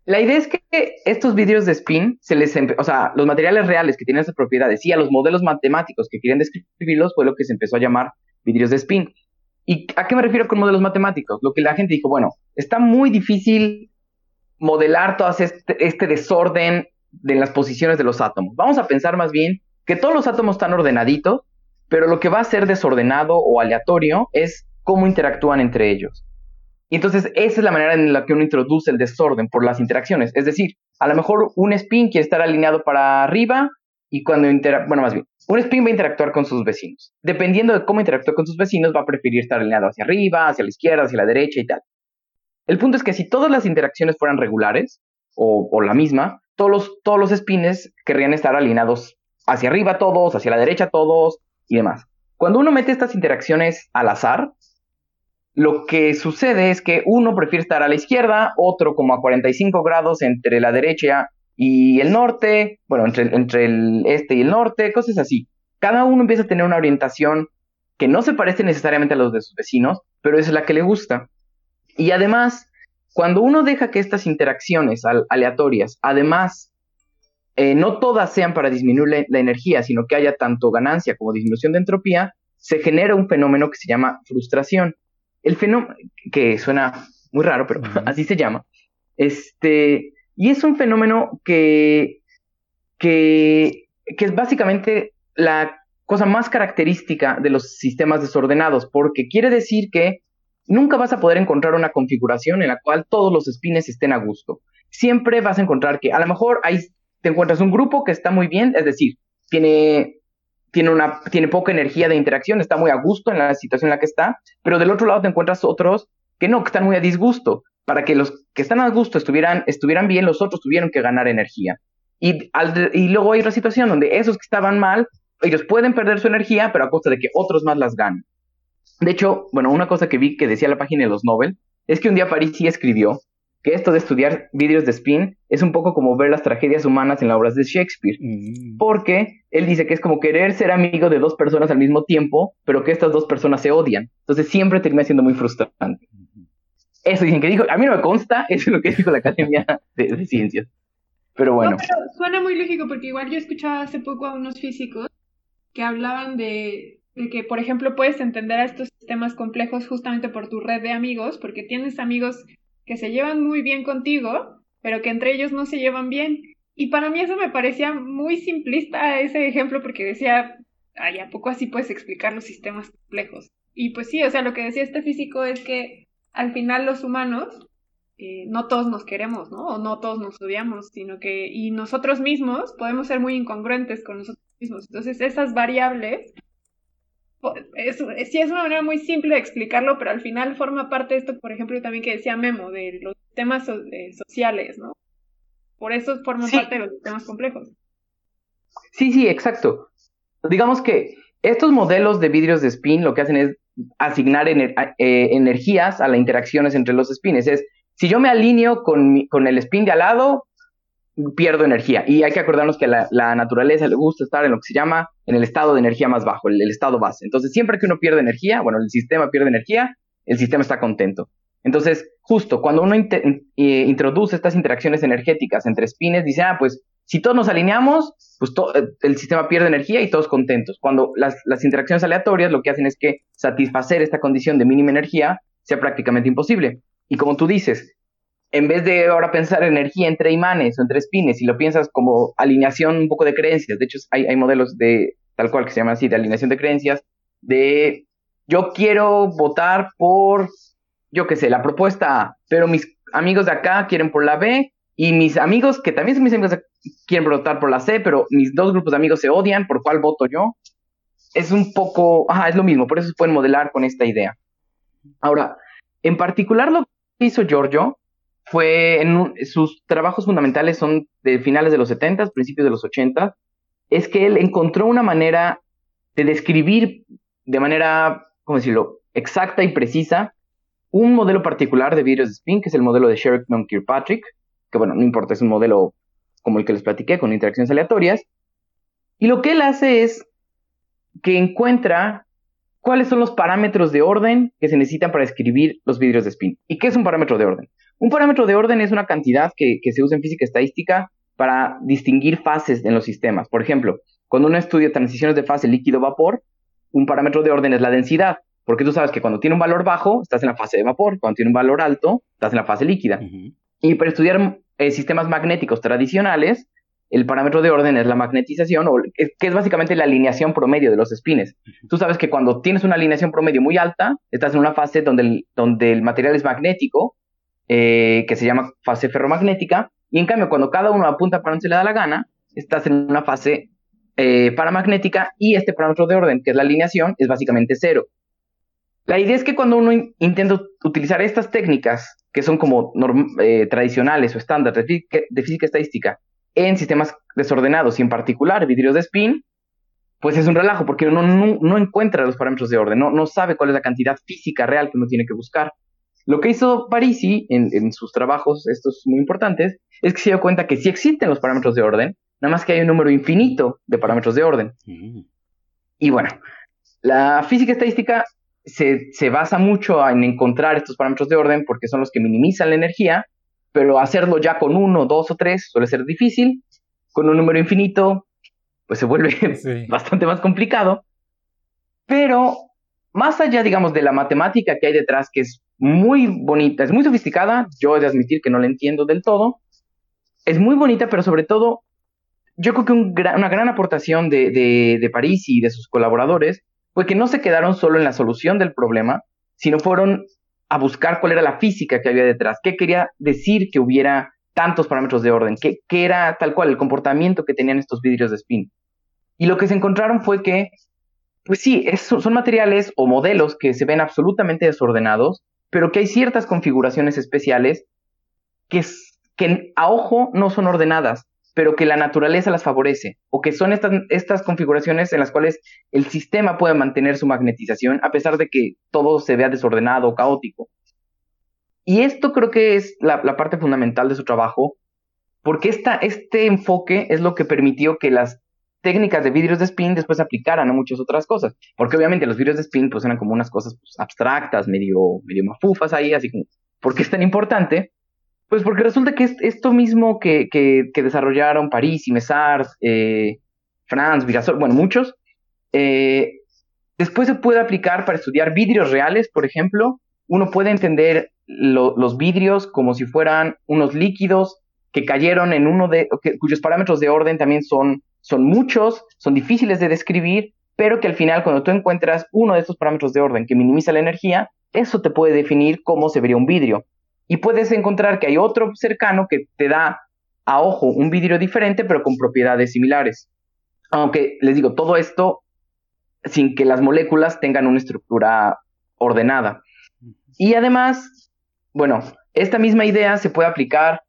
Speaker 9: La idea es que estos vidrios de spin, se les o sea, los materiales reales que tienen esas propiedades y a los modelos matemáticos que quieren describirlos fue lo que se empezó a llamar vidrios de spin. ¿Y a qué me refiero con modelos matemáticos? Lo que la gente dijo, bueno, está muy difícil modelar todo este, este desorden de las posiciones de los átomos. Vamos a pensar más bien que todos los átomos están ordenaditos, pero lo que va a ser desordenado o aleatorio es cómo interactúan entre ellos. Y entonces esa es la manera en la que uno introduce el desorden por las interacciones. Es decir, a lo mejor un spin quiere estar alineado para arriba y cuando interactúa, bueno, más bien, un spin va a interactuar con sus vecinos. Dependiendo de cómo interactúa con sus vecinos, va a preferir estar alineado hacia arriba, hacia la izquierda, hacia la derecha y tal. El punto es que si todas las interacciones fueran regulares o, o la misma, todos los, todos los spins querrían estar alineados hacia arriba todos, hacia la derecha todos y demás. Cuando uno mete estas interacciones al azar, lo que sucede es que uno prefiere estar a la izquierda, otro como a 45 grados entre la derecha y el norte, bueno, entre, el este y el norte, cosas así. Cada uno empieza a tener una orientación que no se parece necesariamente a los de sus vecinos, pero es la que le gusta. Y además, cuando uno deja que estas interacciones aleatorias, además, eh, no todas sean para disminuir la, energía, sino que haya tanto ganancia como disminución de entropía, se genera un fenómeno que se llama frustración. El fenómeno, que suena muy raro, pero así se llama. Este, y es un fenómeno que, que, que es básicamente la cosa más característica de los sistemas desordenados, porque quiere decir que nunca vas a poder encontrar una configuración en la cual todos los spines estén a gusto. Siempre vas a encontrar que a lo mejor ahí te encuentras un grupo que está muy bien, es decir, tiene, tiene, una, tiene poca energía de interacción, está muy a gusto en la situación en la que está, pero del otro lado te encuentras otros que no, que están muy a disgusto. Para que los que están a gusto estuvieran, estuvieran bien, los otros tuvieron que ganar energía. Y, y luego hay otra situación donde esos que estaban mal, ellos pueden perder su energía, pero a costa de que otros más las ganen. De hecho, bueno, una cosa que vi que decía la página de los Nobel es que un día París escribió que esto de estudiar vídeos de spin es un poco como ver las tragedias humanas en las obras de Shakespeare. Mm. Porque él dice que es como querer ser amigo de dos personas al mismo tiempo, pero que estas dos personas se odian. Entonces siempre termina siendo muy frustrante. Eso dicen que dijo, a mí no me consta, eso es lo que dijo la Academia de, Ciencias. Pero bueno.
Speaker 3: suena muy lógico porque igual yo escuchaba hace poco a unos físicos que hablaban de, que, por ejemplo, puedes entender a estos sistemas complejos justamente por tu red de amigos, porque tienes amigos que se llevan muy bien contigo, pero que entre ellos no se llevan bien. Y para mí eso me parecía muy simplista ese ejemplo porque decía, ay, ¿a poco así puedes explicar los sistemas complejos? Y pues sí, o sea, lo que decía este físico es que al final los humanos eh, no todos nos queremos, ¿no? O no todos nos odiamos, sino que, y nosotros mismos podemos ser muy incongruentes con nosotros mismos. Entonces, esas variables, es, sí es una manera muy simple de explicarlo, pero al final forma parte de esto, por ejemplo, también que decía Memo, de los temas eh, sociales, ¿no? Por eso forman parte de los temas complejos.
Speaker 9: Sí, sí, exacto. Digamos que estos modelos de vidrios de spin lo que hacen es asignar eh, energías a las interacciones entre los spins. Es, si yo me alineo con, con el spin de al lado, pierdo energía. Y hay que acordarnos que a la, naturaleza le gusta estar en lo que se llama en el estado de energía más bajo, el, estado base. Entonces, siempre que uno pierde energía, bueno, el sistema pierde energía, el sistema está contento. Entonces, justo cuando uno eh, introduce estas interacciones energéticas entre spines, dice, ah, pues si todos nos alineamos, pues eh, el sistema pierde energía y todos contentos. Cuando las, las interacciones aleatorias lo que hacen es que satisfacer esta condición de mínima energía sea prácticamente imposible. Y como tú dices, en vez de ahora pensar energía entre imanes o entre espines, si lo piensas como alineación un poco de creencias, de hecho hay, hay modelos de tal cual que se llaman así, de alineación de creencias, de yo quiero votar por, yo qué sé, la propuesta A, pero mis amigos de acá quieren por la B y mis amigos, que también son mis amigos, quieren votar por la C, pero mis dos grupos de amigos se odian, ¿por cuál voto yo? Es un poco, ajá, es lo mismo, por eso se pueden modelar con esta idea. Ahora, en particular lo que hizo Giorgio fue en sus trabajos fundamentales son de finales de los 70, principios de los 80, es que él encontró una manera de describir de manera, ¿cómo decirlo?, exacta y precisa un modelo particular de vidrios de spin, que es el modelo de Sherrick Kirkpatrick, que bueno, no importa, es un modelo como el que les platiqué, con interacciones aleatorias. Y lo que él hace es que encuentra cuáles son los parámetros de orden que se necesitan para escribir los vidrios de spin. ¿Y qué es un parámetro de orden? Un parámetro de orden es una cantidad que, se usa en física estadística para distinguir fases en los sistemas. Por ejemplo, cuando uno estudia transiciones de fase líquido-vapor, un parámetro de orden es la densidad, porque tú sabes que cuando tiene un valor bajo, estás en la fase de vapor, cuando tiene un valor alto, estás en la fase líquida. Y para estudiar eh, sistemas magnéticos tradicionales, el parámetro de orden es la magnetización, o, que es básicamente la alineación promedio de los espines. Tú sabes que cuando tienes una alineación promedio muy alta, estás en una fase donde donde el material es magnético, eh, que se llama fase ferromagnética, y en cambio cuando cada uno apunta para donde se le da la gana, estás en una fase eh, paramagnética y este parámetro de orden, que es la alineación, es básicamente cero. La idea es que cuando uno intenta utilizar estas técnicas, que son como eh, tradicionales o estándar de, física estadística, en sistemas desordenados y en particular vidrios de spin, pues es un relajo porque uno no, encuentra los parámetros de orden, no, no sabe cuál es la cantidad física real que uno tiene que buscar. Lo que hizo Parisi en, sus trabajos, estos muy importantes, es que se dio cuenta que sí existen los parámetros de orden, nada más que hay un número infinito de parámetros de orden. Mm. Y bueno, la física estadística se, se basa mucho en encontrar estos parámetros de orden porque son los que minimizan la energía, pero hacerlo ya con uno, dos o tres suele ser difícil. Con un número infinito, pues se vuelve bastante más complicado. Pero más allá, digamos, de la matemática que hay detrás, que es muy bonita, es muy sofisticada, yo he de admitir que no la entiendo del todo, es muy bonita, pero sobre todo, yo creo que una gran aportación de, de, de París y de sus colaboradores fue que no se quedaron solo en la solución del problema, sino fueron a buscar cuál era la física que había detrás, qué quería decir que hubiera tantos parámetros de orden, qué, qué era tal cual el comportamiento que tenían estos vidrios de spin. Y lo que se encontraron fue que, pues sí, son materiales o modelos que se ven absolutamente desordenados, pero que hay ciertas configuraciones especiales que, que a ojo no son ordenadas, pero que la naturaleza las favorece, o que son estas, estas configuraciones en las cuales el sistema puede mantener su magnetización a pesar de que todo se vea desordenado o caótico. Y esto creo que es la, parte fundamental de su trabajo, porque esta, este enfoque es lo que permitió que las técnicas de vidrios de spin después se aplicaran a muchas otras cosas, porque obviamente los vidrios de spin pues eran como unas cosas pues, abstractas, medio, medio mafufas ahí, así como, ¿por qué es tan importante? Pues porque resulta que esto mismo que, desarrollaron París y Messard, eh, Franz, Virasol, bueno, muchos, eh, después se puede aplicar para estudiar vidrios reales, por ejemplo. Uno puede entender los vidrios como si fueran unos líquidos que cayeron en uno de, cuyos parámetros de orden también son, son muchos, son difíciles de describir, pero que al final cuando tú encuentras uno de estos parámetros de orden que minimiza la energía, eso te puede definir cómo se vería un vidrio y puedes encontrar que hay otro cercano que te da a ojo un vidrio diferente, pero con propiedades similares. Aunque les digo, todo esto sin que las moléculas tengan una estructura ordenada. Y además, bueno, esta misma idea se puede aplicar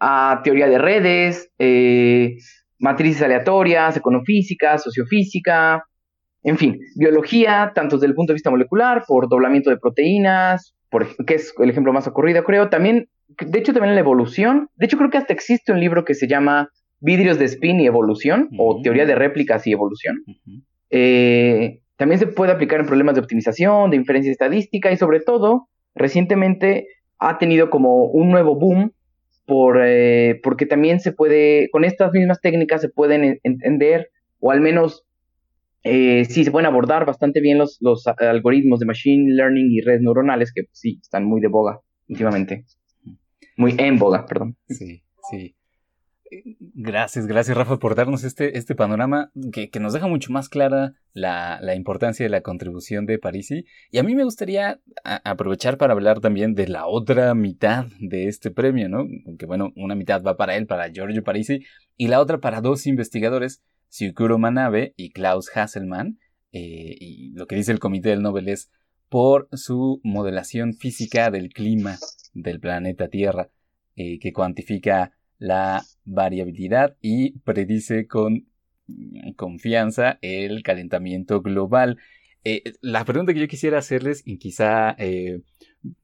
Speaker 9: a teoría de redes, eh, matrices aleatorias, econofísica, sociofísica, en fin, biología, tanto desde el punto de vista molecular, por doblamiento de proteínas, que es el ejemplo más ocurrido, creo. También, de hecho, también la evolución. De hecho, creo que hasta existe un libro que se llama Vidrios de Spin y Evolución, o Teoría de Réplicas y Evolución. Eh, también se puede aplicar en problemas de optimización, de inferencia estadística y sobre todo, recientemente ha tenido como un nuevo boom por, eh, porque también se puede, con estas mismas técnicas se pueden entender o al menos eh, sí se pueden abordar bastante bien los, los algoritmos de machine learning y redes neuronales que sí están muy de boga últimamente. Muy en boga, perdón.
Speaker 2: Sí, sí. Gracias, gracias Rafa por darnos este, este panorama que, nos deja mucho más clara la, importancia de la contribución de Parisi. Y a mí me gustaría aprovechar para hablar también de la otra mitad de este premio, ¿no? Que bueno, una mitad va para él, para Giorgio Parisi, y la otra para dos investigadores Syukuro Manabe y Klaus Hasselmann. Eh, y lo que dice el comité del Nobel es por su modelación física del clima del planeta Tierra, eh, que cuantifica la variabilidad y predice con confianza el calentamiento global. Eh, la pregunta que yo quisiera hacerles, y quizá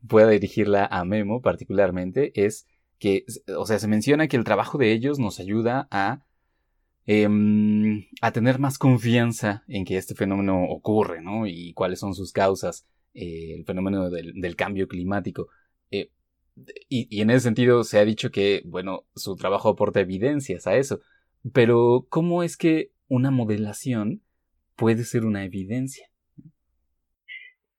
Speaker 2: pueda dirigirla a Memo particularmente, es que, o sea, se menciona que el trabajo de ellos nos ayuda a Em, a tener más confianza en que este fenómeno ocurre, ¿no? Y cuáles son sus causas, eh, el fenómeno del, cambio climático. Y, en ese sentido se ha dicho que, bueno, su trabajo aporta evidencias a eso. Pero, ¿cómo es que una modelación puede ser una evidencia?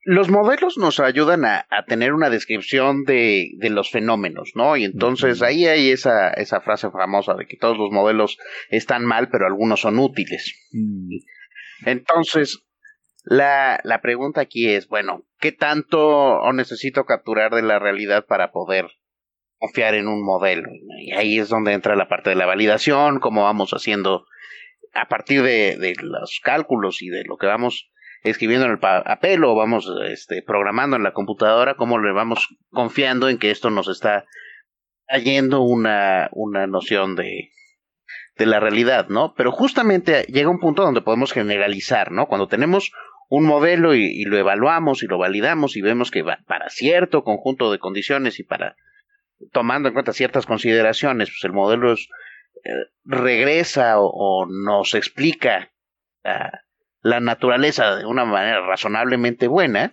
Speaker 10: los modelos nos ayudan a, tener una descripción de, los fenómenos, ¿no? Y entonces ahí hay esa, esa frase famosa de que todos los modelos están mal, pero algunos son útiles. Mm. Entonces, la, la pregunta aquí es, bueno, ¿qué tanto necesito capturar de la realidad para poder confiar en un modelo? Y ahí es donde entra la parte de la validación, cómo vamos haciendo a partir de, de los cálculos y de lo que vamos escribiendo en el papel o vamos este, programando en la computadora, cómo le vamos confiando en que esto nos está trayendo una, una noción de, de la realidad, ¿no? Pero justamente llega un punto donde podemos generalizar, ¿no? Cuando tenemos un modelo y, lo evaluamos y lo validamos y vemos que va para cierto conjunto de condiciones y para tomando en cuenta ciertas consideraciones, pues el modelo eh, regresa o, nos explica la naturaleza de una manera razonablemente buena,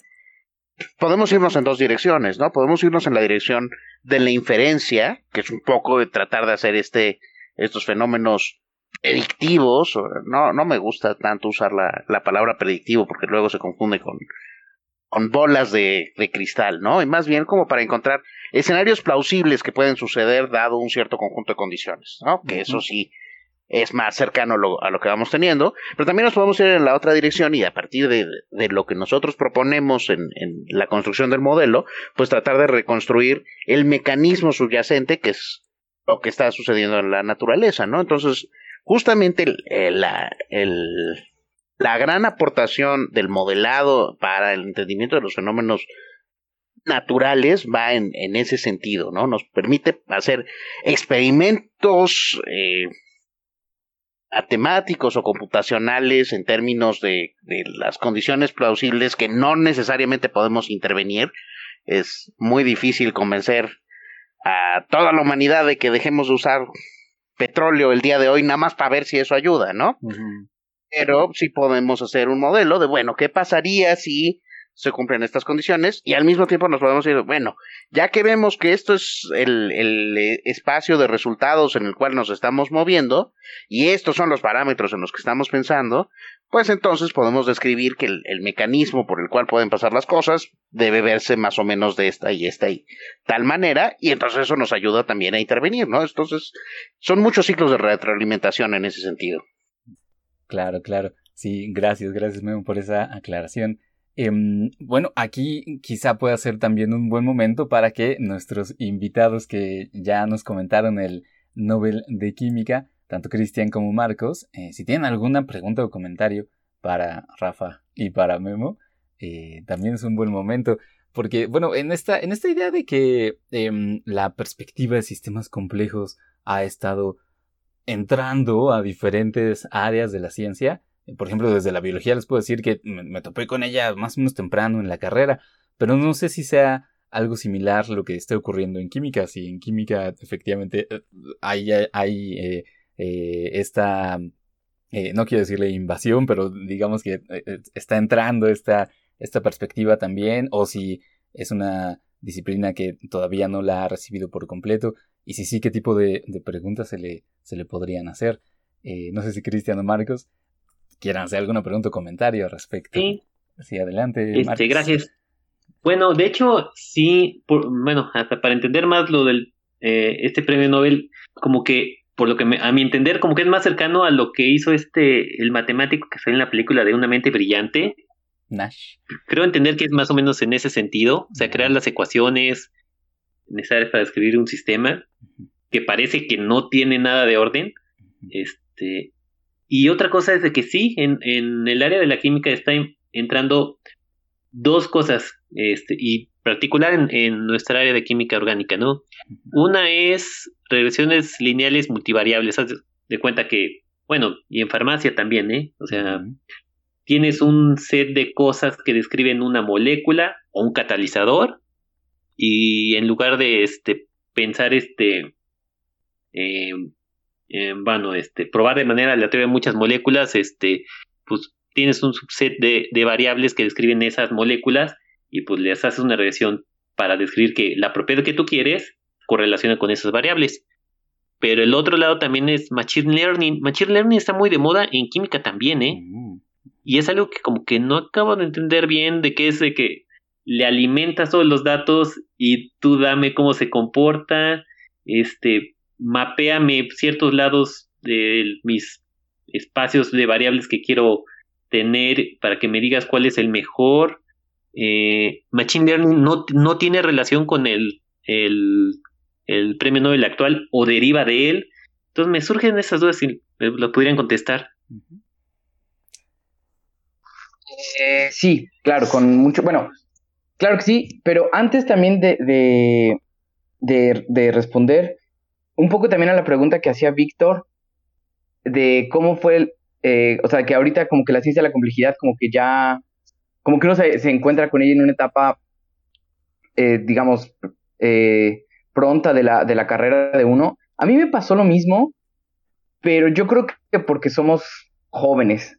Speaker 10: podemos irnos en dos direcciones, ¿no? Podemos irnos en la dirección de la inferencia, que es un poco de tratar de hacer este, estos fenómenos predictivos. No, no me gusta tanto usar la, la palabra predictivo porque luego se confunde con, con bolas de, de, cristal, ¿no? Y más bien como para encontrar escenarios plausibles que pueden suceder dado un cierto conjunto de condiciones, ¿no? Que eso sí es más cercano a lo, que vamos teniendo, pero también nos podemos ir en la otra dirección y a partir de, de lo que nosotros proponemos en, en, la construcción del modelo, pues tratar de reconstruir el mecanismo subyacente que es lo que está sucediendo en la naturaleza, ¿no? Entonces, justamente la gran aportación del modelado para el entendimiento de los fenómenos naturales va en, en ese sentido, ¿no? Nos permite hacer experimentos eh, matemáticos o computacionales en términos de, de, las condiciones plausibles que no necesariamente podemos intervenir. Es muy difícil convencer a toda la humanidad de que dejemos de usar petróleo el día de hoy nada más para ver si eso ayuda, ¿no? Pero sí podemos hacer un modelo de, bueno, ¿qué pasaría si se cumplen estas condiciones y al mismo tiempo nos podemos decir, bueno, ya que vemos que esto es el, el, eh, espacio de resultados en el cual nos estamos moviendo y estos son los parámetros en los que estamos pensando, pues entonces podemos describir que el, el, mecanismo por el cual pueden pasar las cosas debe verse más o menos de esta y esta y tal manera y entonces eso nos ayuda también a intervenir, ¿no? Entonces son muchos ciclos de retroalimentación en ese sentido.
Speaker 2: Claro, claro. Sí, gracias, gracias Memo por esa aclaración. Eh, bueno, aquí quizá pueda ser también un buen momento para que nuestros invitados que ya nos comentaron el Nobel de Química, tanto Cristian como Marcos, eh, si tienen alguna pregunta o comentario para Rafa y para Memo, eh, también es un buen momento. Porque, bueno, en esta, en esta idea de que eh, la perspectiva de sistemas complejos ha estado entrando a diferentes áreas de la ciencia, por ejemplo, desde la biología les puedo decir que me, topé con ella más o menos temprano en la carrera, pero no sé si sea algo similar lo que esté ocurriendo en química. Si en química efectivamente eh, hay, hay eh, eh, esta, no quiero decirle invasión, pero digamos que está entrando esta, esta perspectiva también, o si es una disciplina que todavía no la ha recibido por completo, y si sí, qué tipo de, de preguntas se le, se le podrían hacer. no sé si Cristiano Marcos quieran hacer alguna pregunta o comentario al respecto. Sí. Sí, adelante.
Speaker 7: Este, gracias. Bueno, de hecho, sí, bueno, hasta para entender más lo del eh, este premio Nobel, como que, por lo que a mi entender, como que es más cercano a lo que hizo este, el matemático que sale en la película de Una mente brillante.
Speaker 2: Nash.
Speaker 7: Creo entender que es más o menos en ese sentido, o sea, crear las ecuaciones necesarias para escribir un sistema que parece que no tiene nada de orden, este, y otra cosa es de que sí, en, en el área de la química está entrando dos cosas, este, y particular en, en, nuestra área de química orgánica, ¿no? Una es regresiones lineales multivariables. Haz de cuenta que, bueno, y en farmacia también, ¿eh? O sea, tienes un set de cosas que describen una molécula o un catalizador, y en lugar de este pensar este eh, eh, bueno, este, probar de manera aleatoria muchas moléculas, este, pues tienes un subset de, de, variables que describen esas moléculas y pues les haces una regresión para describir que la propiedad que tú quieres correlaciona con esas variables. Pero el otro lado también es Machine Learning. Machine Learning está muy de moda en química también, ¿eh? Mm. Y es algo que como que no acabo de entender bien de qué es de que le alimentas todos los datos y tú dame cómo se comporta, este, mapeame ciertos lados de mis espacios de variables que quiero tener para que me digas cuál es el mejor. Eh, Machine Learning no, no, tiene relación con el, el, el, premio Nobel actual o deriva de él. Entonces me surgen esas dudas y lo podrían contestar.
Speaker 9: Eh, sí, claro, con mucho, bueno, claro que sí, pero antes también de, de, de responder, un poco también a la pregunta que hacía Víctor de cómo fue, el, eh, o sea, que ahorita como que la ciencia de la complejidad como que ya, como que uno se, encuentra con ella en una etapa, eh, digamos, eh, pronta de la, de la carrera de uno. A mí me pasó lo mismo, pero yo creo que porque somos jóvenes.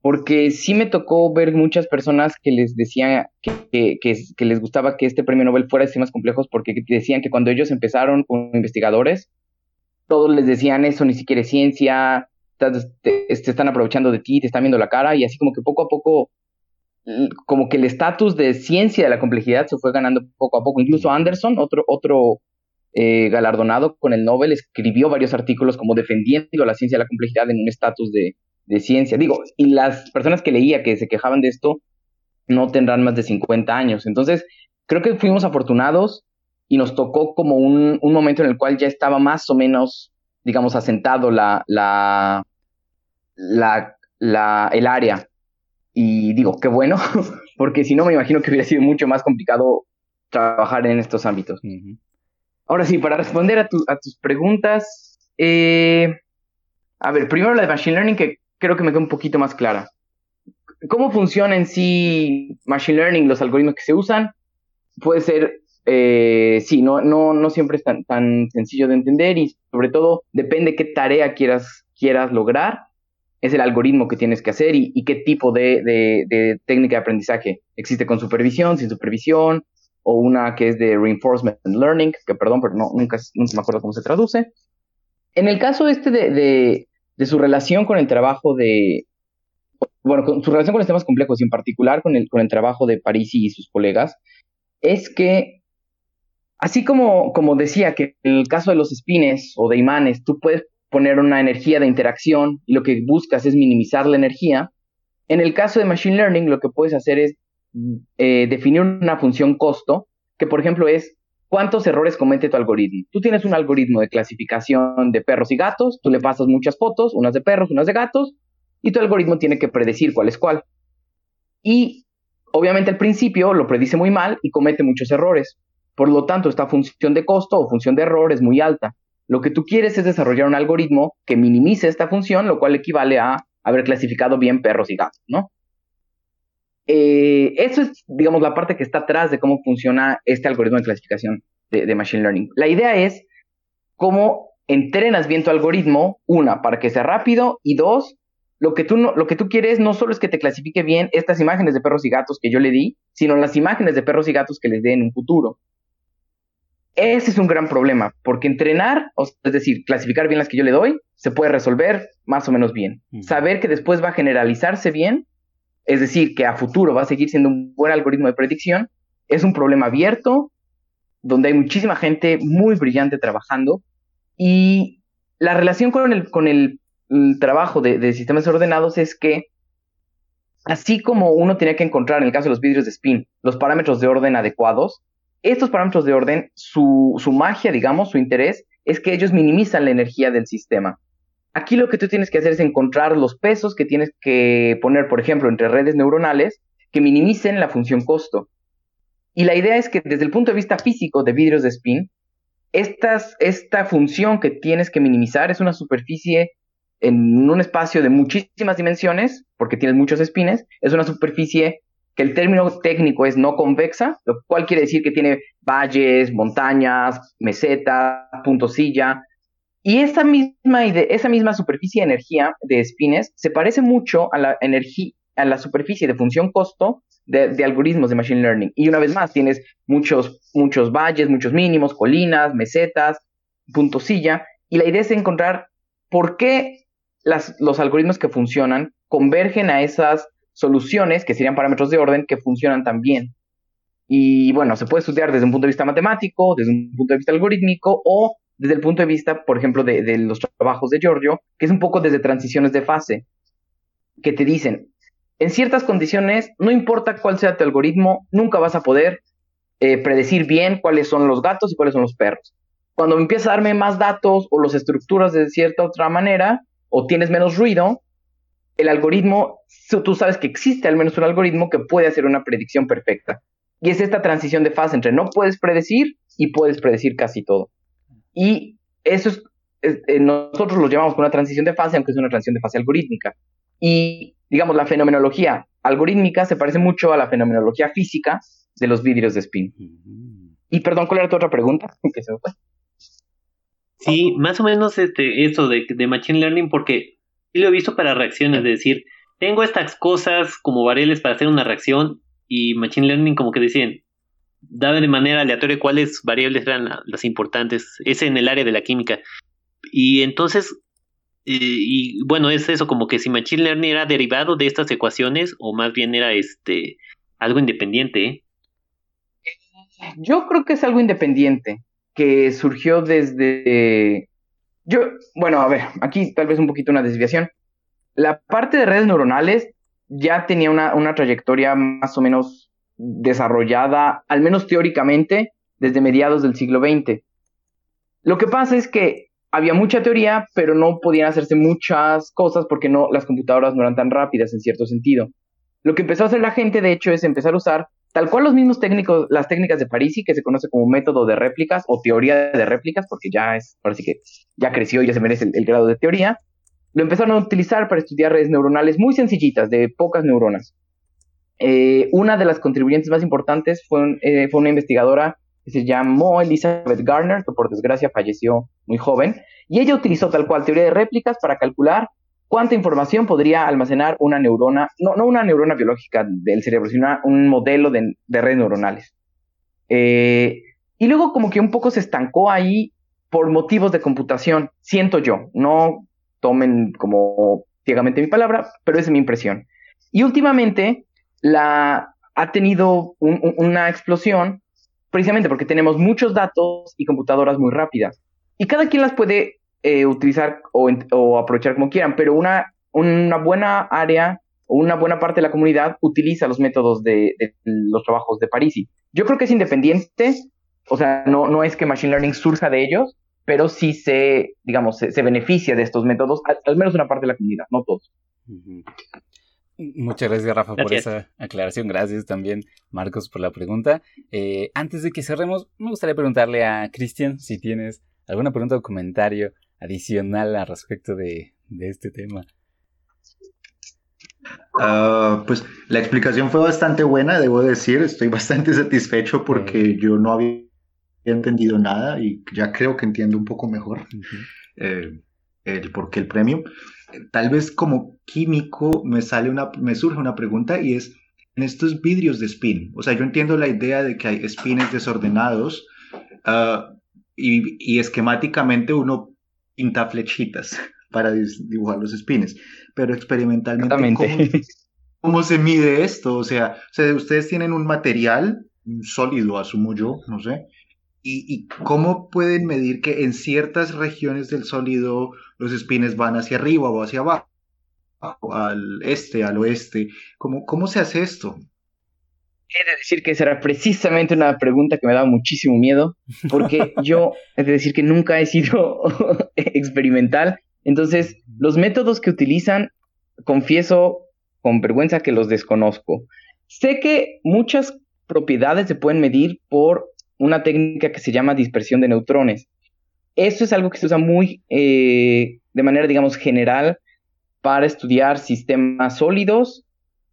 Speaker 9: porque sí me tocó ver muchas personas que les decían que, que, les gustaba que este premio Nobel fuera de sistemas complejos porque decían que cuando ellos empezaron como investigadores, todos les decían eso, ni siquiera es ciencia, te, están aprovechando de ti, te están viendo la cara y así como que poco a poco, como que el estatus de ciencia de la complejidad se fue ganando poco a poco. Incluso Anderson, otro, otro eh, galardonado con el Nobel, escribió varios artículos como defendiendo la ciencia de la complejidad en un estatus de, de ciencia. Digo, y las personas que leía que se quejaban de esto no tendrán más de 50 años. Entonces, creo que fuimos afortunados y nos tocó como un, un momento en el cual ya estaba más o menos, digamos, asentado la, la, la, la, el área. Y digo, qué bueno, porque si no me imagino que hubiera sido mucho más complicado trabajar en estos ámbitos. Ahora sí, para responder a, tu, a tus preguntas, eh, a ver, primero la de Machine Learning, que creo que me queda un poquito más clara. ¿Cómo funciona en sí Machine Learning, los algoritmos que se usan? Puede ser, eh, sí, no, no, no siempre es tan, tan sencillo de entender y sobre todo depende qué tarea quieras, quieras lograr. Es el algoritmo que tienes que hacer y, qué tipo de, de, técnica de aprendizaje existe con supervisión, sin supervisión, o una que es de reinforcement learning, que perdón, pero no, nunca, nunca me acuerdo cómo se traduce. En el caso este de, de su relación con el trabajo de, bueno, con su relación con los temas complejos y en particular con el, con el trabajo de Parisi y sus colegas, es que, así como, como decía que en el caso de los espines o de imanes, tú puedes poner una energía de interacción y lo que buscas es minimizar la energía, en el caso de Machine Learning lo que puedes hacer es eh, definir una función costo, que por ejemplo es ¿Cuántos errores comete tu algoritmo? Tú tienes un algoritmo de clasificación de perros y gatos, tú le pasas muchas fotos, unas de perros, unas de gatos, y tu algoritmo tiene que predecir cuál es cuál. Y obviamente al principio lo predice muy mal y comete muchos errores. Por lo tanto, esta función de costo o función de error es muy alta. Lo que tú quieres es desarrollar un algoritmo que minimice esta función, lo cual equivale a haber clasificado bien perros y gatos, ¿no? Eh, eso es, digamos, la parte que está atrás de cómo funciona este algoritmo de clasificación de, Machine Learning. La idea es cómo entrenas bien tu algoritmo, una, para que sea rápido, y dos, lo que, tú lo que tú quieres no solo es que te clasifique bien estas imágenes de perros y gatos que yo le di, sino las imágenes de perros y gatos que les dé en un futuro. Ese es un gran problema, porque entrenar, es decir, clasificar bien las que yo le doy, se puede resolver más o menos bien. Saber que después va a generalizarse bien es decir, que a futuro va a seguir siendo un buen algoritmo de predicción, es un problema abierto, donde hay muchísima gente muy brillante trabajando y la relación con el, con el, trabajo de, sistemas ordenados es que así como uno tiene que encontrar en el caso de los vidrios de spin los parámetros de orden adecuados, estos parámetros de orden, su, magia, digamos, su interés, es que ellos minimizan la energía del sistema. Aquí lo que tú tienes que hacer es encontrar los pesos que tienes que poner, por ejemplo, entre redes neuronales que minimicen la función costo. Y la idea es que desde el punto de vista físico de vidrios de spin, esta función que tienes que minimizar es una superficie en un espacio de muchísimas dimensiones, porque tienes muchos spines, es una superficie que el término técnico es no convexa, lo cual quiere decir que tiene valles, montañas, mesetas, puntosilla, y esa misma, esa misma superficie de energía de espines se parece mucho a la energía, a la superficie de función costo de, algoritmos de machine learning. Y una vez más, tienes muchos, muchos valles, muchos mínimos, colinas, mesetas, puntosilla. Y la idea es encontrar por qué las, los algoritmos que funcionan convergen a esas soluciones, que serían parámetros de orden, que funcionan tan bien. Y bueno, se puede estudiar desde un punto de vista matemático, desde un punto de vista algorítmico o desde el punto de vista, por ejemplo, de, los trabajos de Giorgio, que es un poco desde transiciones de fase, que te dicen, en ciertas condiciones, no importa cuál sea tu algoritmo, nunca vas a poder eh, predecir bien cuáles son los gatos y cuáles son los perros. Cuando empiezas a darme más datos o las estructuras de cierta otra manera, o tienes menos ruido, el algoritmo, tú sabes que existe al menos un algoritmo que puede hacer una predicción perfecta. Y es esta transición de fase entre no puedes predecir y puedes predecir casi todo. Y eso es, eh, nosotros lo llamamos como una transición de fase, aunque es una transición de fase algorítmica. Y, digamos, la fenomenología algorítmica se parece mucho a la fenomenología física de los vidrios de spin. Y perdón, ¿cuál era tu otra pregunta?
Speaker 7: Sí, más o menos este, eso de, de Machine Learning, porque lo he visto para reacciones, es decir, tengo estas cosas como variables para hacer una reacción y Machine Learning como que decían, daba de manera aleatoria cuáles variables eran las importantes, es en el área de la química. Y entonces, eh, y bueno, es eso, como que si Machine Learning era derivado de estas ecuaciones o más bien era este algo independiente. ¿eh?
Speaker 9: Yo creo que es algo independiente, que surgió desde... Yo, bueno, a ver, aquí tal vez un poquito una desviación. La parte de redes neuronales ya tenía una, una trayectoria más o menos desarrollada, al menos teóricamente, desde mediados del siglo XX. Lo que pasa es que había mucha teoría, pero no podían hacerse muchas cosas porque no, las computadoras no eran tan rápidas en cierto sentido. Lo que empezó a hacer la gente, de hecho, es empezar a usar tal cual los mismos técnicos, las técnicas de Parisi, que se conoce como método de réplicas o teoría de réplicas, porque ya es, parece que ya creció y ya se merece el, grado de teoría, lo empezaron a utilizar para estudiar redes neuronales muy sencillitas, de pocas neuronas. Eh, una de las contribuyentes más importantes fue, eh, fue una investigadora que se llamó Elizabeth Garner, que por desgracia falleció muy joven, y ella utilizó tal cual teoría de réplicas para calcular cuánta información podría almacenar una neurona, no, no una neurona biológica del cerebro, sino un modelo de, redes neuronales. Eh, y luego como que un poco se estancó ahí por motivos de computación, siento yo, no tomen como ciegamente mi palabra, pero esa es mi impresión. Y últimamente la, ha tenido una explosión precisamente porque tenemos muchos datos y computadoras muy rápidas. Y cada quien las puede eh, utilizar o, aprovechar como quieran, pero una, una buena área o una buena parte de la comunidad utiliza los métodos de, los trabajos de Parisi. Yo creo que es independiente, o sea, no, no es que Machine Learning surja de ellos, pero sí se, digamos, se, beneficia de estos métodos, al, menos una parte de la comunidad, no todos.
Speaker 2: Muchas gracias, Rafa, por esa aclaración. Gracias también, Marcos, por la pregunta. Eh, antes de que cerremos, me gustaría preguntarle a Cristian si tienes alguna pregunta o comentario adicional al respecto de, este tema?
Speaker 8: Ah, pues la explicación fue bastante buena, debo decir. Estoy bastante satisfecho porque yo no había entendido nada y ya creo que entiendo un poco mejor eh, el por qué el premio. Tal vez como químico me sale una, me surge una pregunta y es en estos vidrios de spin. O sea, yo entiendo la idea de que hay spins desordenados ah, y, y esquemáticamente uno pinta flechitas para dibujar los espines, pero experimentalmente, ¿cómo, se mide esto? O sea, ustedes tienen un material sólido, asumo yo, no sé, y, cómo pueden medir que en ciertas regiones del sólido los espines van hacia arriba o hacia abajo, al este, al oeste, ¿cómo, cómo se hace esto?
Speaker 9: He de decir que esa era precisamente una pregunta que me daba muchísimo miedo, porque yo he de decir que nunca he sido experimental. Entonces, los métodos que utilizan, confieso con vergüenza que los desconozco. Sé que muchas propiedades se pueden medir por una técnica que se llama dispersión de neutrones. Eso es algo que se usa muy eh, de manera, digamos, general para estudiar sistemas sólidos,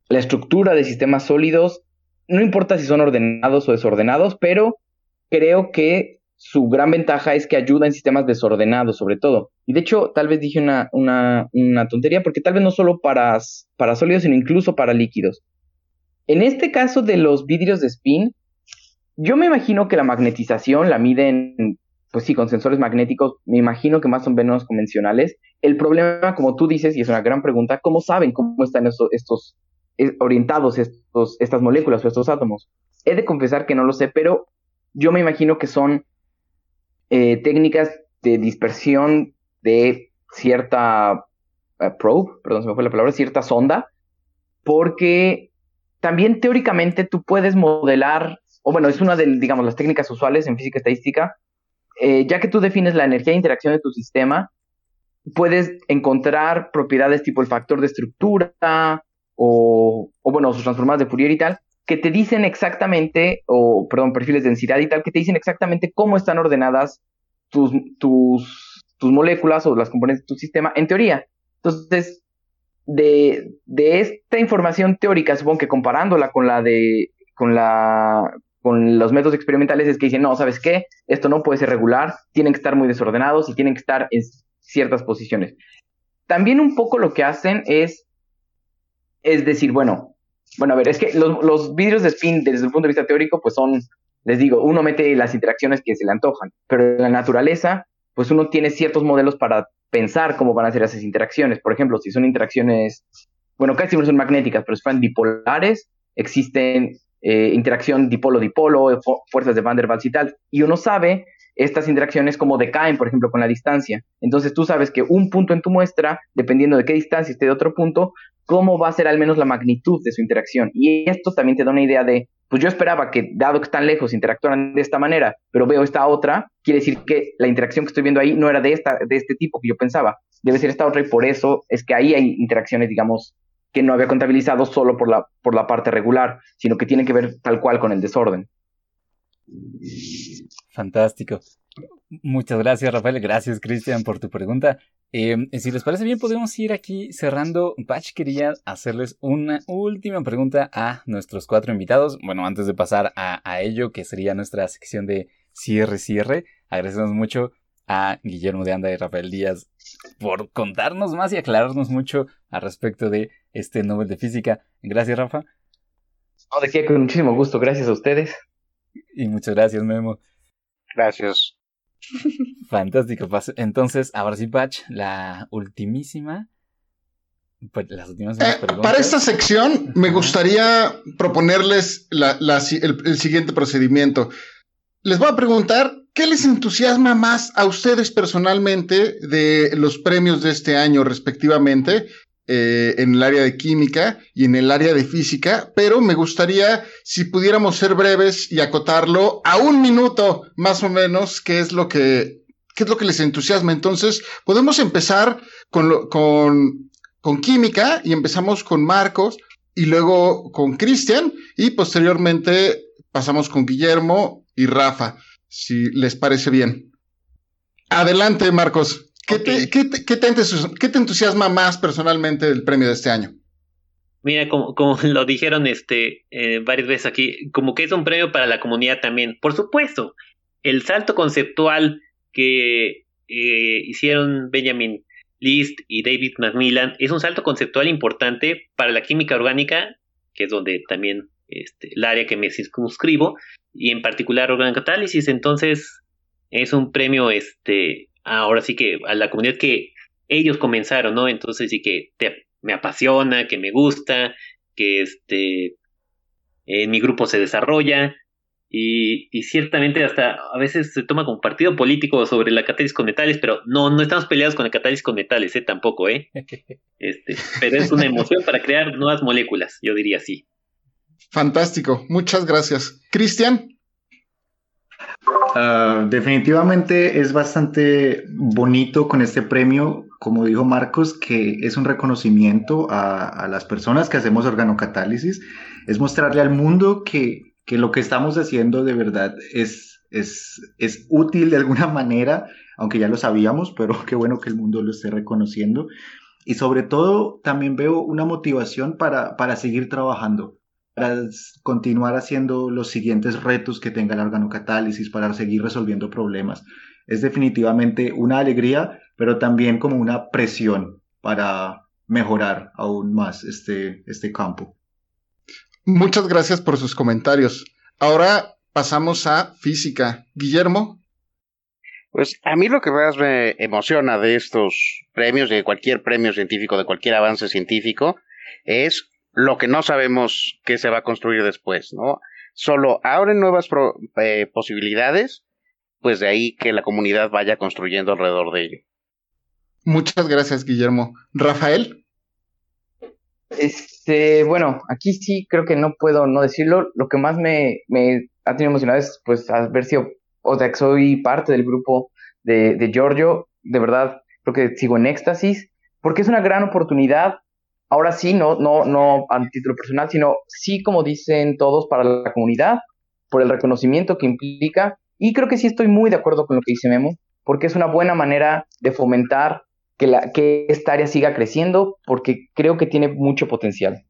Speaker 9: la estructura de sistemas sólidos no importa si son ordenados o desordenados, pero creo que su gran ventaja es que ayuda en sistemas desordenados, sobre todo. Y de hecho, tal vez dije una, una, tontería, porque tal vez no solo para, para sólidos, sino incluso para líquidos. En este caso de los vidrios de spin, yo me imagino que la magnetización la miden, pues sí, con sensores magnéticos, me imagino que más o menos convencionales. El problema, como tú dices, y es una gran pregunta, ¿cómo saben cómo están estos, orientados estos, estas moléculas o estos átomos. He de confesar que no lo sé, pero yo me imagino que son eh, técnicas de dispersión de cierta eh, probe, perdón, se me fue la palabra, cierta sonda, porque también teóricamente tú puedes modelar, o bueno, es una de, las técnicas usuales en física estadística, eh, ya que tú defines la energía de interacción de tu sistema, puedes encontrar propiedades tipo el factor de estructura, o, bueno, sus transformadas de Fourier y tal, que te dicen exactamente, o perdón, perfiles de densidad y tal, que te dicen exactamente cómo están ordenadas tus, tus, tus moléculas o las componentes de tu sistema en teoría. Entonces, de, de esta información teórica, supongo que comparándola con la de, con la, con los métodos experimentales es que dicen, no, ¿sabes qué? Esto no puede ser regular, tienen que estar muy desordenados y tienen que estar en ciertas posiciones. También un poco lo que hacen es es decir, bueno, bueno, a ver, es que los, los vidrios de spin desde el punto de vista teórico, pues son, les digo, uno mete las interacciones que se le antojan, pero en la naturaleza, pues uno tiene ciertos modelos para pensar cómo van a ser esas interacciones. Por ejemplo, si son interacciones, bueno, casi no son magnéticas, pero si fueran bipolares, existen eh, interacción dipolo-dipolo, fuerzas de Van der Waals y tal, y uno sabe estas interacciones como decaen, por ejemplo, con la distancia. Entonces tú sabes que un punto en tu muestra, dependiendo de qué distancia esté de otro punto, cómo va a ser al menos la magnitud de su interacción. Y esto también te da una idea de, pues yo esperaba que, dado que están lejos, interactuaran de esta manera, pero veo esta otra, quiere decir que la interacción que estoy viendo ahí no era de, esta, de este tipo que yo pensaba, debe ser esta otra y por eso es que ahí hay interacciones, digamos, que no había contabilizado solo por la, por la parte regular, sino que tienen que ver tal cual con el desorden.
Speaker 2: Fantástico. Muchas gracias, Rafael. Gracias, Cristian, por tu pregunta. Eh, si les parece bien, podemos ir aquí cerrando. Patch quería hacerles una última pregunta a nuestros cuatro invitados. Bueno, antes de pasar a, ello, que sería nuestra sección de cierre-cierre, agradecemos mucho a Guillermo de Anda y Rafael Díaz por contarnos más y aclararnos mucho al respecto de este Nobel de Física. Gracias, Rafa.
Speaker 9: No, de qué, con muchísimo gusto. Gracias a ustedes.
Speaker 2: Y muchas gracias, Memo.
Speaker 10: Gracias.
Speaker 2: Fantástico. Entonces, ahora sí, Patch, la ultimísima. Pues, las últimas
Speaker 4: eh, para esta sección, me gustaría proponerles el, siguiente procedimiento. Les voy a preguntar qué les entusiasma más a ustedes personalmente de los premios de este año, respectivamente, eh, en el área de química y en el área de física, pero me gustaría si pudiéramos ser breves y acotarlo a un minuto más o menos, qué es lo que, qué es lo que les entusiasma. Entonces, podemos empezar con, con, con química y empezamos con Marcos y luego con Cristian y posteriormente pasamos con Guillermo y Rafa, si les parece bien. Adelante, Marcos. ¿Qué, te, entusiasma más personalmente del premio de este año?
Speaker 7: Mira, como, como lo dijeron este, eh, varias veces aquí, como que es un premio para la comunidad también. Por supuesto, el salto conceptual que eh, hicieron Benjamin List y David Macmillan es un salto conceptual importante para la química orgánica, que es donde también este, el área que me circunscribo, y en particular organocatálisis. Entonces, es un premio este, ahora sí que a la comunidad que ellos comenzaron, ¿no? Entonces sí que me apasiona, que me gusta, que este en mi grupo se desarrolla y, y, ciertamente hasta a veces se toma como partido político sobre la catálisis con metales, pero no, no estamos peleados con la catálisis con metales, ¿eh? Tampoco, ¿eh? Este, pero es una emoción para crear nuevas moléculas, yo diría así.
Speaker 4: Fantástico, muchas gracias. Cristian.
Speaker 8: Ah, definitivamente es bastante bonito con este premio, como dijo Marcos, que es un reconocimiento a, las personas que hacemos organocatálisis, es mostrarle al mundo que, lo que estamos haciendo de verdad es, es, es útil de alguna manera, aunque ya lo sabíamos, pero qué bueno que el mundo lo esté reconociendo. Y sobre todo también veo una motivación para, para seguir trabajando para continuar haciendo los siguientes retos que tenga la organocatálisis, para seguir resolviendo problemas. Es definitivamente una alegría, pero también como una presión para mejorar aún más este, este campo.
Speaker 4: Muchas gracias por sus comentarios. Ahora pasamos a física. Guillermo.
Speaker 10: Pues a mí lo que más me emociona de estos premios, de cualquier premio científico, de cualquier avance científico, es lo que no sabemos que se va a construir después, ¿no? Solo abren nuevas eh, posibilidades, pues de ahí que la comunidad vaya construyendo alrededor de ello.
Speaker 4: Muchas gracias, Guillermo. Rafael.
Speaker 9: Este, bueno, aquí sí creo que no puedo no decirlo. Lo que más me, me ha tenido emocionado es pues haber sido, o sea, que soy parte del grupo de, de Giorgio. De verdad, creo que sigo en éxtasis, porque es una gran oportunidad ahora sí, no, no, no a título personal, sino sí, como dicen todos, para la comunidad, por el reconocimiento que implica. Y creo que sí estoy muy de acuerdo con lo que dice Memo, porque es una buena manera de fomentar que, la, que esta área siga creciendo, porque creo que tiene mucho potencial.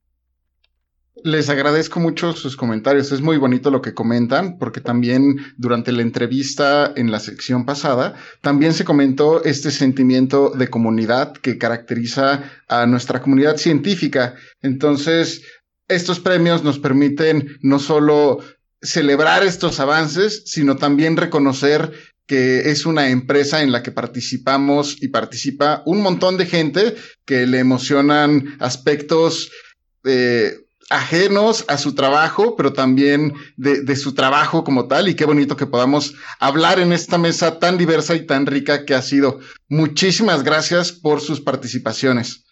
Speaker 4: Les agradezco mucho sus comentarios. Es muy bonito lo que comentan, porque también durante la entrevista en la sección pasada, también se comentó este sentimiento de comunidad que caracteriza a nuestra comunidad científica. Entonces, estos premios nos permiten no solo celebrar estos avances, sino también reconocer que es una empresa en la que participamos y participa un montón de gente que le emocionan aspectos eh, ajenos a su trabajo, pero también de, su trabajo como tal. Y qué bonito que podamos hablar en esta mesa tan diversa y tan rica que ha sido. Muchísimas gracias por sus participaciones.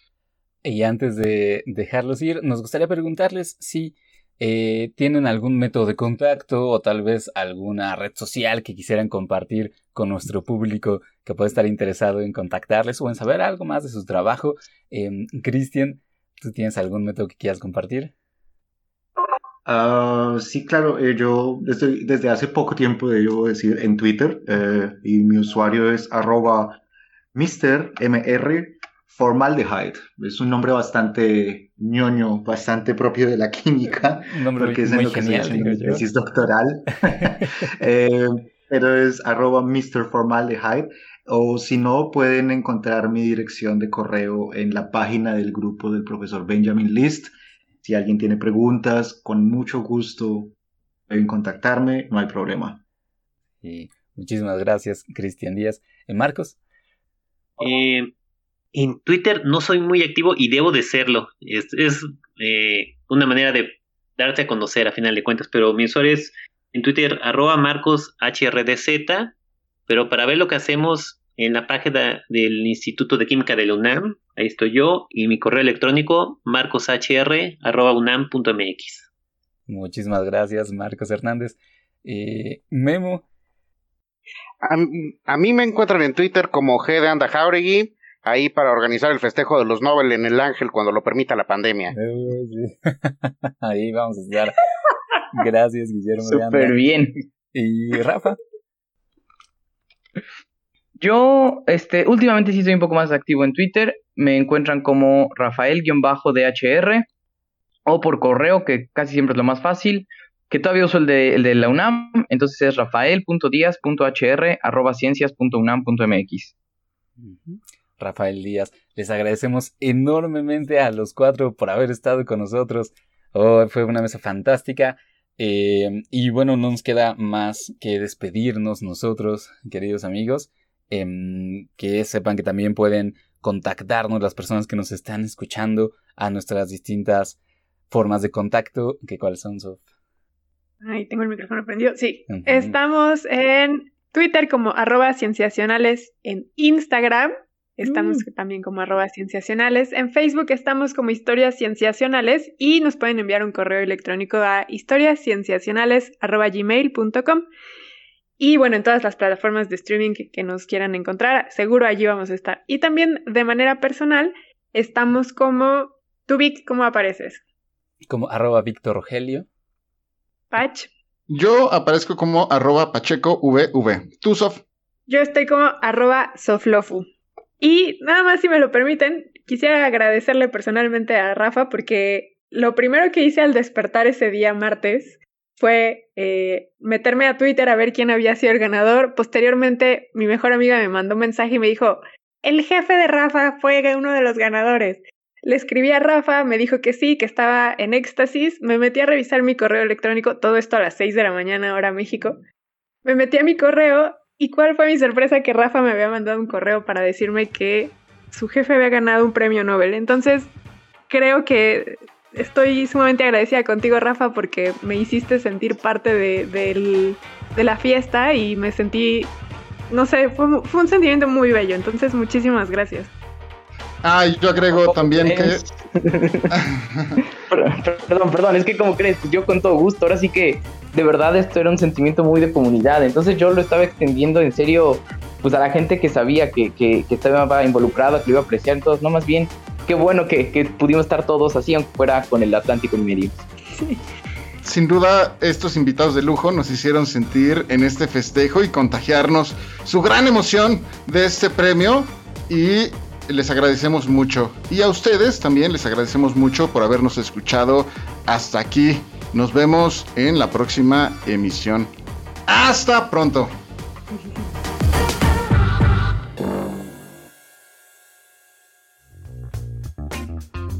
Speaker 2: Y antes de dejarlos ir, nos gustaría preguntarles si eh, tienen algún método de contacto o tal vez alguna red social que quisieran compartir con nuestro público que puede estar interesado en contactarles o en saber algo más de su trabajo. Eh, Cristian, ¿tú tienes algún método que quieras compartir?
Speaker 8: Uh, sí, claro, eh, yo desde, desde, hace poco tiempo, debo decir, en Twitter, eh, y mi usuario es arroba MrMR Formaldehyde. Es un nombre bastante ñoño, bastante propio de la química, porque es en lo que se hace mi tesis doctoral. eh, pero es arroba Mr. Formaldehyde. O si no, pueden encontrar mi dirección de correo en la página del grupo del profesor Benjamin List si alguien tiene preguntas, con mucho gusto pueden contactarme, no hay problema.
Speaker 2: Y muchísimas gracias, Cristian Díaz. ¿En eh, Marcos?
Speaker 7: Eh, en Twitter no soy muy activo y debo de serlo. Es, es eh, una manera de darte a conocer a final de cuentas, pero mi usuario es en Twitter arroba marcoshdz, pero para ver lo que hacemos en la página del Instituto de Química de la UNAM, ahí estoy yo, y mi correo electrónico marcoshr.unam.mx.
Speaker 2: Muchísimas gracias, Marcos Hernández. Eh, Memo.
Speaker 10: A, a, mí me encuentran en Twitter como G de Anda Jauregui, ahí para organizar el festejo de los Nobel en el Ángel cuando lo permita la pandemia.
Speaker 2: ahí vamos a estar. Gracias, Guillermo.
Speaker 9: Súper bien.
Speaker 2: ¿Y Rafa?
Speaker 9: Yo, este, últimamente sí estoy un poco más activo en Twitter. Me encuentran como Rafael-DHR o por correo, que casi siempre es lo más fácil, que todavía uso el de, el de la UNAM, entonces es rafael.díaz.hr.ciencias.unam.mx.
Speaker 2: Rafael Díaz, les agradecemos enormemente a los cuatro por haber estado con nosotros. Oh, fue una mesa fantástica. Eh, y bueno, no nos queda más que despedirnos nosotros, queridos amigos. Em, que sepan que también pueden contactarnos las personas que nos están escuchando a nuestras distintas formas de contacto. ¿Qué cuáles son, Sof?
Speaker 3: Ahí tengo el micrófono prendido. Sí, estamos en Twitter como arroba cienciacionales, en Instagram estamos mm. también como arroba cienciacionales, en Facebook estamos como historias cienciacionales y nos pueden enviar un correo electrónico a historiascienciacionales arroba gmail.com. Y bueno, en todas las plataformas de streaming que, nos quieran encontrar, seguro allí vamos a estar. Y también de manera personal, estamos como... ¿Tú, Vic, cómo apareces?
Speaker 2: Como arroba Víctor Rogelio.
Speaker 3: Pach.
Speaker 4: Yo aparezco como arroba Pacheco VV. ¿Tú, Sof?
Speaker 3: Yo estoy como arroba Soflofu. Y nada más, si me lo permiten, quisiera agradecerle personalmente a Rafa porque lo primero que hice al despertar ese día martes fue eh, meterme a Twitter a ver quién había sido el ganador. Posteriormente, mi mejor amiga me mandó un mensaje y me dijo, el jefe de Rafa fue uno de los ganadores. Le escribí a Rafa, me dijo que sí, que estaba en éxtasis. Me metí a revisar mi correo electrónico, todo esto a las 6 de la mañana, hora México. Me metí a mi correo y cuál fue mi sorpresa que Rafa me había mandado un correo para decirme que su jefe había ganado un premio Nobel. Entonces, creo que estoy sumamente agradecida contigo, Rafa, porque me hiciste sentir parte de, la fiesta y me sentí, no sé, fue, un sentimiento muy bello. Entonces, muchísimas gracias.
Speaker 4: Ah, yo agrego también que...
Speaker 9: perdón, perdón, es que como crees, yo con todo gusto, ahora sí que de verdad esto era un sentimiento muy de comunidad, entonces yo lo estaba extendiendo en serio pues a la gente que sabía que, que, que estaba involucrada, que lo iba a apreciar, entonces no más bien qué bueno que, pudimos estar todos así, aunque fuera con el Atlántico y medio.
Speaker 4: Sin duda, estos invitados de lujo nos hicieron sentir en este festejo y contagiarnos su gran emoción de este premio y les agradecemos mucho. Y a ustedes también les agradecemos mucho por habernos escuchado hasta aquí. Nos vemos en la próxima emisión. Hasta pronto.